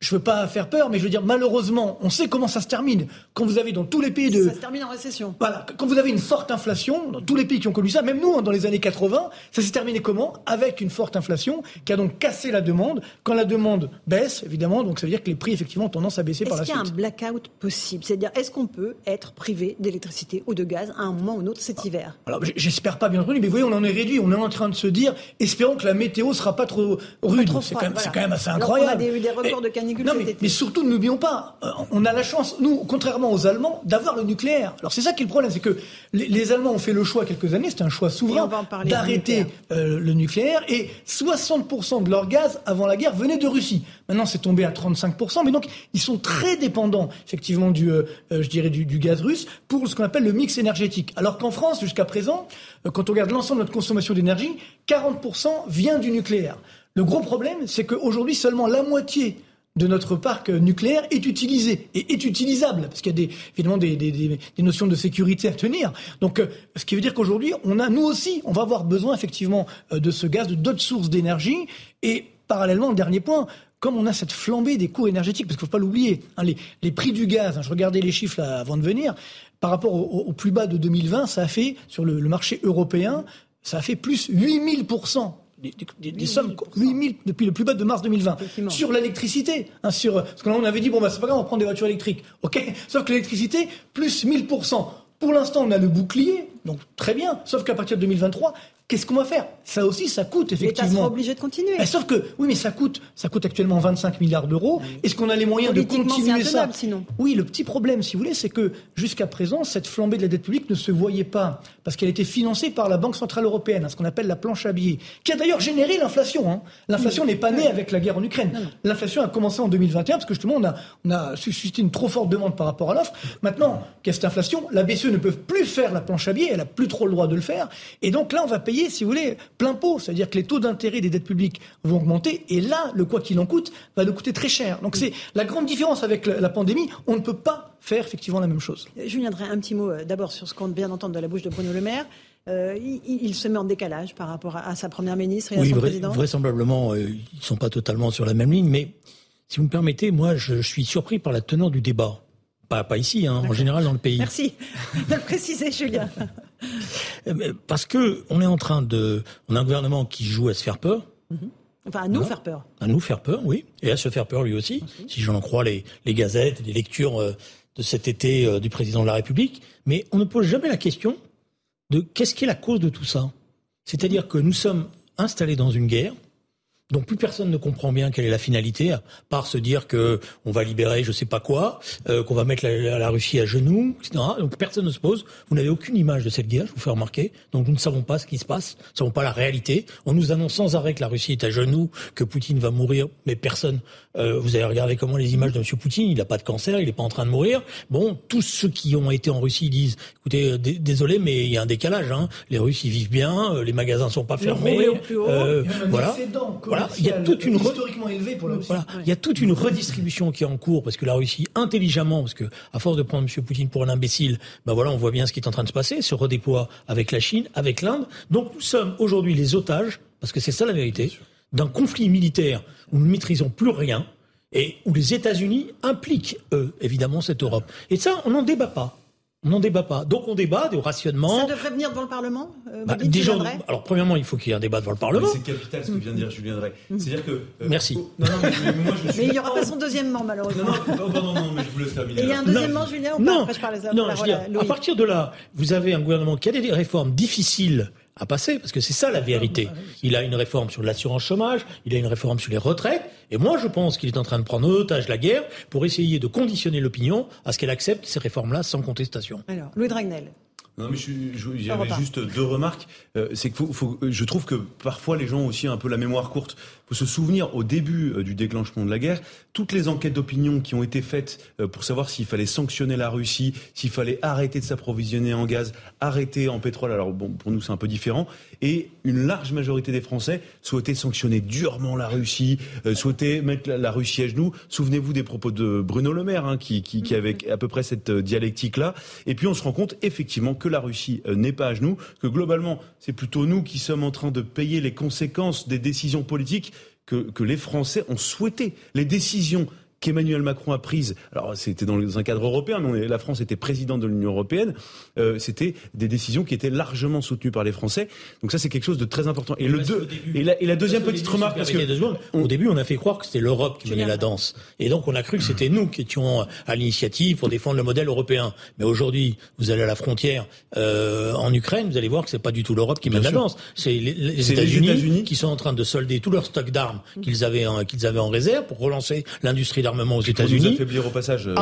Speaker 16: je veux pas faire peur, mais je veux dire, malheureusement, on sait comment ça se termine. Quand vous avez dans tous les pays de...
Speaker 1: Ça se termine en récession.
Speaker 16: Voilà. Quand vous avez une forte inflation, dans tous les pays qui ont connu ça, même nous, hein, dans les années 80, ça s'est terminé comment? Avec une forte inflation qui a donc cassé la demande. Quand la demande baisse, évidemment, donc ça veut dire que les prix, effectivement, ont tendance à baisser par la suite.
Speaker 1: Est-ce qu'il y a un blackout possible? C'est-à-dire, est-ce qu'on peut être privé d'électricité ou de gaz à un moment ou un autre cet hiver?
Speaker 16: Alors, j'espère pas, bien entendu, mais vous voyez, on en est réduit. On est en train de se dire, espérons que la météo sera pas trop rude. C'est quand, quand, même assez incroyable.
Speaker 1: on a des, des records de canicule cet été
Speaker 16: surtout, n'oublions pas, euh, on a la chance, nous, contrairement aux Allemands, d'avoir le nucléaire. Alors c'est ça qui est le problème, c'est que les, Allemands ont fait le choix quelques années, c'était un choix souverain d'arrêter euh, le nucléaire, et 60% de leur gaz avant la guerre venait de Russie. Maintenant, c'est tombé à 35%, mais donc ils sont très dépendants, effectivement, du, euh, je dirais, du, du, gaz russe pour ce qu'on appelle le mix énergétique. Alors qu'en France, jusqu'à présent, quand on regarde l'ensemble de notre consommation d'énergie, 40% vient du nucléaire. Le gros problème, c'est qu'aujourd'hui, seulement la moitié de notre parc nucléaire est utilisé et est utilisable parce qu'il y a des, évidemment des, des, des, notions de sécurité à tenir. Donc, euh, ce qui veut dire qu'aujourd'hui, on a nous aussi, on va avoir besoin effectivement euh, de ce gaz, de d'autres sources d'énergie et parallèlement, le dernier point, comme on a cette flambée des coûts énergétiques, parce qu'il ne faut pas l'oublier, hein, les, les, prix du gaz, hein, je regardais les chiffres là, avant de venir, par rapport au, au, plus bas de 2020, ça a fait, sur le, le marché européen, ça a fait plus 8000 des, des, sommes, 8 000 depuis le plus bas de mars 2020. Sur l'électricité, hein, sur, parce qu'on avait dit, bon, bah, c'est pas grave, on prend des voitures électriques. OK? Sauf que l'électricité, plus 1000%. Pour l'instant, on a le bouclier, donc très bien. Sauf qu'à partir de 2023, Qu'est-ce qu'on va faire? Ça aussi, ça coûte effectivement. L'État
Speaker 1: sera obligé de continuer.
Speaker 16: Eh, sauf que, oui, mais ça coûte, ça coûte actuellement 25 milliards d'euros. Est-ce qu'on a les moyens de continuer ça?
Speaker 1: sinon.
Speaker 16: Oui, le petit problème, si vous voulez, c'est que jusqu'à présent, cette flambée de la dette publique ne se voyait pas parce qu'elle était financée par la Banque centrale européenne, hein, ce qu'on appelle la planche à billets, qui a d'ailleurs généré l'inflation. Hein. L'inflation n'est pas née avec la guerre en Ukraine. L'inflation a commencé en 2021 parce que justement, on a, on a suscité une trop forte demande par rapport à l'offre. Maintenant, qu'est-ce cette inflation La BCE ne peut plus faire la planche à billets, elle a plus trop le droit de le faire, et donc là, on va payer, si vous voulez plein pot. C'est-à-dire que les taux d'intérêt des dettes publiques vont augmenter. Et là, le quoi qu'il en coûte va nous coûter très cher. Donc c'est la grande différence avec la pandémie. On ne peut pas faire effectivement la même chose.
Speaker 1: Julien Drey, un petit mot euh, d'abord sur ce qu'on vient d'entendre de la bouche de Bruno Le Maire. Euh, il, se met en décalage par rapport à, sa première ministre et à son président
Speaker 15: Vraisemblablement, euh, ils ne sont pas totalement sur la même ligne. Mais si vous me permettez, moi, je, suis surpris par la teneur du débat. Pas, pas ici, hein, en général dans le pays.
Speaker 1: Merci de le préciser, Julien.
Speaker 15: Euh, parce que on est en train de, on a un gouvernement qui joue à se faire peur.
Speaker 1: Mhm. Enfin, à nous faire peur.
Speaker 15: À nous faire peur, oui, et à se faire peur lui aussi, si j'en crois les, les gazettes, les lectures euh, de cet été euh, du président de la République. Mais on ne pose jamais la question de qu'est-ce qui est la cause de tout ça. C'est-à-dire que nous sommes installés dans une guerre donc plus personne ne comprend bien quelle est la finalité, à part se dire que on va libérer je sais pas quoi, euh, qu'on va mettre la, Russie à genoux, etc. Donc personne ne se pose. Vous n'avez aucune image de cette guerre, je vous fais remarquer. Donc nous ne savons pas ce qui se passe, nous ne savons pas la réalité. On nous annonce sans arrêt que la Russie est à genoux, que Poutine va mourir, mais personne. Euh, vous avez regardé comment les images de M. Poutine, il n'a pas de cancer, il n'est pas en train de mourir. Bon, tous ceux qui ont été en Russie disent, écoutez, euh, désolé, mais il y a un décalage. Hein. Les Russes ils vivent bien, euh, les magasins sont pas fermés.
Speaker 16: voilà
Speaker 15: il y a toute une il y a toute une redistribution qui est en cours parce que la Russie intelligemment parce que à force de prendre M. Poutine pour un imbécile, ben voilà, on voit bien ce qui est en train de se passer, se redéploie avec la Chine, avec l'Inde. Donc nous sommes aujourd'hui les otages parce que c'est ça la vérité d'un conflit militaire où nous ne maîtrisons plus rien et où les États-Unis impliquent eux évidemment cette Europe. Et ça, on n'en débat pas. On n'en débat pas. Donc on débat des rationnements.
Speaker 1: Ça devrait venir devant le Parlement
Speaker 15: euh, bah, Alors premièrement, il faut qu'il y ait un débat devant le Parlement.
Speaker 2: C'est capital ce que vient de dire Julien Drey. Mm. C'est-à-dire que. Euh,
Speaker 15: Merci.
Speaker 2: non, non, mais, moi,
Speaker 1: je suis... mais il n'y aura pas son deuxièmement, malheureusement.
Speaker 2: Non, non, non, non, mais je vous laisse terminer.
Speaker 1: il y a un deuxièmement, Julien, ou
Speaker 15: non,
Speaker 1: pas Après, je parle
Speaker 15: non, je dire, à partir de là, vous avez un gouvernement qui a des réformes difficiles à passer, parce que c'est ça la vérité. Il a une réforme sur l'assurance chômage, il a une réforme sur les retraites, et moi je pense qu'il est en train de prendre en otage la guerre pour essayer de conditionner l'opinion à ce qu'elle accepte ces réformes-là sans contestation.
Speaker 1: Alors, Louis Dragnel.
Speaker 2: Non, mais avait juste deux remarques. Euh, c'est que faut, faut, je trouve que parfois les gens ont aussi un peu la mémoire courte. Il faut se souvenir au début euh, du déclenchement de la guerre, toutes les enquêtes d'opinion qui ont été faites euh, pour savoir s'il fallait sanctionner la Russie, s'il fallait arrêter de s'approvisionner en gaz, arrêter en pétrole. Alors bon, pour nous c'est un peu différent. Et une large majorité des Français souhaitaient sanctionner durement la Russie, souhaitaient mettre la, Russie à genoux. Souvenez-vous des propos de Bruno Le Maire, hein, qui, qui, qui avait à peu près cette dialectique-là. Et puis on se rend compte effectivement que la Russie euh, n'est pas à genoux, que globalement, c'est plutôt nous qui sommes en train de payer les conséquences des décisions politiques que, les Français ont souhaité. Les décisions qu'Emmanuel Macron a prise, alors c'était dans un cadre européen, mais la France était présidente de l'Union européenne, euh, c'était des décisions qui étaient largement soutenues par les Français. Donc ça, c'est quelque chose de très important. Et, le deux, et, la, et la deuxième petite remarque,
Speaker 15: parce que au début, on a fait croire que c'était l'Europe qui menait la danse, et donc on a cru que c'était nous qui étions à l'initiative pour défendre le modèle européen. Mais aujourd'hui, vous allez à la frontière euh, en Ukraine, vous allez voir que c'est pas du tout l'Europe qui mène la danse. C'est les, les États-Unis qui sont en train de solder tout leur stock d'armes qu'ils avaient qu'ils avaient en réserve pour relancer l'industrie d'armement aux États-Unis.
Speaker 2: affaiblir au passage. Euh,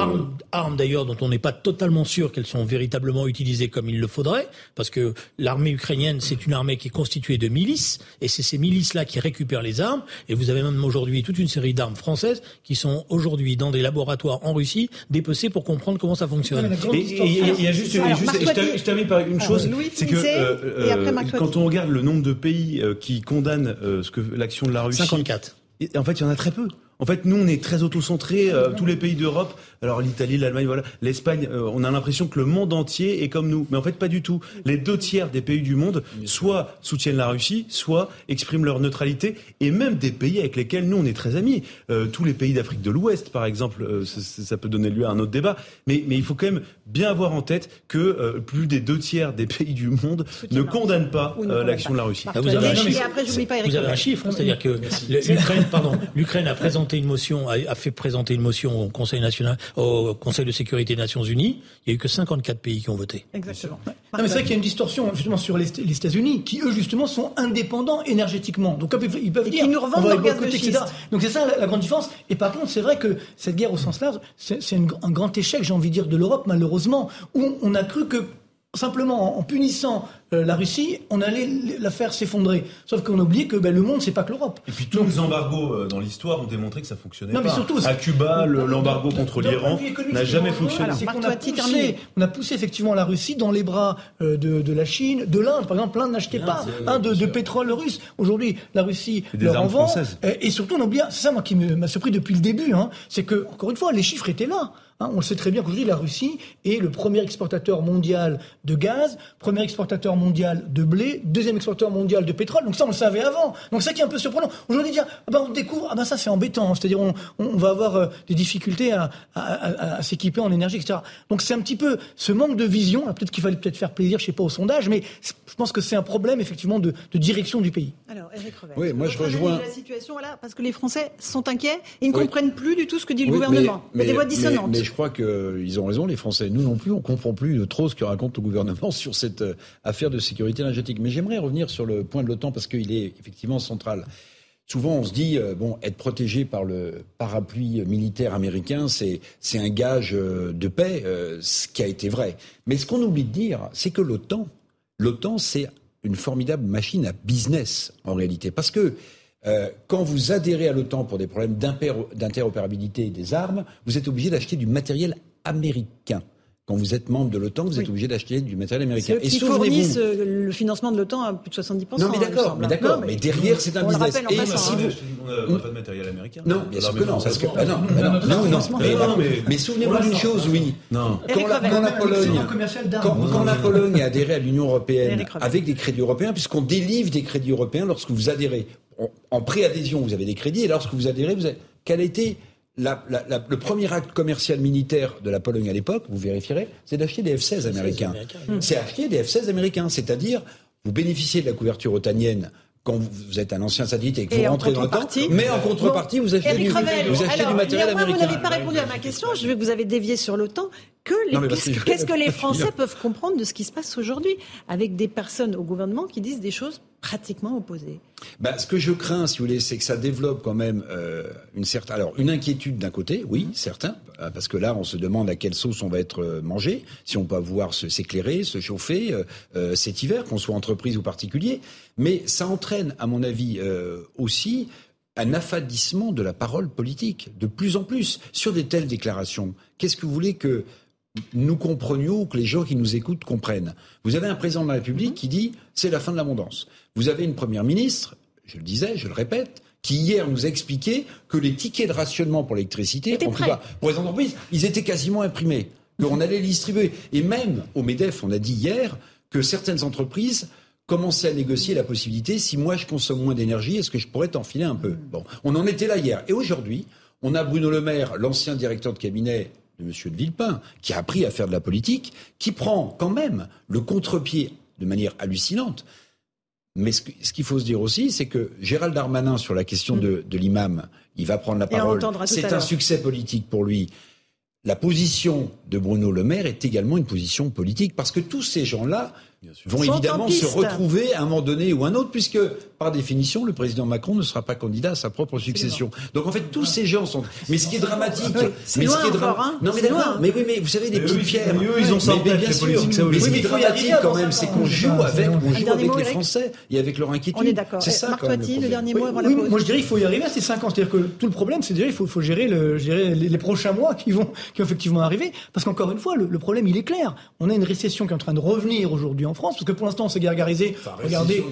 Speaker 15: armes, d'ailleurs dont on n'est pas totalement sûr qu'elles sont véritablement utilisées comme il le faudrait, parce que l'armée ukrainienne c'est une armée qui est constituée de milices et c'est ces milices-là qui récupèrent les armes. Et vous avez même aujourd'hui toute une série d'armes françaises qui sont aujourd'hui dans des laboratoires en Russie dépecées pour comprendre comment ça fonctionne.
Speaker 2: et il y a juste, je termine par une chose, c'est que euh, euh, quand on regarde le nombre de pays qui condamnent ce que l'action de la Russie,
Speaker 15: 54.
Speaker 2: En fait, il y en a très peu. En fait, nous, on est très auto-centrés. Euh, tous les pays d'Europe, alors l'Italie, l'Allemagne, voilà, l'Espagne, euh, on a l'impression que le monde entier est comme nous. Mais en fait, pas du tout. Les deux tiers des pays du monde, soit soutiennent la Russie, soit expriment leur neutralité. Et même des pays avec lesquels nous, on est très amis. Euh, tous les pays d'Afrique de l'Ouest, par exemple, ça, peut donner lieu à un autre débat. Mais, mais il faut quand même bien avoir en tête que plus des deux tiers des pays du monde ne condamnent pas l'action de la Russie.
Speaker 15: vous avez un chiffre, c'est-à-dire que l'Ukraine, pardon, l'Ukraine a présenté une motion, a, fait présenter une motion au Conseil national, au Conseil de sécurité des Nations Unies. Il n'y a eu que 54 pays qui ont voté.
Speaker 1: Exactement.
Speaker 16: mais c'est vrai qu'il y a une distorsion justement sur les, États-Unis, qui eux justement sont indépendants énergétiquement. Donc ils peuvent dire,
Speaker 1: nous revendent leur gaz de etc.
Speaker 16: Donc c'est ça la, grande différence. Et par contre, c'est vrai que cette guerre au sens large, c'est un grand échec, j'ai envie de dire, de l'Europe malheureusement, où on a cru que simplement en punissant euh, la Russie, on allait la faire s'effondrer. Sauf qu'on oublie que ben, le monde, c'est pas que l'Europe.
Speaker 2: Et puis tous les embargos euh, dans l'histoire ont démontré que ça fonctionnait non, pas. Mais surtout, à Cuba, l'embargo contre l'Iran n'a jamais fonctionné.
Speaker 16: C'est qu'on a poussé, on a poussé effectivement la Russie dans les bras euh, de, la Chine, de l'Inde. Par exemple, l'Inde n'achetait pas un de, pétrole russe. Aujourd'hui, la Russie
Speaker 2: et leur en vend.
Speaker 16: Et, surtout, on oublie, c'est ça moi qui m'a surpris depuis le début, hein, c'est que encore une fois, les chiffres étaient là. Hein. on le sait très bien qu'aujourd'hui, la Russie est le premier exportateur mondial de gaz, premier exportateur mondial de blé, deuxième exportateur mondial de pétrole. Donc ça, on le savait avant. Donc ça qui est un peu surprenant. Aujourd'hui, dire, ah ben, on découvre, ah ben ça c'est embêtant. C'est-à-dire, on, on, va avoir euh, des difficultés à, à, à, s'équiper en énergie, etc. Donc c'est un petit peu ce manque de vision. Peut-être qu'il fallait peut-être faire plaisir, je sais pas, au sondage, mais je pense que c'est un problème effectivement de, de, direction du pays.
Speaker 1: Alors, Eric Revel,
Speaker 3: oui, moi je rejoins
Speaker 1: la situation là? Parce que les Français sont inquiets, ils ne comprennent plus du tout ce que dit le gouvernement. Il y a des voix dissonantes.
Speaker 3: Mais, mais je crois qu'ils ont raison, les Français. Nous non plus, on comprend plus trop ce que raconte le gouvernement sur cette euh, affaire de sécurité énergétique. Mais j'aimerais revenir sur le point de l'OTAN parce qu'il est effectivement central. Souvent, on se dit, euh, bon, être protégé par le parapluie militaire américain, c'est, un gage euh, de paix, euh, ce qui a été vrai. Mais ce qu'on oublie de dire, c'est que l'OTAN, l'OTAN, c'est une formidable machine à business, en réalité. Parce que quand vous adhérez à l'OTAN pour des problèmes d'interopérabilité des armes, vous êtes obligé d'acheter du matériel américain. Quand vous êtes membre de l'OTAN, vous êtes obligé d'acheter du matériel américain.
Speaker 1: Et fournissent euh, le financement de l'OTAN à plus de 70%.
Speaker 3: Non, mais d'accord, mais d'accord, mais, derrière, c'est un business.
Speaker 2: Et si vous... On n'a pas de matériel américain.
Speaker 3: Non, bien sûr que non. Parce que, ah non, non, non, non, mais, souvenez-vous d'une chose, oui.
Speaker 2: Non.
Speaker 3: Quand la, Pologne, quand, la Pologne a adhéré à l'Union européenne avec des crédits européens, puisqu'on délivre des crédits européens lorsque vous adhérez. En préadhésion, vous avez des crédits, et lorsque vous adhérez, vous avez... Quelle a été le premier acte commercial militaire de la Pologne à l'époque, vous vérifierez, c'est d'acheter des F-16 américains. C'est acheter des F-16 américains, c'est-à-dire vous bénéficiez de la couverture otanienne quand vous êtes un ancien satellite et que vous rentrez dans le temps, mais en contrepartie, vous achetez, du, vous achetez du matériel américain.
Speaker 1: Vous n'avez pas répondu à ma question, je veux que vous avez dévié sur l'OTAN. Qu'est-ce que, les Français peuvent comprendre de ce qui se passe aujourd'hui avec des personnes au gouvernement qui disent des choses pratiquement opposés.
Speaker 3: Bah, ce que je crains, si vous voulez, c'est que ça développe quand même euh, une certaine, alors une inquiétude d'un côté, oui, certain, euh, parce que là, on se demande à quelle sauce on va être euh, mangé, si on peut pouvoir s'éclairer, se, chauffer cet hiver, qu'on soit entreprise ou particulier. Mais ça entraîne, à mon avis, aussi un affadissement de la parole politique, de plus en plus, sur des telles déclarations. Qu'est-ce que vous voulez que nous comprenions ou que les gens qui nous écoutent comprennent. Vous avez un président de la République qui dit c'est la fin de l'abondance. Vous avez une première ministre, je le disais, je le répète, qui hier nous a expliqué que les tickets de rationnement pour l'électricité, en tout cas pour les entreprises, ils étaient quasiment imprimés, qu'on allait les distribuer. Et même au MEDEF, on a dit hier que certaines entreprises commençaient à négocier la possibilité, si moi je consomme moins d'énergie, est-ce que je pourrais t'enfiler un peu? Bon, on en était là hier. Et aujourd'hui, on a Bruno Le Maire, l'ancien directeur de cabinet de M. de Villepin, qui a appris à faire de la politique, qui prend quand même le contre-pied de manière hallucinante. Mais ce qu'il faut se dire aussi, c'est que Gérald Darmanin, sur la question de, de l'imam, il va prendre la parole. C'est un succès politique pour lui. La position de Bruno Le Maire est également une position politique, parce que tous ces gens-là vont évidemment se retrouver à un moment donné ou un autre, puisque par définition, le président Macron ne sera pas candidat à sa propre succession. Donc en fait, tous ces gens sont. Mais ce qui est dramatique, mais ce qui est dramatique, non mais d'accord, mais oui, mais vous savez des petites pierres.
Speaker 16: eux, ils ont ça
Speaker 3: mais, bien sûr. Mais ce qui est dramatique quand même, c'est qu'on joue avec, on joue avec les Français et avec leur inquiétude.
Speaker 1: On est d'accord. C'est ça. Marc le dernier mot avant la
Speaker 16: pause. Moi, je dirais qu'il faut y arriver à ces 5 ans. C'est-à-dire que tout le problème, c'est déjà il faut gérer les prochains mois qui vont qui vont effectivement arriver, parce qu'encore une fois, le problème il est clair. On a une récession qui est en train de revenir aujourd'hui en France, parce que pour l'instant, on s'est gargarisé. Regardez,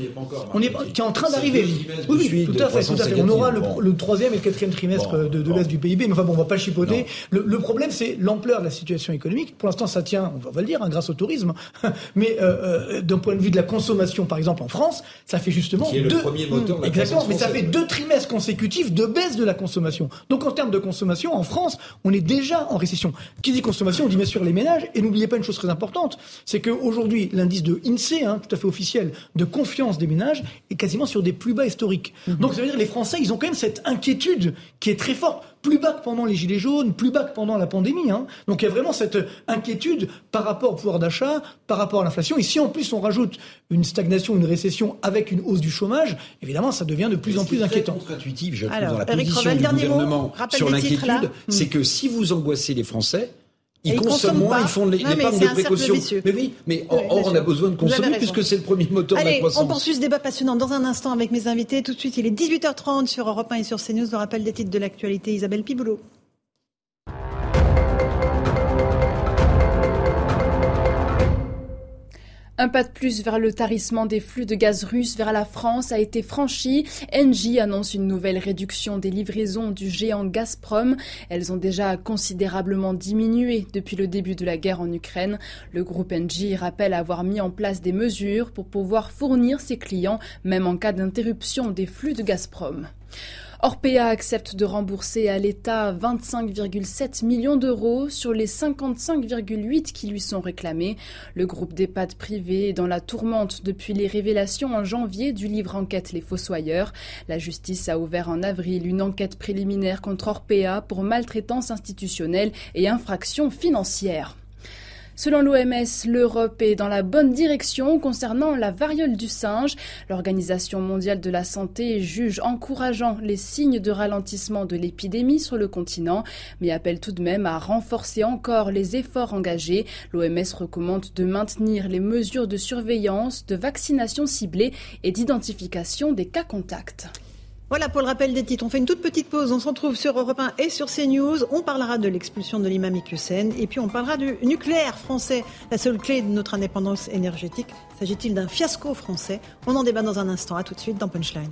Speaker 16: on est qui est en train d'arriver. Oui, oui, tout à fait, tout à fait. On aura le, troisième et le quatrième trimestre de, de l'Est du PIB, mais enfin bon, on va pas chipoter. Le, problème, c'est l'ampleur de la situation économique. Pour l'instant, ça tient, on va le dire, hein, grâce au tourisme. Mais euh, euh, d'un point de vue de la consommation, par exemple, en France, ça fait justement
Speaker 3: qui est
Speaker 16: deux,
Speaker 3: le premier moteur de la
Speaker 16: exactement, mais ça fait deux trimestres consécutifs de baisse de la consommation. Donc en termes de consommation, en France, on est déjà en récession. Qui dit consommation, on dit bien sûr les ménages. Et n'oubliez pas une chose très importante, c'est qu'aujourd'hui, l'indice de INSEE, hein, tout à fait officiel, de confiance des ménages est quasiment sur des plus bas historiques. Mhm. Donc ça veut dire que les Français, ils ont quand même cette inquiétude qui est très forte plus bas que pendant les Gilets jaunes, plus bas que pendant la pandémie. Hein. Donc il y a vraiment cette inquiétude par rapport au pouvoir d'achat, par rapport à l'inflation. Et si en plus on rajoute une stagnation, une récession avec une hausse du chômage, évidemment ça devient de plus en plus inquiétant.
Speaker 3: contre-intuitif, je trouve, dans la position du gouvernement sur l'inquiétude, c'est que si vous angoissez les Français, ils, consomment, moins, ils font l'épargne de précaution. Mais oui, mais or, on a besoin de consommer puisque c'est le premier moteur
Speaker 1: de
Speaker 3: la croissance.
Speaker 1: On poursuit ce débat passionnant dans un instant avec mes invités. Tout de suite, il est 18h30 sur Europe 1 et sur CNews. Le rappel des titres de l'actualité, Isabelle Piboulot.
Speaker 6: Un pas de plus vers le tarissement des flux de gaz russe vers la France a été franchi. Engie annonce une nouvelle réduction des livraisons du géant Gazprom. Elles ont déjà considérablement diminué depuis le début de la guerre en Ukraine. Le groupe Engie rappelle avoir mis en place des mesures pour pouvoir fournir ses clients, même en cas d'interruption des flux de Gazprom. Orpea accepte de rembourser à l'État 25,7 millions d'euros sur les 55,8 qui lui sont réclamés. Le groupe d'EHPAD privé est dans la tourmente depuis les révélations en janvier du livre enquête Les Fossoyeurs. La justice a ouvert en avril une enquête préliminaire contre Orpea pour maltraitance institutionnelle et infraction financière. Selon l'OMS, l'Europe est dans la bonne direction concernant la variole du singe. L'Organisation mondiale de la santé juge encourageant les signes de ralentissement de l'épidémie sur le continent, mais appelle tout de même à renforcer encore les efforts engagés. L'OMS recommande de maintenir les mesures de surveillance, de vaccination ciblée et d'identification des cas contacts.
Speaker 1: Voilà pour le rappel des titres. On fait une toute petite pause. On se retrouve sur Europe 1 et sur CNews. On parlera de l'expulsion de l'imam Iqiyoussen et puis on parlera du nucléaire français, la seule clé de notre indépendance énergétique. S'agit-il d'un fiasco français? On en débat dans un instant. À tout de suite dans Punchline.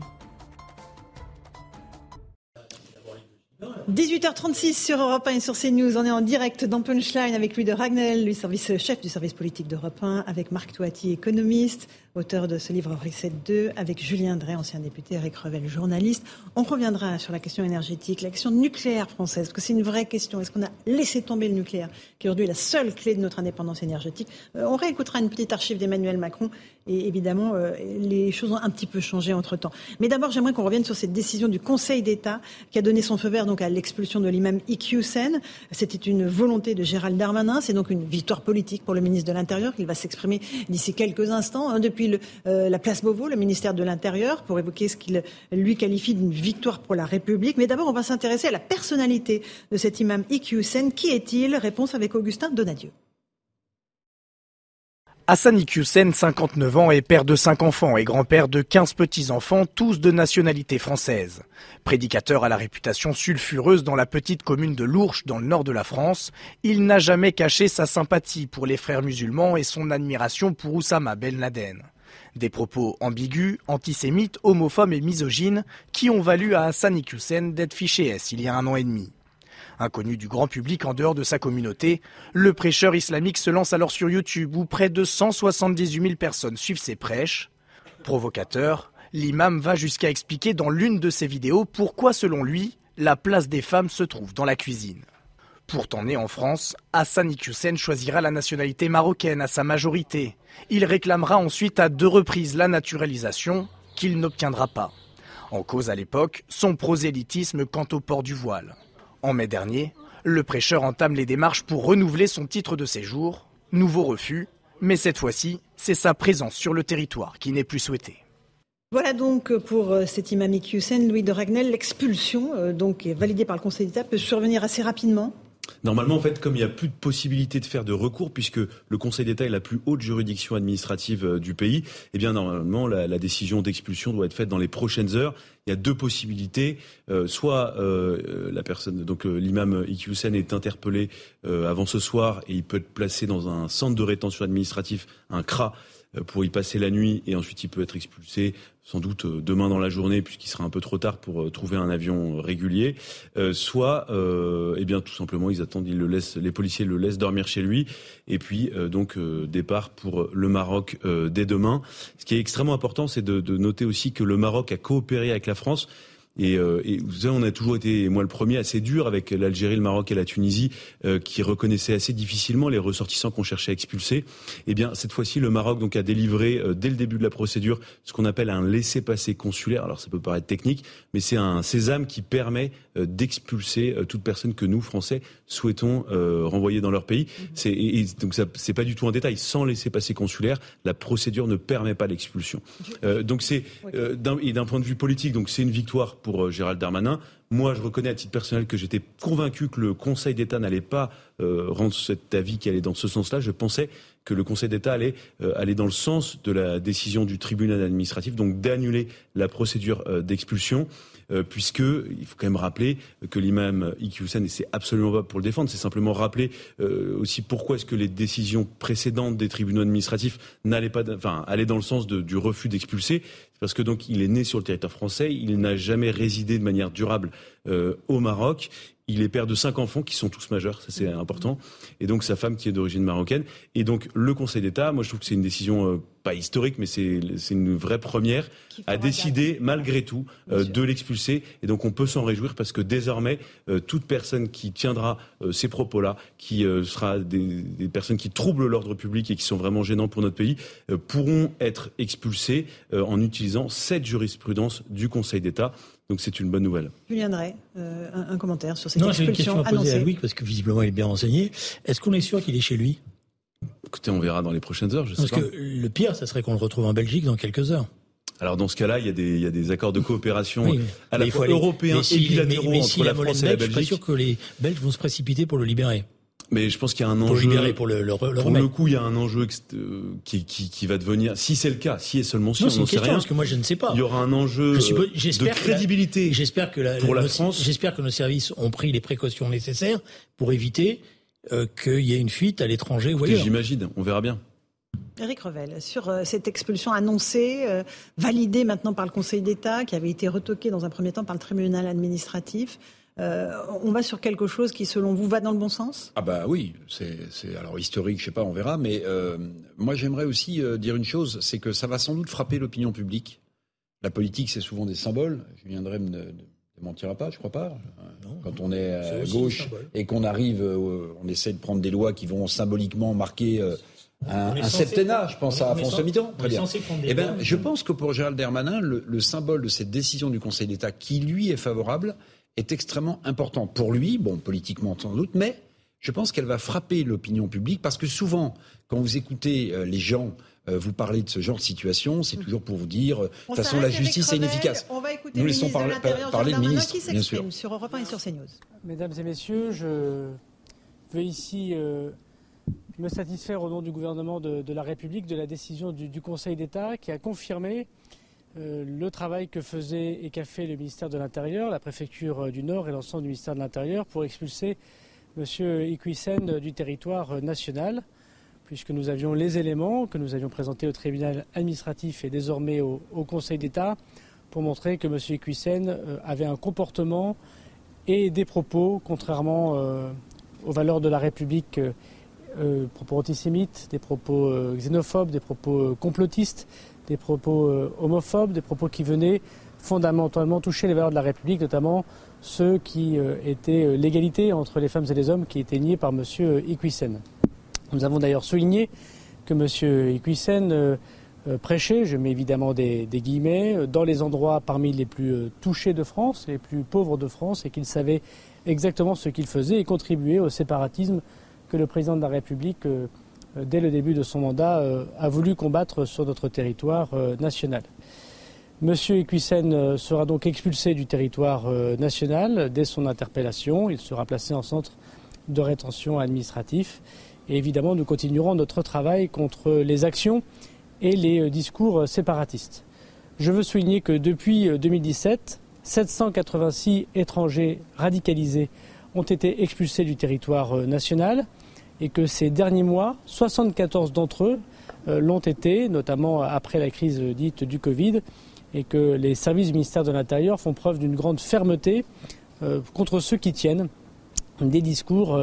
Speaker 1: 18h36 sur Europe 1 et sur CNews. On est en direct dans Punchline avec Louis de Ragnel, service, chef du service politique d'Europe 1, avec Marc Toati, économiste, auteur de ce livre Reset 2, avec Julien Drey, ancien député, Eric Revel, journaliste. On reviendra sur la question énergétique, la question nucléaire française, parce que c'est une vraie question. Est-ce qu'on a laissé tomber le nucléaire, qui est aujourd'hui la seule clé de notre indépendance énergétique? Euh, On réécoutera une petite archive d'Emmanuel Macron, et évidemment, euh, les choses ont un petit peu changé entre-temps. Mais d'abord, j'aimerais qu'on revienne sur cette décision du Conseil d'État qui a donné son feu vert donc à l'expulsion de l'imam Iqiyoussen. C'était une volonté de Gérald Darmanin. C'est donc une victoire politique pour le ministre de l'Intérieur. Il va s'exprimer d'ici quelques instants hein, depuis la place Beauvau, le ministère de l'Intérieur, pour évoquer ce qu'il lui qualifie d'une victoire pour la République. Mais d'abord, on va s'intéresser à la personnalité de cet imam Iqiyoussen. Qui est-il? Réponse avec Augustin Donadieu.
Speaker 18: Hassan Iqiyoussen, 59 ans, est père de 5 enfants et grand-père de 15 petits-enfants, tous de nationalité française. Prédicateur à la réputation sulfureuse dans la petite commune de Lourches, dans le nord de la France, il n'a jamais caché sa sympathie pour les frères musulmans et son admiration pour Oussama Ben Laden. Des propos ambigus, antisémites, homophobes et misogynes qui ont valu à Hassan Iqiyoussen d'être fiché S il y a un an et demi. Inconnu du grand public en dehors de sa communauté, le prêcheur islamique se lance alors sur YouTube où près de 178 000 personnes suivent ses prêches. Provocateur, l'imam va jusqu'à expliquer dans l'une de ses vidéos pourquoi, selon lui, la place des femmes se trouve dans la cuisine. Pourtant né en France, Hassan Iqiyoussen choisira la nationalité marocaine à sa majorité. Il réclamera ensuite à deux reprises la naturalisation, qu'il n'obtiendra pas. En cause à l'époque, son prosélytisme quant au port du voile. En mai dernier, le prêcheur entame les démarches pour renouveler son titre de séjour. Nouveau refus, mais cette fois-ci, c'est sa présence sur le territoire qui n'est plus souhaitée.
Speaker 1: Voilà donc pour euh, cet imam Hussein, Louis de Ragnel, l'expulsion, euh, donc validée par le Conseil d'État, peut survenir assez rapidement
Speaker 2: Normalement, en fait, comme il n'y a plus de possibilité de faire de recours, puisque le Conseil d'État est la plus haute juridiction administrative euh, du pays, eh bien, normalement, la, décision d'expulsion doit être faite dans les prochaines heures. Il y a deux possibilités. Euh, soit euh, la personne, donc euh, l'imam Iqiyoussen est interpellé avant ce soir et il peut être placé dans un centre de rétention administratif, un CRA, pour y passer la nuit et ensuite il peut être expulsé sans doute euh, demain dans la journée, puisqu'il sera un peu trop tard pour euh, trouver un avion euh, régulier, soit, eh bien, tout simplement, ils attendent, ils le laissent, les policiers le laissent dormir chez lui, et puis donc départ pour le Maroc dès demain. Ce qui est extrêmement important, c'est de, de noter aussi que le Maroc a coopéré avec la France et, euh, et, vous savez, on a toujours été, moi le premier, assez dur avec l'Algérie, le Maroc et la Tunisie, euh, qui reconnaissaient assez difficilement les ressortissants qu'on cherchait à expulser. Eh bien, cette fois-ci, le Maroc donc a délivré euh, dès le début de la procédure ce qu'on appelle un laissez-passer consulaire. Alors, ça peut paraître technique, mais c'est un sésame qui permet euh, d'expulser toute personne que nous, Français, souhaitons renvoyer dans leur pays. C'est et, donc ça, c'est pas du tout un détail. Sans laissez-passer consulaire, la procédure ne permet pas l'expulsion. donc c'est d'un point de vue politique, donc c'est une victoire pour euh, Gérald Darmanin. Moi, je reconnais à titre personnel que j'étais convaincu que le Conseil d'État n'allait pas euh, rendre cet avis qui allait dans ce sens-là. Je pensais que le Conseil d'État allait euh, aller dans le sens de la décision du tribunal administratif, donc d'annuler la procédure d'expulsion. Puisque il faut quand même rappeler que l'imam Iki et c'est absolument pas pour le défendre, c'est simplement rappeler aussi pourquoi est-ce que les décisions précédentes des tribunaux administratifs n'allaient pas, enfin, allaient dans le sens du refus d'expulser, parce que donc il est né sur le territoire français, il n'a jamais résidé de manière durable euh, au Maroc, il est père de cinq enfants qui sont tous majeurs, ça c'est important. Et donc sa femme qui est d'origine marocaine. Et donc le Conseil d'État, moi je trouve que c'est une décision euh, pas historique, mais c'est une vraie première, a décidé malgré tout euh, de l'expulser. Et donc on peut s'en réjouir parce que désormais euh, toute personne qui tiendra ces propos-là, qui sera des, des, personnes qui troublent l'ordre public et qui sont vraiment gênants pour notre pays, pourront être expulsées en utilisant cette jurisprudence du Conseil d'État. Donc c'est une bonne nouvelle.
Speaker 1: Julien Drey, euh, un, commentaire sur cette
Speaker 15: non,
Speaker 1: expulsion
Speaker 15: une question à poser à Louis, parce que visiblement il est bien renseigné. Est-ce qu'on est sûr qu'il est chez lui?
Speaker 2: Écoutez, on verra dans les prochaines heures, je
Speaker 15: parce
Speaker 2: sais pas.
Speaker 15: Parce que le pire, ça serait qu'on le retrouve en Belgique dans quelques heures.
Speaker 2: Alors dans ce cas-là, il y a des, il y a des accords de coopération à la fois européens et bilatéraux entre la France et la Belgique. Je suis
Speaker 15: pas sûr que les Belges vont se précipiter pour le libérer.
Speaker 2: Mais je pense qu'il y a un enjeu.
Speaker 15: Pour libérer, pour le, le, le
Speaker 2: Pour le coup, il y a un enjeu euh, qui, qui, qui, va devenir, si c'est le cas, si et seulement si, non, on n'en sait rien.
Speaker 15: Parce que moi, je ne sais pas.
Speaker 2: Il y aura un enjeu de crédibilité.
Speaker 15: J'espère que la,
Speaker 2: pour la France.
Speaker 15: J'espère que nos services ont pris les précautions nécessaires pour éviter euh, qu'il y ait une fuite à l'étranger ou ailleurs.
Speaker 2: J'imagine. On verra bien.
Speaker 1: Eric Revel, sur euh, cette expulsion annoncée, euh, validée maintenant par le Conseil d'État, qui avait été retoquée dans un premier temps par le tribunal administratif, euh, on va sur quelque chose qui, selon vous, va dans le bon sens?
Speaker 3: Ah bah oui, c'est alors historique, je sais pas, on verra. Mais euh, moi, j'aimerais aussi euh, dire une chose, c'est que ça va sans doute frapper l'opinion publique. La politique, c'est souvent des symboles. Je viendrai me ne démentira pas, je crois pas. Quand on est à gauche et qu'on arrive, on essaie de prendre des lois qui vont symboliquement marquer un, septennat, je pense à François Mitterrand. Très bien. Eh ben, je pense que pour Gérald Darmanin, le, le, symbole de cette décision du Conseil d'État, qui lui est favorable, est extrêmement importante pour lui, bon, politiquement sans doute, mais je pense qu'elle va frapper l'opinion publique parce que souvent, quand vous écoutez euh, les gens euh, vous parler de ce genre de situation, c'est toujours pour vous dire, euh, de toute façon, la justice est inefficace.
Speaker 1: On va écouter
Speaker 3: Nous laissons parler, le ministre,
Speaker 1: qui
Speaker 3: bien sûr.
Speaker 1: sur Europe 1 et sur CNews.
Speaker 19: Mesdames et messieurs, je veux ici euh, me satisfaire au nom du gouvernement de, la République de la décision du, Conseil d'État qui a confirmé euh, le travail que faisait et qu'a fait le ministère de l'Intérieur, la préfecture euh, du Nord et l'ensemble du ministère de l'Intérieur pour expulser M. Iquissen du territoire euh, national, puisque nous avions les éléments que nous avions présentés au tribunal administratif et désormais au, Conseil d'État pour montrer que M. Iquissen avait un comportement et des propos, contrairement aux valeurs de la République, euh, propos antisémites, des propos euh, xénophobes, des propos euh, complotistes, des propos euh, homophobes, des propos qui venaient fondamentalement toucher les valeurs de la République, notamment ceux qui étaient l'égalité entre les femmes et les hommes qui étaient niés par M. Iquissen. Nous avons d'ailleurs souligné que M. Iquissen prêchait, je mets évidemment des, des guillemets, dans les endroits parmi les plus touchés de France, les plus pauvres de France, et qu'il savait exactement ce qu'il faisait et contribuait au séparatisme que le président de la République, euh, euh, dès le début de son mandat, euh, a voulu combattre sur notre territoire national. Monsieur Equissen sera donc expulsé du territoire national dès son interpellation. Il sera placé en centre de rétention administratif. Et évidemment, nous continuerons notre travail contre les actions et les discours séparatistes. Je veux souligner que depuis euh, 2017, 786 étrangers radicalisés ont été expulsés du territoire national et que ces derniers mois, 74 d'entre eux euh, l'ont été, notamment après la crise euh, dite du Covid, et que les services du ministère de l'Intérieur font preuve d'une grande fermeté euh, contre ceux qui tiennent des discours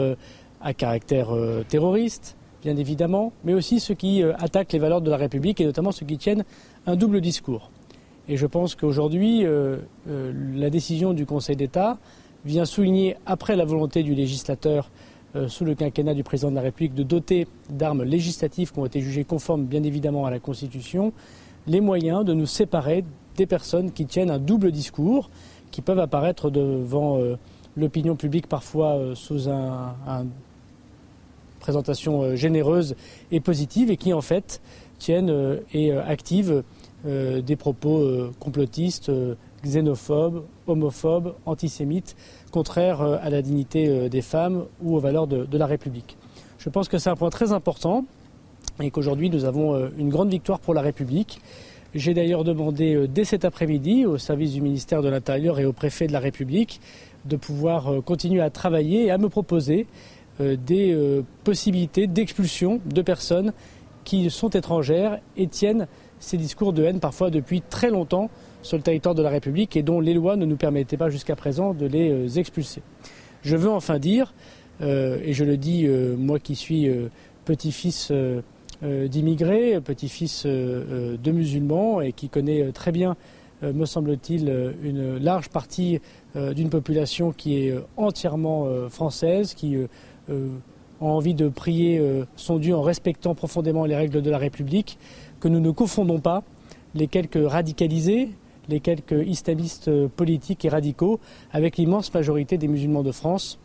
Speaker 19: à caractère terroriste, bien évidemment, mais aussi ceux qui attaquent les valeurs de la République et notamment ceux qui tiennent un double discours. Et je pense qu'aujourd'hui, la décision du Conseil d'État vient souligner, après la volonté du législateur sous le quinquennat du président de la République, de doter d'armes législatives qui ont été jugées conformes, bien évidemment, à la Constitution, les moyens de nous séparer des personnes qui tiennent un double discours, qui peuvent apparaître devant euh, l'opinion publique parfois euh, sous un, un présentation euh, généreuse et positive et qui en fait tiennent euh, et euh, activent euh, des propos euh, complotistes, euh, xénophobes, homophobes, antisémites, contraires euh, à la dignité euh, des femmes ou aux valeurs de, la République. Je pense que c'est un point très important et qu'aujourd'hui nous avons euh, une grande victoire pour la République. J'ai d'ailleurs demandé dès cet après-midi au service du ministère de l'Intérieur et au préfet de la République de pouvoir continuer à travailler et à me proposer des possibilités d'expulsion de personnes qui sont étrangères et tiennent ces discours de haine parfois depuis très longtemps sur le territoire de la République et dont les lois ne nous permettaient pas jusqu'à présent de les euh, expulser. Je veux enfin dire, euh, et je le dis euh, moi qui suis petit-fils d'immigrés, petit-fils de musulmans et qui connaît très bien, me semble-t-il, une large partie d'une population qui est entièrement française, qui a envie de prier son Dieu en respectant profondément les règles de la République, que nous ne confondons pas les quelques radicalisés, les quelques islamistes euh, politiques et radicaux avec l'immense majorité des musulmans de France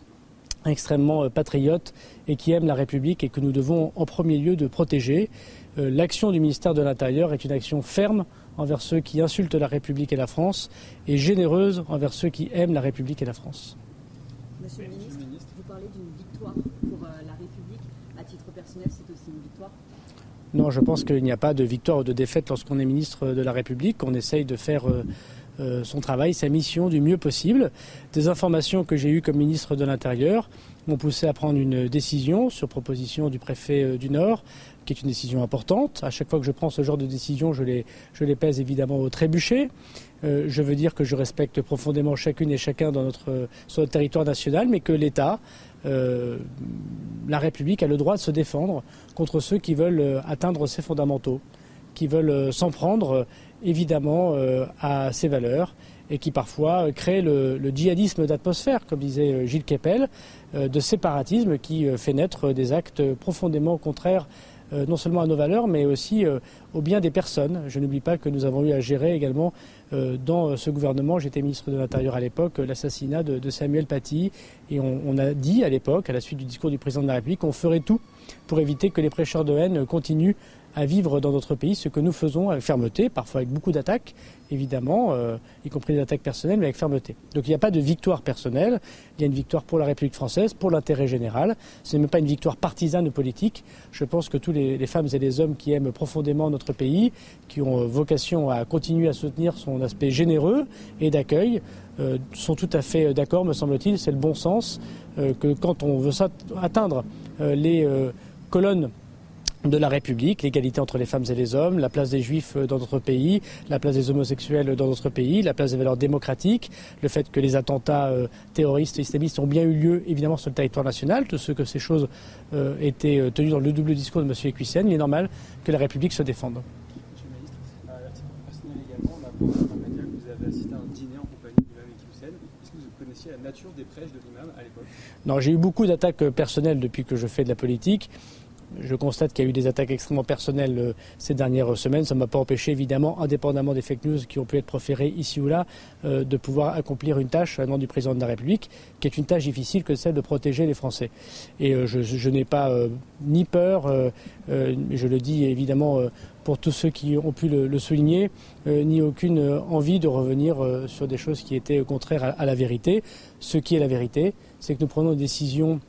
Speaker 19: extrêmement euh, patriotes et qui aiment la République et que nous devons en premier lieu de protéger. Euh, L'action du ministère de l'Intérieur est une action ferme envers ceux qui insultent la République et la France et généreuse envers ceux qui aiment la République et la France.
Speaker 20: Monsieur le ministre, vous parlez d'une victoire euh, la République. À titre personnel, c'est aussi une victoire
Speaker 19: Non, je pense qu'il n'y a pas de victoire ou de défaite lorsqu'on est ministre de la République. On essaye de faire euh, euh, son travail, sa mission du mieux possible. Des informations que j'ai eues comme ministre de l'Intérieur m'ont poussé à prendre une décision sur proposition du préfet euh, du Nord, qui est une décision importante. À chaque fois que je prends ce genre de décision, je les, pèse évidemment au trébuchet. Je veux dire que je respecte profondément chacune et chacun dans notre, sur notre territoire national, mais que l'État, euh, la République a le droit de se défendre contre ceux qui veulent euh, atteindre ses fondamentaux, qui veulent euh, s'en prendre évidemment à ses valeurs et qui parfois créent le, djihadisme d'atmosphère, comme disait Gilles Kepel, euh, de séparatisme qui fait naître des actes profondément contraires non seulement à nos valeurs, mais aussi au bien des personnes. Je n'oublie pas que nous avons eu à gérer également dans ce gouvernement, j'étais ministre de l'Intérieur à l'époque, l'assassinat de, Samuel Paty. Et on, a dit à l'époque, à la suite du discours du président de la République, qu'on ferait tout pour éviter que les prêcheurs de haine continuent à vivre dans notre pays, ce que nous faisons avec fermeté, parfois avec beaucoup d'attaques, évidemment, euh, y compris des attaques personnelles, mais avec fermeté. Donc il n'y a pas de victoire personnelle, il y a une victoire pour la République française, pour l'intérêt général. Ce n'est même pas une victoire partisane ou politique. Je pense que tous les, femmes et les hommes qui aiment profondément notre pays, qui ont euh, vocation à continuer à soutenir son aspect généreux et d'accueil, euh, sont tout à fait d'accord, me semble-t-il. C'est le bon sens que quand on veut atteindre les colonnes de la République, l'égalité entre les femmes et les hommes, la place des juifs dans notre pays, la place des homosexuels dans notre pays, la place des valeurs démocratiques, le fait que les attentats euh, terroristes islamistes ont bien eu lieu évidemment sur le territoire national, tout ce que ces choses euh, étaient euh, tenues dans le double discours de M. Equissen, il est normal que la République se défende. Monsieur le ministre, à titre personnel également, on apprend que vous avez assisté à un dîner en compagnie de l'imam Equissen. Est-ce que vous connaissiez la nature des prêches de l'imam à l'époque? Non, j'ai eu beaucoup d'attaques personnelles depuis que je fais de la politique. Je constate qu'il y a eu des attaques extrêmement personnelles euh, ces dernières semaines. Ça ne m'a pas empêché, évidemment, indépendamment des fake news qui ont pu être proférées ici ou là, euh, de pouvoir accomplir une tâche à nom du président de la République, qui est une tâche difficile que celle de protéger les Français. Et euh, je, n'ai pas ni peur, je le dis évidemment pour tous ceux qui ont pu le, souligner, ni aucune envie de revenir sur des choses qui étaient contraires à, à la vérité. Ce qui est la vérité, c'est que nous prenons des décisions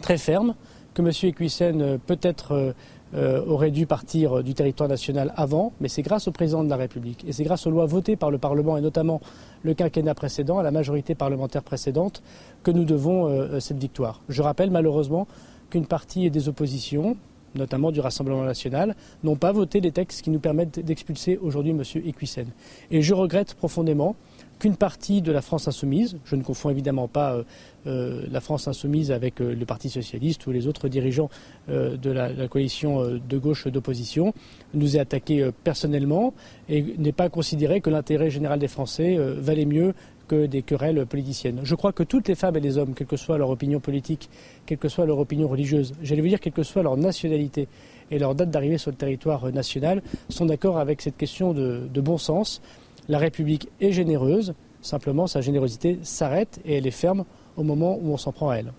Speaker 19: très fermes que M. Equissen euh, peut-être euh, euh, aurait dû partir du territoire national avant, mais c'est grâce au président de la République et c'est grâce aux lois votées par le Parlement et notamment le quinquennat précédent, à la majorité parlementaire précédente, que nous devons cette victoire. Je rappelle malheureusement qu'une partie des oppositions, notamment du Rassemblement national, n'ont pas voté les textes qui nous permettent d'expulser aujourd'hui M. Equissen. Et je regrette profondément qu'une partie de la France insoumise, je ne confonds évidemment pas euh, euh, la France insoumise avec euh, le Parti socialiste ou les autres dirigeants de la, coalition de gauche d'opposition, nous ait attaqué personnellement et n'ait pas considéré que l'intérêt général des Français valait mieux que des querelles politiciennes. Je crois que toutes les femmes et les hommes, quelle que soit leur opinion politique, quelle que soit leur opinion religieuse, j'allais vous dire quelle que soit leur nationalité et leur date d'arrivée sur le territoire national, sont d'accord avec cette question de bon sens. La République est généreuse, simplement sa générosité s'arrête et elle est ferme au moment où on s'en prend à elle.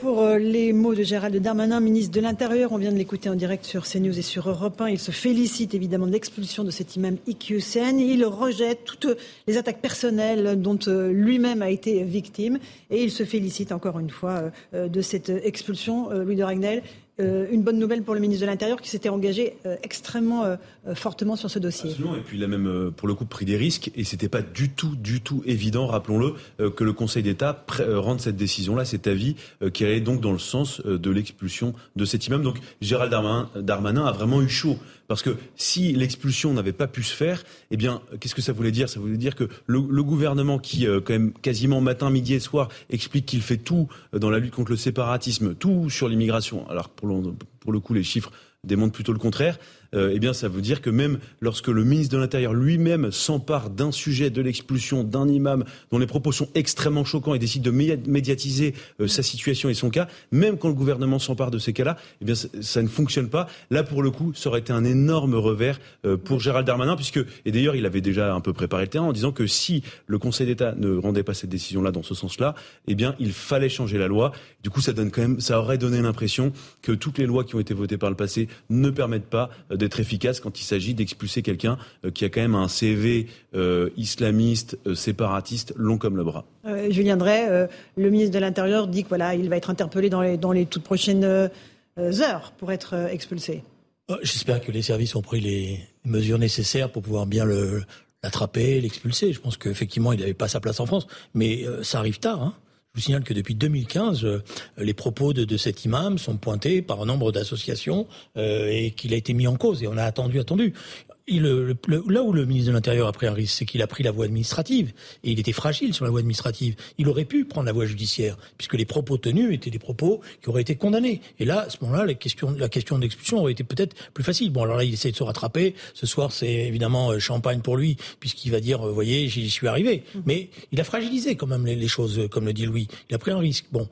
Speaker 1: Pour euh, les mots de Gérald Darmanin, ministre de l'Intérieur, on vient de l'écouter en direct sur CNews et sur Europe 1. Il se félicite évidemment de l'expulsion de cet imam Iqiyoussen. Il rejette toutes les attaques personnelles dont euh, lui-même a été victime. Et il se félicite encore une fois euh, de cette expulsion. Louis de Ragnel, euh, une bonne nouvelle pour le ministre de l'Intérieur qui s'était engagé euh, extrêmement euh, fortement sur ce dossier.
Speaker 2: Et puis il a même, pour le coup, pris des risques. Et c'était pas du tout, du tout évident, rappelons-le, que le Conseil d'État rende cette décision-là, cet avis, qui allait donc dans le sens de l'expulsion de cet imam. Donc Gérald Darmanin a vraiment eu chaud. Parce que si l'expulsion n'avait pas pu se faire, eh bien, qu'est-ce que ça voulait dire? Ça voulait dire que le, gouvernement qui, euh, quand même, quasiment matin, midi et soir, explique qu'il fait tout euh, dans la lutte contre le séparatisme, tout sur l'immigration. Alors, pour pour le coup, les chiffres démontrent plutôt le contraire. Euh, eh bien, ça veut dire que même lorsque le ministre de l'Intérieur lui-même s'empare d'un sujet, de l'expulsion d'un imam dont les propos sont extrêmement choquants et décide de médiatiser euh, sa situation et son cas, même quand le gouvernement s'empare de ces cas-là, eh bien, ça, ne fonctionne pas. Là, pour le coup, ça aurait été un énorme revers euh, pour Gérald Darmanin, puisque, et d'ailleurs, il avait déjà un peu préparé le terrain en disant que si le Conseil d'État ne rendait pas cette décision-là dans ce sens-là, eh bien, il fallait changer la loi. Du coup, ça donne quand même, ça aurait donné l'impression que toutes les lois qui ont été votées par le passé ne permettent pas d'être efficace quand il s'agit d'expulser quelqu'un euh, qui a quand même un CV euh, islamiste, euh, séparatiste, long comme le bras.
Speaker 1: Julien Drey, le ministre de l'Intérieur dit qu'il il va être interpellé dans les, dans les toutes prochaines heures pour être expulsé.
Speaker 15: J'espère que les services ont pris les mesures nécessaires pour pouvoir bien le, l'attraper, l'expulser. Je pense qu'effectivement, il n'avait pas sa place en France. Mais ça arrive tard. Hein. Je vous signale que depuis 2015, euh, les propos de, cet imam sont pointés par un nombre d'associations euh, et qu'il a été mis en cause. Et on a attendu, attendu là où le ministre de l'Intérieur a pris un risque, c'est qu'il a pris la voie administrative. Et il était fragile sur la voie administrative. Il aurait pu prendre la voie judiciaire, puisque les propos tenus étaient des propos qui auraient été condamnés. Et là, à ce moment-là, la question, la question d'expulsion aurait été peut-être plus facile. Bon, alors là, il essaie de se rattraper. Ce soir, c'est évidemment euh, champagne pour lui, puisqu'il va dire, vous voyez, j'y suis arrivé. Mmh. Mais il a fragilisé quand même les, les choses, comme le dit Louis. Il a pris un risque. Bon.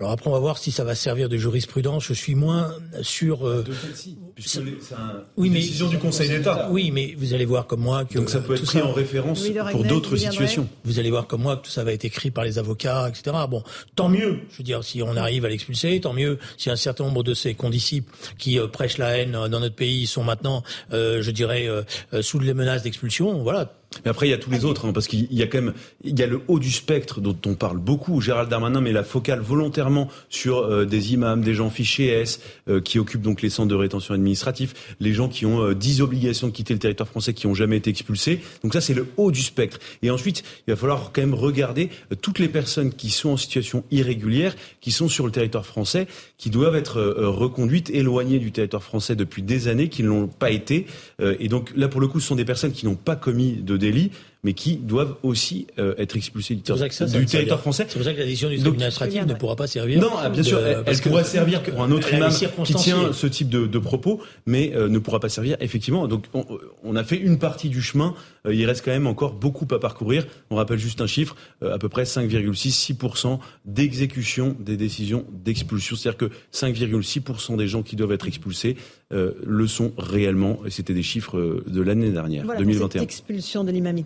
Speaker 15: Alors après, on va voir si ça va servir de jurisprudence. Je suis moins sûr. Euh,
Speaker 2: de celle-ci, puisque c'est une décision du Conseil d'État.
Speaker 15: Oui, mais vous allez voir comme moi que
Speaker 2: donc ça peut être pris en référence pour d'autres situations.
Speaker 15: Vous allez voir comme moi que tout ça va être écrit par les avocats, etc. Bon, tant mieux. Je veux dire, si on arrive à l'expulser, tant mieux. Si un certain nombre de ces condisciples qui euh, prêchent la haine dans notre pays sont maintenant, euh, je dirais, euh, sous les menaces d'expulsion, voilà,
Speaker 2: mais après, il y a tous les autres, hein, parce qu'il y a quand même, il y a le haut du spectre dont on parle beaucoup. Gérald Darmanin met la focale volontairement sur euh, des imams, des gens fichés S, euh, qui occupent donc les centres de rétention administratif, les gens qui ont euh, 10 obligations de quitter le territoire français, qui ont jamais été expulsés. Donc ça, c'est le haut du spectre. Et ensuite, il va falloir quand même regarder euh, toutes les personnes qui sont en situation irrégulière, qui sont sur le territoire français, qui doivent être reconduites, éloignées du territoire français depuis des années, qui ne l'ont pas été. et donc là, pour le coup, ce sont des personnes qui n'ont pas commis de délit mais qui doivent aussi euh, être expulsés du, territoire français.
Speaker 15: C'est pour ça que la décision du tribunal administratif ne pourra pas servir.
Speaker 2: Non, bien sûr, elle, elle pourra servir pour un autre imam qui tient ce type de, de propos, mais euh, ne pourra pas servir effectivement. Donc on, on, a fait une partie du chemin. Euh, il reste quand même encore beaucoup à parcourir. On rappelle juste un chiffre à peu près 5,6% d'exécution des décisions d'expulsion. C'est-à-dire que 5,6% des gens qui doivent être expulsés euh, le sont réellement. Et c'était des chiffres de l'année dernière,
Speaker 1: voilà,
Speaker 2: 2021.
Speaker 1: Cette expulsion de l'imam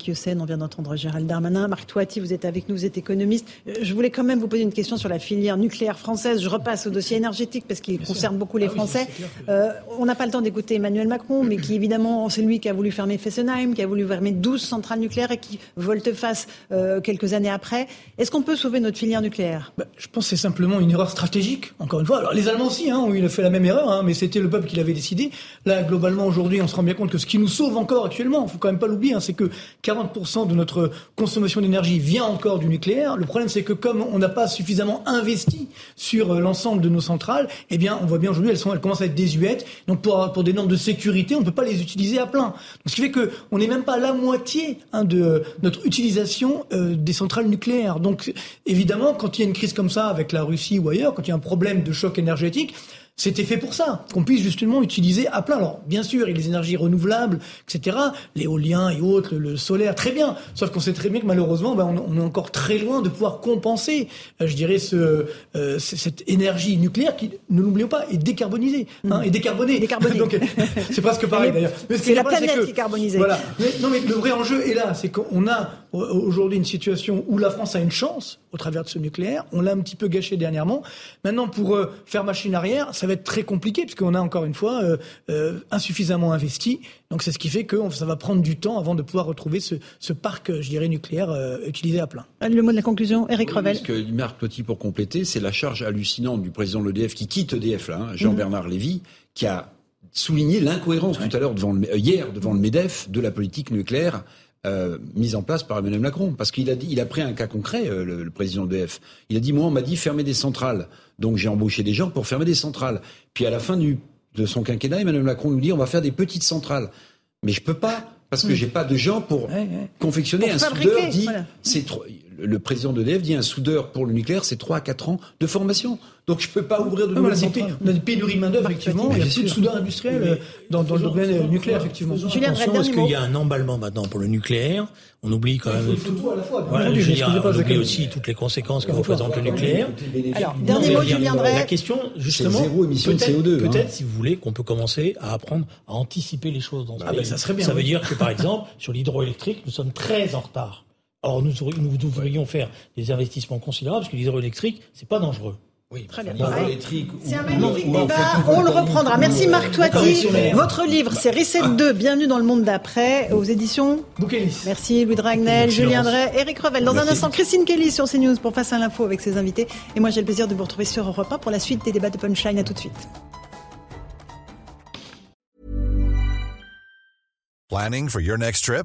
Speaker 1: on vient d'entendre Gérald Darmanin. Marc Toiti, vous êtes avec nous, vous êtes économiste. Euh, je voulais quand même vous poser une question sur la filière nucléaire française. Je repasse au dossier énergétique parce qu'il concerne beaucoup les ah Français. euh, on n'a pas le temps d'écouter Emmanuel Macron, mais qui évidemment, c'est lui qui a voulu fermer Fessenheim, qui a voulu fermer 12 centrales nucléaires et qui volte-face euh, quelques années après. Est-ce qu'on peut sauver notre filière nucléaire?
Speaker 16: Bah, Je pense que c'est simplement une erreur stratégique, encore une fois. Alors, les Allemands aussi hein, ont fait la même erreur, hein, mais c'était le peuple qui l'avait décidé. Là, globalement, aujourd'hui, on se rend bien compte que ce qui nous sauve encore actuellement, il faut quand même pas l'oublier, hein, c'est que 40% de notre consommation d'énergie vient encore du nucléaire. Le problème, c'est que comme on n'a pas suffisamment investi sur euh, l'ensemble de nos centrales, eh bien, on voit bien aujourd'hui, elles, commencent à être désuètes. Donc, pour, des normes de sécurité, on ne peut pas les utiliser à plein. Ce qui fait qu'on n'est même pas à la moitié hein, de notre utilisation euh, des centrales nucléaires. Donc, évidemment, quand il y a une crise comme ça avec la Russie ou ailleurs, quand il y a un problème de choc énergétique, c'était fait pour ça, qu'on puisse justement utiliser à plein. Alors, bien sûr, il y a les énergies renouvelables, etc., l'éolien et autres, le solaire, très bien. Sauf qu'on sait très bien que malheureusement, ben, on, est encore très loin de pouvoir compenser, euh, je dirais, ce, euh, cette énergie nucléaire qui, ne l'oublions pas, est décarbonisée, hein, et décarbonée.
Speaker 1: décarbonée.
Speaker 16: Donc, c'est presque pareil d'ailleurs.
Speaker 1: C'est la planète qui est carbonisée.
Speaker 16: Voilà. Mais, non, mais le vrai enjeu est là, c'est qu'on a aujourd'hui une situation où la France a une chance au travers de ce nucléaire. On l'a un petit peu gâché dernièrement. Maintenant, pour euh, faire machine arrière, ça va être très compliqué puisqu'on a encore une fois euh, euh, insuffisamment investi. Donc c'est ce qui fait que ça va prendre du temps avant de pouvoir retrouver ce, ce parc, je dirais, nucléaire euh, utilisé à plein.
Speaker 1: Le mot de la conclusion, Eric
Speaker 3: oui,
Speaker 1: Revel.
Speaker 3: Ce que Marc Totti, pour compléter, c'est la charge hallucinante du président de l'EDF qui quitte EDF, là, hein, Jean-Bernard Lévy, qui a souligné l'incohérence tout à l'heure devant le, hier devant le Medef de la politique nucléaire euh, mise en place par Emmanuel Macron. Parce qu'il a dit, il a pris un cas concret, euh, le, le, président de l'EDF. Il a dit, moi, on m'a dit fermer des centrales. Donc j'ai embauché des gens pour fermer des centrales. Puis à la fin du, de son quinquennat, Emmanuel Macron nous dit, on va faire des petites centrales. Mais je peux pas. Parce que j'ai pas de gens pour confectionner
Speaker 1: pour
Speaker 3: un soudeur dit
Speaker 1: voilà.
Speaker 3: c'est trop le président d'EDF dit un soudeur pour le nucléaire, c'est 3 à 4 ans de formation. Donc je ne peux pas ouvrir de
Speaker 16: non,
Speaker 3: nouvelles
Speaker 16: on, a des, on a des pénuries de main-d'œuvre, effectivement. Il y a plus de soudeurs industriels dans, dans le domaine nucléaire, effectivement.
Speaker 15: Julien, attention, est-ce qu'il y a un emballement maintenant pour le nucléaire On oublie quand même.
Speaker 16: Tout, tout à la fois.
Speaker 15: Voilà, je dire, on oublie aussi toutes les conséquences que représente le nucléaire.
Speaker 1: Alors, dernier mot, Julien.
Speaker 15: La question, justement,
Speaker 3: zéro émission de CO2.
Speaker 15: Peut-être, hein. si vous voulez, qu'on peut commencer à apprendre à anticiper les choses dans ce
Speaker 16: ah ben, ça serait bien.
Speaker 15: Ça veut dire que, par exemple, sur l'hydroélectrique, nous sommes très en retard. Or, nous, nous devrions faire des investissements considérables parce que l'hydroélectrique, c'est pas dangereux.
Speaker 1: Oui, très bien. C'est un magnifique débat. On, on le reprendra. Merci Marc Toiti. Votre livre, c'est Reset 2, Bienvenue dans le monde d'après, aux éditions
Speaker 16: Bouquelis.
Speaker 1: Merci Louis Dragnel, Julien Drey, Eric Revel. Dans Merci. un instant, Christine Kelly sur CNews pour Face à l'info avec ses invités. Et moi, j'ai le plaisir de vous retrouver sur Europe 1 pour la suite des débats de Punchline. À tout de suite.
Speaker 21: Planning for your next trip?